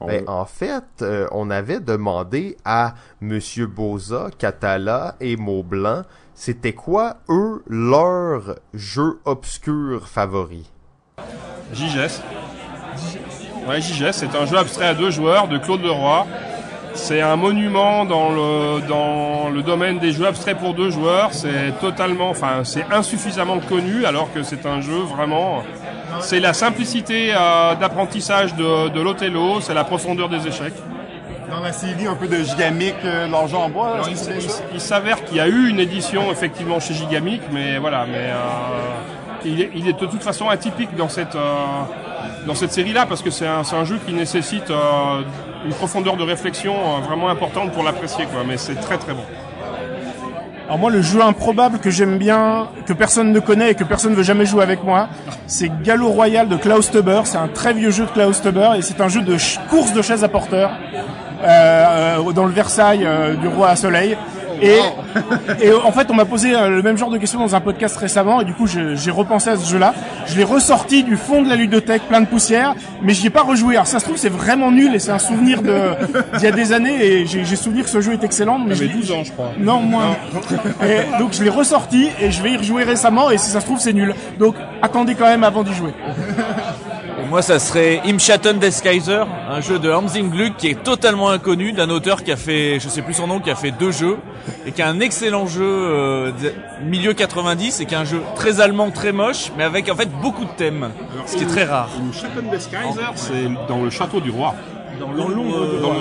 On-
Ben, en fait, euh, on avait demandé à Monsieur Boza, Catala et Maublanc, c'était quoi, eux, leur jeu obscur favori?
JGS. Ouais, JGS, c'est un jeu abstrait à deux joueurs de Claude Leroy. C'est un monument dans le, dans le domaine des jeux abstraits pour deux joueurs. C'est totalement, enfin, c'est insuffisamment connu alors que c'est un jeu vraiment. C'est la simplicité euh, d'apprentissage de, de l'Othello, c'est la profondeur des échecs.
Dans la série un peu de Gigamic, euh, l'argent en bois,
Alors, il, s'avère qu'il y a eu une édition effectivement chez Gigamic, mais voilà, mais euh, il, est, il est de toute façon atypique dans cette euh, dans cette série-là parce que c'est un, c'est un jeu qui nécessite euh, une profondeur de réflexion euh, vraiment importante pour l'apprécier, quoi. Mais c'est très très bon.
Alors moi, le jeu improbable que j'aime bien, que personne ne connaît et que personne ne veut jamais jouer avec moi, c'est Gallo Royal de Klaus Teuber. C'est un très vieux jeu de Klaus Teuber et c'est un jeu de course de chaises à porteurs euh, dans le Versailles euh, du roi à soleil. Et, et en fait, on m'a posé euh, le même genre de questions dans un podcast récemment, et du coup, j'ai repensé à ce jeu-là. Je l'ai ressorti du fond de la ludothèque, plein de poussière, mais j'y ai pas rejoué. Alors ça se trouve, c'est vraiment nul, et c'est un souvenir de d'il y a des années, et j'ai j'ai souvenir que ce jeu est excellent. Mais
J'avais
l'ai-
12 ans, je crois.
non, moins. Et donc je l'ai ressorti et je vais y rejouer récemment et si ça se trouve c'est nul. Donc attendez quand même avant d'y jouer.
Moi, ça serait Im Schatten des Kaiser, un jeu de Hans Im Gluck qui est totalement inconnu, d'un auteur qui a fait, je sais plus son nom, qui a fait deux jeux et qui a un excellent jeu euh, de- milieu 90 et qui est un jeu très allemand, très moche, mais avec en fait beaucoup de thèmes, ce qui est très rare.
Une Chatten des Kaiser, c'est dans le château du roi.
Dans l'ombre,
Dans le-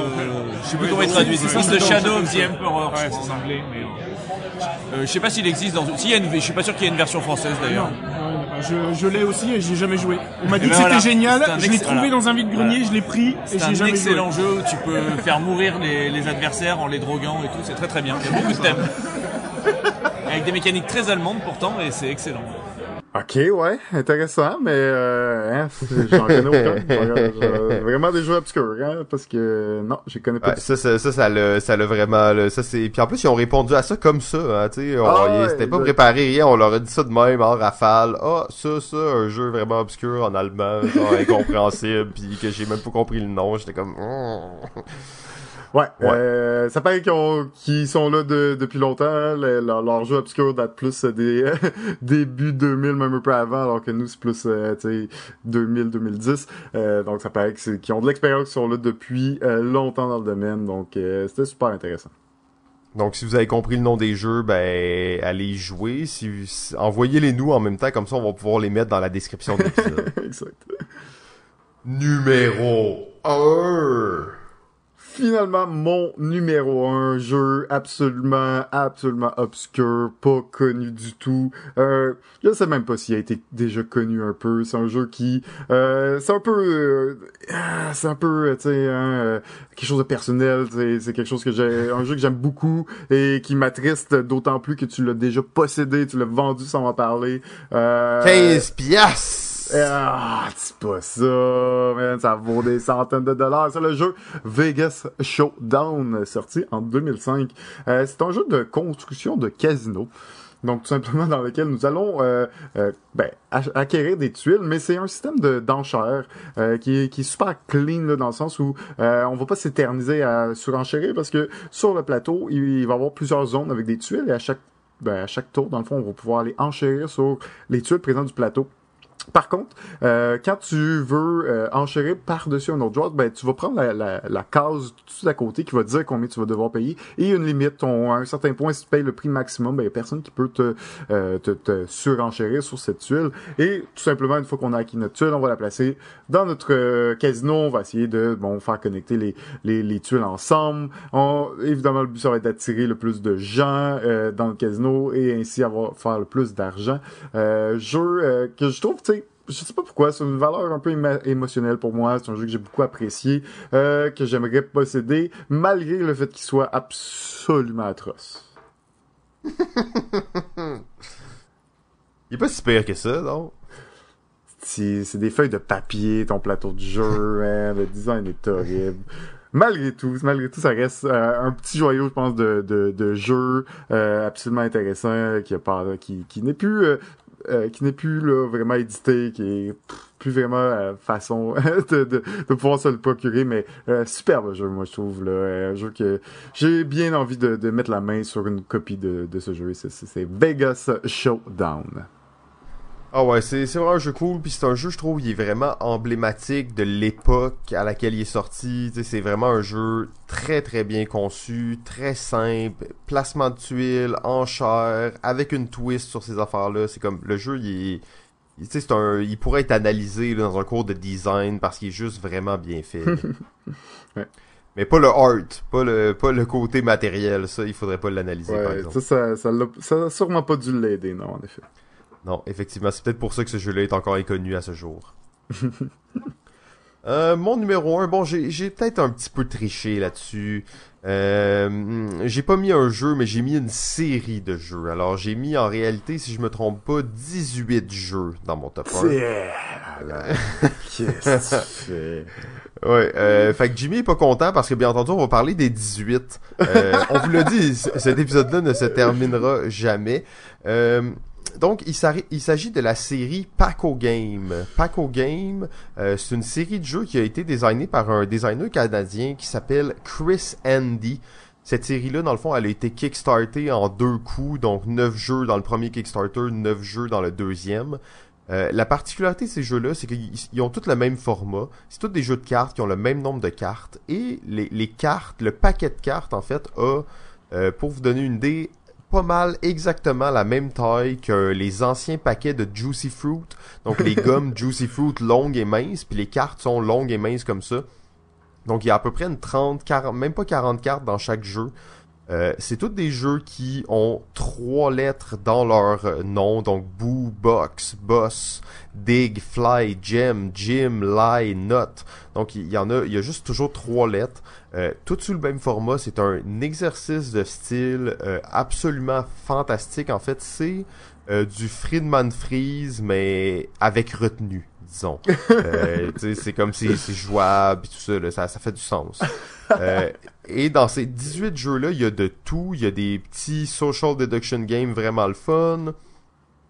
je sais plus comment il traduit, c'est ça, The Shadow of the Emperor, je pense en anglais, mais euh, euh, je sais pas s'il existe dans, s'il y a une, je suis pas sûr qu'il y ait une version française d'ailleurs.
Je, je l'ai aussi et j'ai jamais joué. On m'a dit que
ben
c'était
voilà.
génial,
C'est un
je l'ai trouvé
voilà.
dans un vide-grenier, je l'ai pris et
C'est
j'ai
un
jamais
excellent
joué.
jeu où tu peux faire mourir les, les adversaires en les droguant et tout, c'est très très bien. Il y a beaucoup de thèmes. Avec des mécaniques très allemandes pourtant et c'est excellent.
Ok, ouais, intéressant, mais euh, hein, j'en connais aucun. Vraiment des jeux obscurs, hein, parce que non, je connais pas.
Ouais, ça, ça, ça, ça l'a, ça l'a vraiment, là, ça c'est, puis en plus ils ont répondu à ça comme ça, hein, tu sais,
Ah ouais,
c'était pas préparé rien, on leur a dit ça de même en rafale, ah ça, ça, un jeu vraiment obscur en allemand, genre incompréhensible, puis que j'ai même pas compris le nom, j'étais comme, Hmm.
Ouais,
Ouais.
Euh, ça paraît qu'ils ont- qu'ils sont là de- depuis longtemps. Le- leur, leur jeu obscur date plus des début 2000, même un peu avant, alors que nous, c'est plus, euh, tu sais, 2000-2010. Euh, donc, ça paraît qu'ils ont de l'expérience, qu'ils sont là depuis euh, longtemps dans le domaine. Donc, euh, c'était super intéressant.
Donc si vous avez compris le nom des jeux, ben allez y jouer, si, si- envoyez-les nous en même temps, comme ça on va pouvoir les mettre dans la description de l'épisode.
exact.
Numéro 1
Finalement, mon numéro un jeu absolument, absolument obscur, pas connu du tout. Euh, je sais même pas s'il a été déjà connu un peu. C'est un jeu qui, euh, c'est un peu, euh, ah, c'est un peu, tu sais, hein, euh, quelque chose de personnel. C'est quelque chose que j'ai, un jeu que j'aime beaucoup et qui m'attriste d'autant plus que tu l'as déjà possédé, tu l'as vendu sans en parler. Euh,
15 piastres
ah, c'est pas ça, man. Ça vaut des centaines de dollars. C'est le jeu Vegas Showdown, sorti en 2005. Euh, c'est un jeu de construction de casino. Donc, tout simplement, dans lequel nous allons euh, euh, ben, acquérir des tuiles, mais c'est un système de d'enchères qui, est, super clean, dans le sens où on va pas s'éterniser à surenchérir, parce que sur le plateau, il, il va y avoir plusieurs zones avec des tuiles, et à chaque, ben, à chaque tour, dans le fond, on va pouvoir aller enchérir sur les tuiles présentes du plateau. Par contre, euh, quand tu veux euh, enchérir par-dessus un autre joueur, ben tu vas prendre la, la, la case tout à côté qui va dire combien tu vas devoir payer et une limite. Ton, à un certain point, si tu payes le prix maximum, ben y a personne qui peut te, euh, te, te surenchérir sur cette tuile. Et tout simplement, une fois qu'on a acquis notre tuile, on va la placer dans notre euh, casino. On va essayer de bon faire connecter les, les, les tuiles ensemble. On, évidemment, le but ça va être d'attirer le plus de gens euh, dans le casino et ainsi avoir faire le plus d'argent. Euh, jeu que je trouve, tu sais, je sais pas pourquoi, c'est une valeur un peu émo- émotionnelle pour moi. C'est un jeu que j'ai beaucoup apprécié, euh, que j'aimerais posséder, malgré le fait qu'il soit absolument atroce.
Il est pas si pire que ça, non?
C'est des feuilles de papier, ton plateau de jeu, hein, le design est horrible. Malgré tout, malgré tout, ça reste euh, un petit joyau, je pense, de, de, de jeu euh, absolument intéressant, qui a pas, qui, qui n'est plus, euh, euh, qui n'est plus vraiment édité, qui est plus vraiment euh, façon de, pouvoir se le procurer, mais euh, superbe jeu, moi je trouve là, un jeu que j'ai bien envie de, mettre la main sur une copie de, de ce jeu. C'est Vegas Showdown.
Ah ouais, c'est c'est vraiment un jeu cool, puis c'est un jeu, je trouve, il est vraiment emblématique de l'époque à laquelle il est sorti. C'est vraiment un jeu très très bien conçu, très simple, placement de tuiles, enchères, avec une twist sur ces affaires-là. C'est comme le jeu, il est, un, il pourrait être analysé là, dans un cours de design parce qu'il est juste vraiment bien fait.
Ouais.
Mais pas le art, pas le, pas le côté matériel, ça, il faudrait pas l'analyser par exemple.
ça, ça, ça, ça a sûrement pas dû l'aider, non, en effet.
Non, effectivement, c'est peut-être pour ça que ce jeu-là est encore inconnu à ce jour. Euh, mon numéro 1, bon, j'ai peut-être un petit peu triché là-dessus. Euh, j'ai pas mis un jeu, mais j'ai mis une série de jeux. Alors, j'ai mis en réalité, si je me trompe pas, 18 jeux dans mon top 1.
Qu'est-ce que tu fais?
Ouais, euh, fait que Jimmy est pas content parce que bien entendu on va parler des 18. Euh, on vous l'a dit, cet épisode-là ne se terminera jamais. Euh, donc il s'agit de la série Paco Game. Paco Game, euh, c'est une série de jeux qui a été designée par un designer canadien qui s'appelle Chris Andy. Cette série-là, dans le fond, elle a été kickstartée en deux coups, donc 9 jeux dans le premier Kickstarter, 9 jeux dans le deuxième. Euh, la particularité de ces jeux-là, c'est qu'ils ils ont tous le même format. C'est tous des jeux de cartes qui ont le même nombre de cartes. Et les, les cartes, le paquet de cartes, en fait, a, euh, pour vous donner une idée, pas mal exactement la même taille que les anciens paquets de Juicy Fruit. Donc les gommes Juicy Fruit longues et minces, puis les cartes sont longues et minces comme ça. Donc il y a à peu près une 30, 40, même pas 40 cartes dans chaque jeu. Euh, c'est tous des jeux qui ont trois lettres dans leur euh, nom, donc Boo, Box, Boss, Dig, Fly, Gem, Jim, Lie, Nut. Donc il y en a, il y a juste toujours trois lettres. Euh, tout sous le même format, c'est un exercice de style euh, absolument fantastique. En fait, c'est euh, du Friedman Freeze, mais avec retenue, disons. Euh, c'est comme si c'est jouable et tout ça, là, ça, ça fait du sens. Euh, et dans ces 18 jeux-là, il y a de tout. Il y a des petits social deduction games vraiment le fun.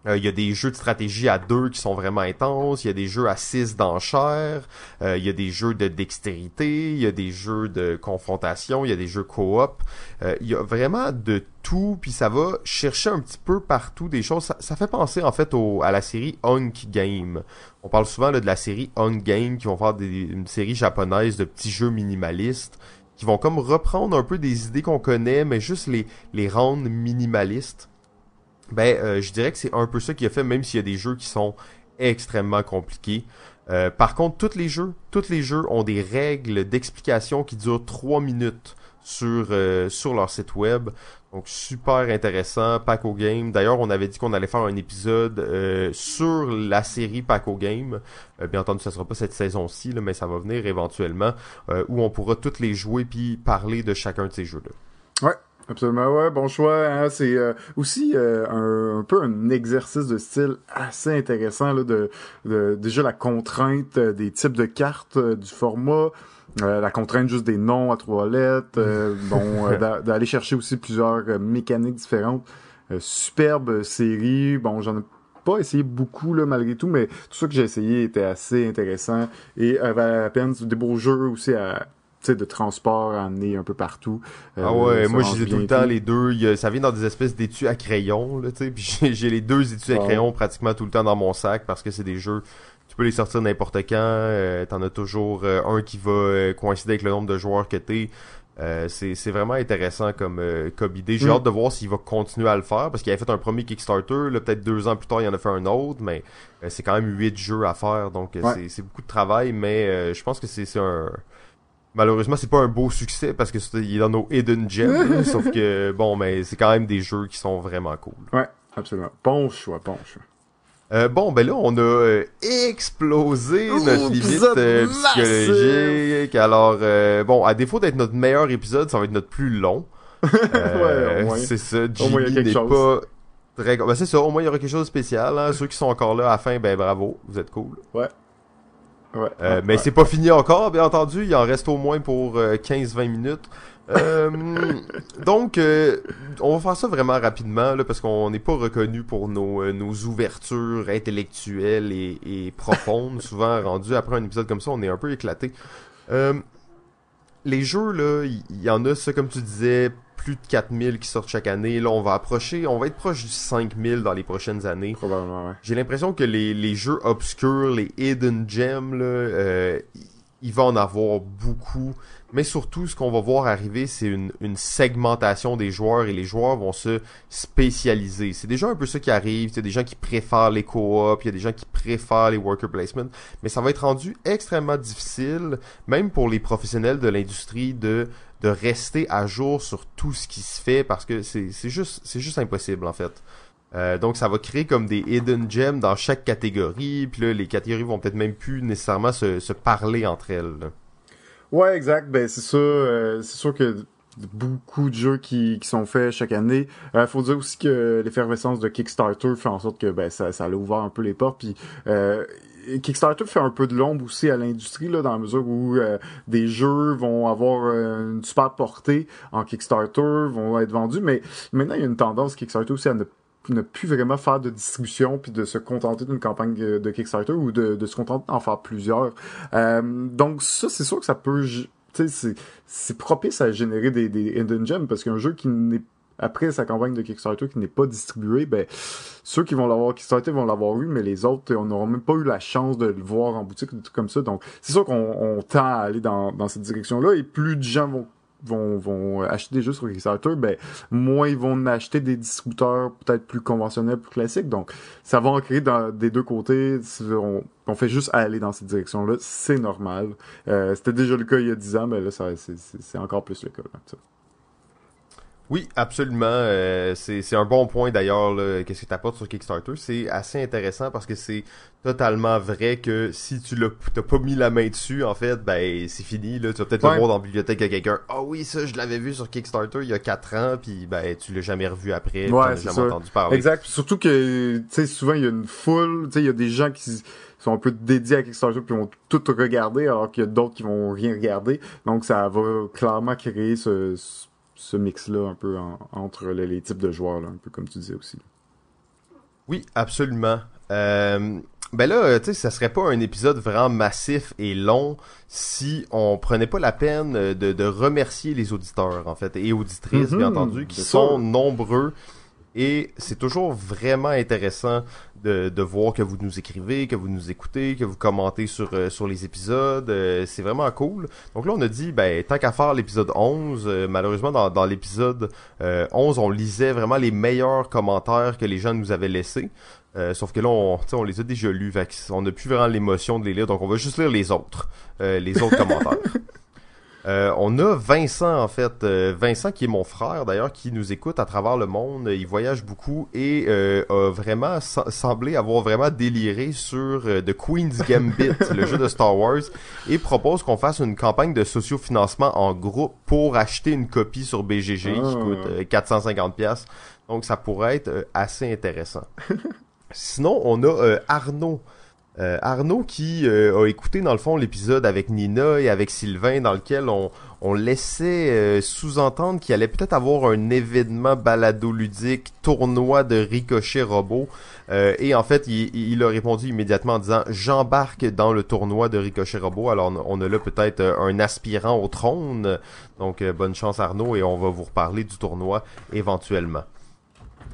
Euh, il y a des jeux de stratégie à deux qui sont vraiment intenses. Il y a des jeux à six d'enchères. Euh, il y a des jeux de dextérité. Il y a des jeux de confrontation. Il y a des jeux coop. Euh, il y a vraiment de tout. Puis ça va chercher un petit peu partout des choses. Ça, fait penser en fait au, à la série Hunk Game. On parle souvent de la série Hunk Game qui vont faire des, une série japonaise de petits jeux minimalistes qui vont comme reprendre un peu des idées qu'on connaît, mais juste les, les rendre minimalistes. Ben, euh, je dirais que c'est un peu ça qui a fait, même s'il y a des jeux qui sont extrêmement compliqués. Euh, par contre, tous les jeux, tous les jeux ont des règles d'explication qui durent 3 minutes sur euh, sur leur site web. Donc super intéressant, Paco Game. D'ailleurs, on avait dit qu'on allait faire un épisode euh, sur la série Paco Game. Euh, bien entendu, ça sera pas cette saison-ci, mais ça va venir éventuellement euh, où on pourra toutes les jouer puis parler de chacun de ces jeux-là.
Ouais, absolument, ouais, bon choix. Hein, c'est euh, aussi euh, un, un peu un exercice de style assez intéressant là, de, de déjà la contrainte euh, des types de cartes, euh, du format. euh, la contrainte juste des noms à trois lettres, euh, bon, euh, d'a- d'aller chercher aussi plusieurs mécaniques différentes. Superbe série, bon, j'en ai pas essayé beaucoup là malgré tout, mais tout ça que j'ai essayé était assez intéressant et valait la peine. Des beaux jeux aussi à de transport amener un peu partout. Euh,
Ah ouais, moi j'ai tout le temps les deux. Il y a- ça vient dans des espèces d'étuis à crayon, là, tu sais. Puis j'ai- les deux étuis à crayon pratiquement tout le temps dans mon sac parce que c'est des jeux. Tu peux les sortir n'importe quand. euh, T'en as toujours euh, un qui va coïncider avec le nombre de joueurs que t'es. Euh, c'est vraiment intéressant comme, euh, comme idée. J'ai
Mm.
hâte de voir s'il va continuer à le faire parce qu'il avait fait un premier Kickstarter. Là, peut-être deux ans plus tard, il en a fait un autre, mais euh, c'est quand même huit jeux à faire, donc
Ouais.
c'est- beaucoup de travail. Mais je pense que c'est c'est un Malheureusement, c'est pas un beau succès parce que c'est- il est dans nos hidden gems. sauf que bon, mais c'est quand même des jeux qui sont vraiment cool.
Ouais, absolument. Bon choix, bon choix.
Euh, bon, ben là, on a euh, explosé notre limite euh,
massif!
psychologique. Alors, euh, bon, à défaut d'être notre meilleur épisode, ça va être notre plus long.
Ouais, au moins.
C'est ça.
Au moins, il y a
Jimmy
quelque
n'est
chose.
pas très... Ben, c'est ça, au moins, il y aura quelque chose de spécial. Hein. Ceux qui sont encore là à la fin, ben bravo, vous êtes cool.
Ouais. Ouais.
Euh,
ouais,
mais c'est pas fini encore, bien entendu. Il en reste au moins pour euh, 15-20 minutes. Euh, donc, euh, on va faire ça vraiment rapidement, là, parce qu'on n'est pas reconnu pour nos, euh, nos ouvertures intellectuelles et, et profondes. Souvent, rendu après un épisode comme ça, on est un peu éclaté. Euh, les jeux, là, il y, y en a, ça, comme tu disais, plus de 4000 qui sortent chaque année. Là, on va approcher, on va être proche du 5000 dans les prochaines années.
Probablement, ouais.
J'ai l'impression que les, les jeux obscurs, les hidden gems, là, euh, il va en avoir beaucoup. Mais surtout, ce qu'on va voir arriver, c'est une, une segmentation des joueurs et les joueurs vont se spécialiser. C'est déjà un peu ça qui arrive. Il y a des gens qui préfèrent les co-op, il y a des gens qui préfèrent les worker placement. Mais ça va être rendu extrêmement difficile, même pour les professionnels de l'industrie, de de rester à jour sur tout ce qui se fait parce que c'est juste juste impossible en fait. Euh, donc ça va créer comme des hidden gems dans chaque catégorie, puis là les catégories vont peut-être même plus nécessairement se, parler entre elles. là.
Ouais, exact. Ben c'est ça. euh, c'est sûr que beaucoup de jeux qui, qui sont faits chaque année. Il faut dire aussi que l'effervescence de Kickstarter fait en sorte que ben ça, ça a ouvert un peu les portes. Puis euh, Kickstarter fait un peu de l'ombre aussi à l'industrie là, dans la mesure où euh, des jeux vont avoir euh, une super portée en Kickstarter, vont être vendus. Mais maintenant il y a une tendance Kickstarter aussi à ne ne plus vraiment faire de distribution puis de se contenter d'une campagne de Kickstarter ou de, se contenter d'en faire plusieurs. Euh, donc ça, c'est sûr que ça peut... Tu sais, c'est- c'est propice à générer des, des hidden gems parce qu'un jeu qui n'est après sa campagne de Kickstarter qui n'est pas distribué, ben ceux qui vont l'avoir Kickstarter vont l'avoir eu, mais les autres, on n'aura même pas eu la chance de le voir en boutique, des trucs comme ça. Donc c'est sûr qu'on on tend à aller dans, cette direction-là et plus de gens vont acheter des jeux sur Kickstarter, ben moins ils vont acheter des distributeurs peut-être plus conventionnels, plus classiques. Donc ça va en créer des deux côtés. On, on fait juste aller dans cette direction-là, c'est normal. Euh, C'était déjà le cas il y a 10 ans, mais là c'est encore plus le cas.
Oui, absolument. euh, c'est c'est un bon point d'ailleurs. Qu'est-ce que tu apportes sur Kickstarter? C'est assez intéressant parce que c'est totalement vrai que si tu l'as t'as pas mis la main dessus, en fait, ben c'est fini. Là, tu vas peut-être
Ouais.
le voir dans la bibliothèque à quelqu'un. Ah oui, ça, je l'avais vu sur Kickstarter il y a 4 ans, puis ben tu l'as jamais revu après. tu
Ouais, c'est
jamais
ça.
entendu parler.
Exact. Puis Surtout que, tu sais, souvent, il y a une foule, tu sais, il y a des gens qui sont un peu dédiés à Kickstarter puis vont tout regarder, alors qu'il y a d'autres qui vont rien regarder. Donc, ça va clairement créer ce, ce mix-là un peu en- entre les, les types de joueurs, là, un peu comme tu disais aussi.
Oui, absolument. Euh, ben là, tu sais, ça serait pas un épisode vraiment massif et long si on prenait pas la peine de, de remercier les auditeurs, en fait, et auditrices, bien entendu, qui sont nombreux. Et c'est toujours vraiment intéressant de, de voir que vous nous écrivez, que vous nous écoutez, que vous commentez sur, euh, sur les épisodes. euh, c'est vraiment cool. Donc là, on a dit, ben, tant qu'à faire l'épisode 11, euh, malheureusement, dans, dans l'épisode euh, 11, on lisait vraiment les meilleurs commentaires que les gens nous avaient laissés. Euh, sauf que là, on, tu sais, on les a déjà lus, fait on n'a plus vraiment l'émotion de les lire, donc on va juste lire les autres, euh, les autres commentaires. Euh, on a Vincent en fait, Euh, Vincent qui est mon frère d'ailleurs, qui nous écoute à travers le monde. Il voyage beaucoup et euh, a vraiment se- semblé avoir vraiment déliré sur euh, The Queen's Gambit, le jeu de Star Wars, et propose qu'on fasse une campagne de sociofinancement en groupe pour acheter une copie sur BGG qui
Ah.
coûte euh, 450 pièces. Donc ça pourrait être euh, assez intéressant. Sinon, on a euh, Arnaud. Euh, Arnaud qui euh, a écouté dans le fond l'épisode avec Nina et avec Sylvain dans lequel on, laissait euh, sous-entendre qu'il allait peut-être avoir un événement balado-ludique, tournoi de ricochet robot. Et en fait, il, il a répondu immédiatement en disant j'embarque dans le tournoi de ricochet robot. Alors on a là peut-être un aspirant au trône. Donc bonne chance Arnaud et on va vous reparler du tournoi éventuellement.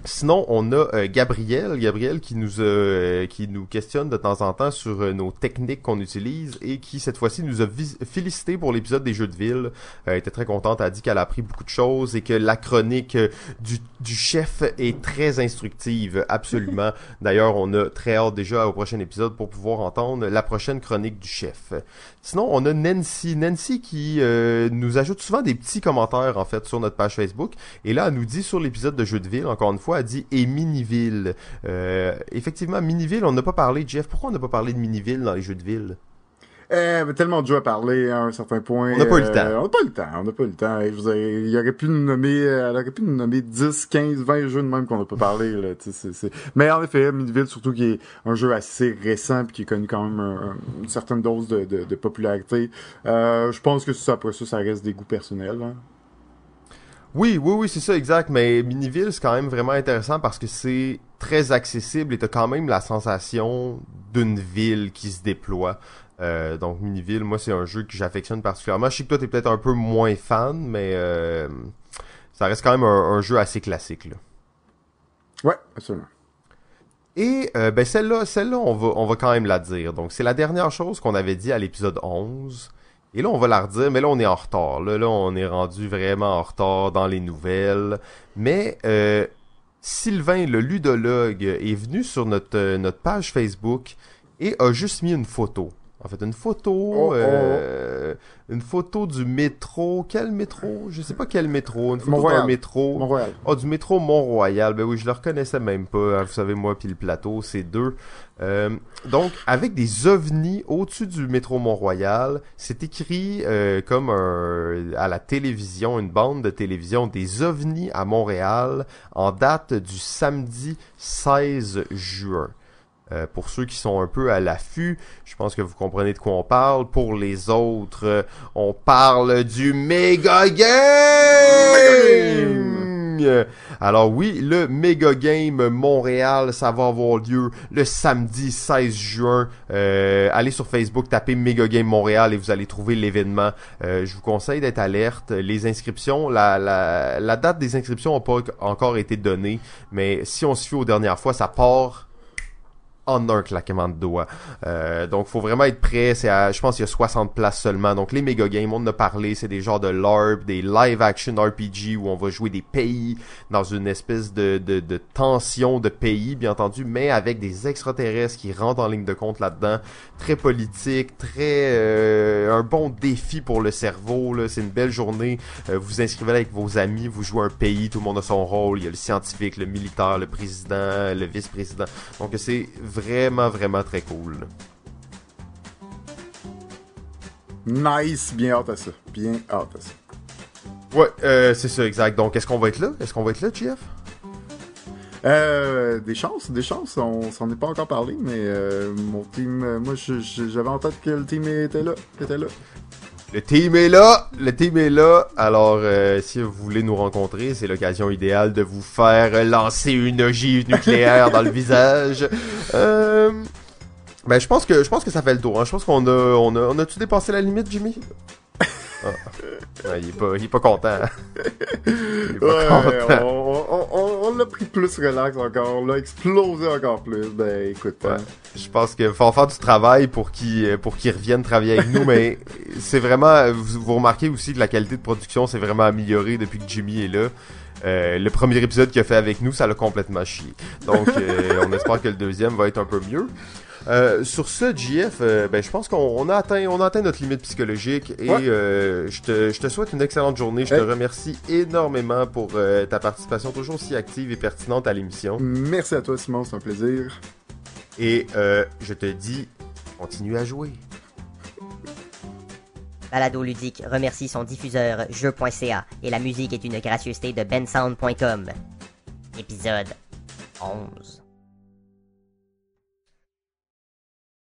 Sinon, on a euh, Gabriel, Gabriel qui nous euh, qui nous questionne de temps en temps sur euh, nos techniques qu'on utilise et qui cette fois-ci nous a félicité pour l'épisode des jeux de ville. Euh, elle était très contente, elle a dit qu'elle a appris beaucoup de choses et que la chronique du, du chef est très instructive, absolument. D'ailleurs, on a très hâte déjà au prochain épisode pour pouvoir entendre la prochaine chronique du chef. Sinon, on a Nancy, Nancy qui euh, nous ajoute souvent des petits commentaires en fait sur notre page Facebook. Et là, elle nous dit sur l'épisode de Jeux de ville, encore une fois, elle dit et Miniville. Euh, effectivement, Miniville, on n'a pas parlé, Jeff. Pourquoi on n'a pas parlé de Miniville dans les jeux de ville?
Euh, tellement de jeux à parler à un certain point.
On n'a pas eu le
Euh,
temps.
On n'a pas eu le temps. On n'a pas eu le temps. Je vous ai- il aurait pu nous nommer, euh, elle aurait pu nous nommer 10, 15, 20 jeux de même qu'on n'a pas parlé, là. Mais en effet, Midville, surtout qui est un jeu assez récent puis qui connu quand même un- un- une certaine dose de, de, de popularité. Euh, je pense que ça, après ça, ça reste des goûts personnels, hein.
Oui, oui, oui, c'est ça, exact. Mais Miniville, c'est quand même vraiment intéressant parce que c'est très accessible et t'as quand même la sensation d'une ville qui se déploie. Euh, donc Miniville, moi, c'est un jeu que j'affectionne particulièrement. Je sais que toi, t'es peut-être un peu moins fan, mais euh, ça reste quand même un, un jeu assez classique. Là.
Ouais, absolument.
Et euh, ben celle-là, celle-là, on va, on va quand même la dire. Donc c'est la dernière chose qu'on avait dit à l'épisode 11. Et là, on va la redire, mais là, on est en retard. Là, on est rendu vraiment en retard dans les nouvelles. Mais euh, Sylvain, le ludologue, est venu sur euh, notre page Facebook et a juste mis une photo. En fait, une photo,
Oh, oh.
euh, une photo du métro. Quel métro? Je sais pas quel métro. Une photo d'un métro.
Mont-Royal.
Oh, du métro Mont-Royal. Ben oui, je le reconnaissais même pas. hein. Vous savez, moi puis le plateau, c'est deux. Euh, donc, avec des ovnis au-dessus du métro Mont-Royal, c'est écrit euh, comme un, à la télévision, une bande de télévision, des ovnis à Montréal en date du samedi 16 juin. Euh, pour ceux qui sont un peu à l'affût, je pense que vous comprenez de quoi on parle. Pour les autres, euh, on parle du Mega Game! Alors oui, le Mega Game Montréal, ça va avoir lieu le samedi 16 juin. Euh, allez sur Facebook, tapez Mega Game Montréal et vous allez trouver l'événement. Euh, je vous conseille d'être alerte. Les inscriptions, la, la, la date des inscriptions n'a pas encore été donnée, mais si on se fie aux dernières fois, ça part en un claquement de doigts. Euh, donc, faut vraiment être prêt. C'est à- je pense qu'il y a 60 places seulement. Donc, les méga games, on en a parlé. C'est des genres de LARP, des live action RPG où on va jouer des pays dans une espèce de, de, de tension de pays, bien entendu, mais avec des extraterrestres qui rentrent en ligne de compte là-dedans. Très politique, très euh, un bon défi pour le cerveau. Là, c'est une belle journée. Euh, vous vous inscrivez là avec vos amis, vous jouez un pays, tout le monde a son rôle. Il y a le scientifique, le militaire, le président, le vice-président. Donc c'est vraiment, vraiment très cool.
Nice, bien hâte à ça. Bien hâte à ça.
Ouais, euh, c'est ça, exact. Donc est-ce qu'on va être là? Est-ce qu'on va être là, Jeff?
Euh, des chances, des chances. On s'en est pas encore parlé, mais euh, mon team, moi, j'avais en tête que le team était là, était là.
Le team est là, le team est là. Alors, euh, si vous voulez nous rencontrer, c'est l'occasion idéale de vous faire lancer une ogive nucléaire dans le visage. Euh, ben, je pense que ça fait le tour. Hein. Je pense qu'on a on a on a-tu dépassé la limite, Jimmy? Ah. Ouais, il est pas il est pas content. Il est pas
Ouais,
content.
on, on, on, on l'a pris plus relax encore, on l'a explosé encore plus. Ben écoute,
Ouais.
hein.
Je pense qu'il faut faire du travail pour qu'ils pour qu'ils reviennent travailler avec nous, mais c'est vraiment vous, vous remarquez aussi que la qualité de production s'est vraiment améliorée depuis que Jimmy est là. Euh, le premier épisode qu'il a fait avec nous, ça l'a complètement chié. Donc, euh, on espère que le deuxième va être un peu mieux. Euh, sur ce, JF, euh, ben, je pense qu'on on a atteint, on a atteint notre limite psychologique et
Ouais.
euh, je, te, je te souhaite une excellente journée. Je te
Hey.
remercie énormément pour euh, ta participation toujours si active et pertinente à l'émission.
Merci à toi, Simon, c'est un plaisir.
Et euh, je te dis, continue à jouer.
Balado Ludique remercie son diffuseur jeu.ca et la musique est une gracieuseté de bensound.com. Épisode 11.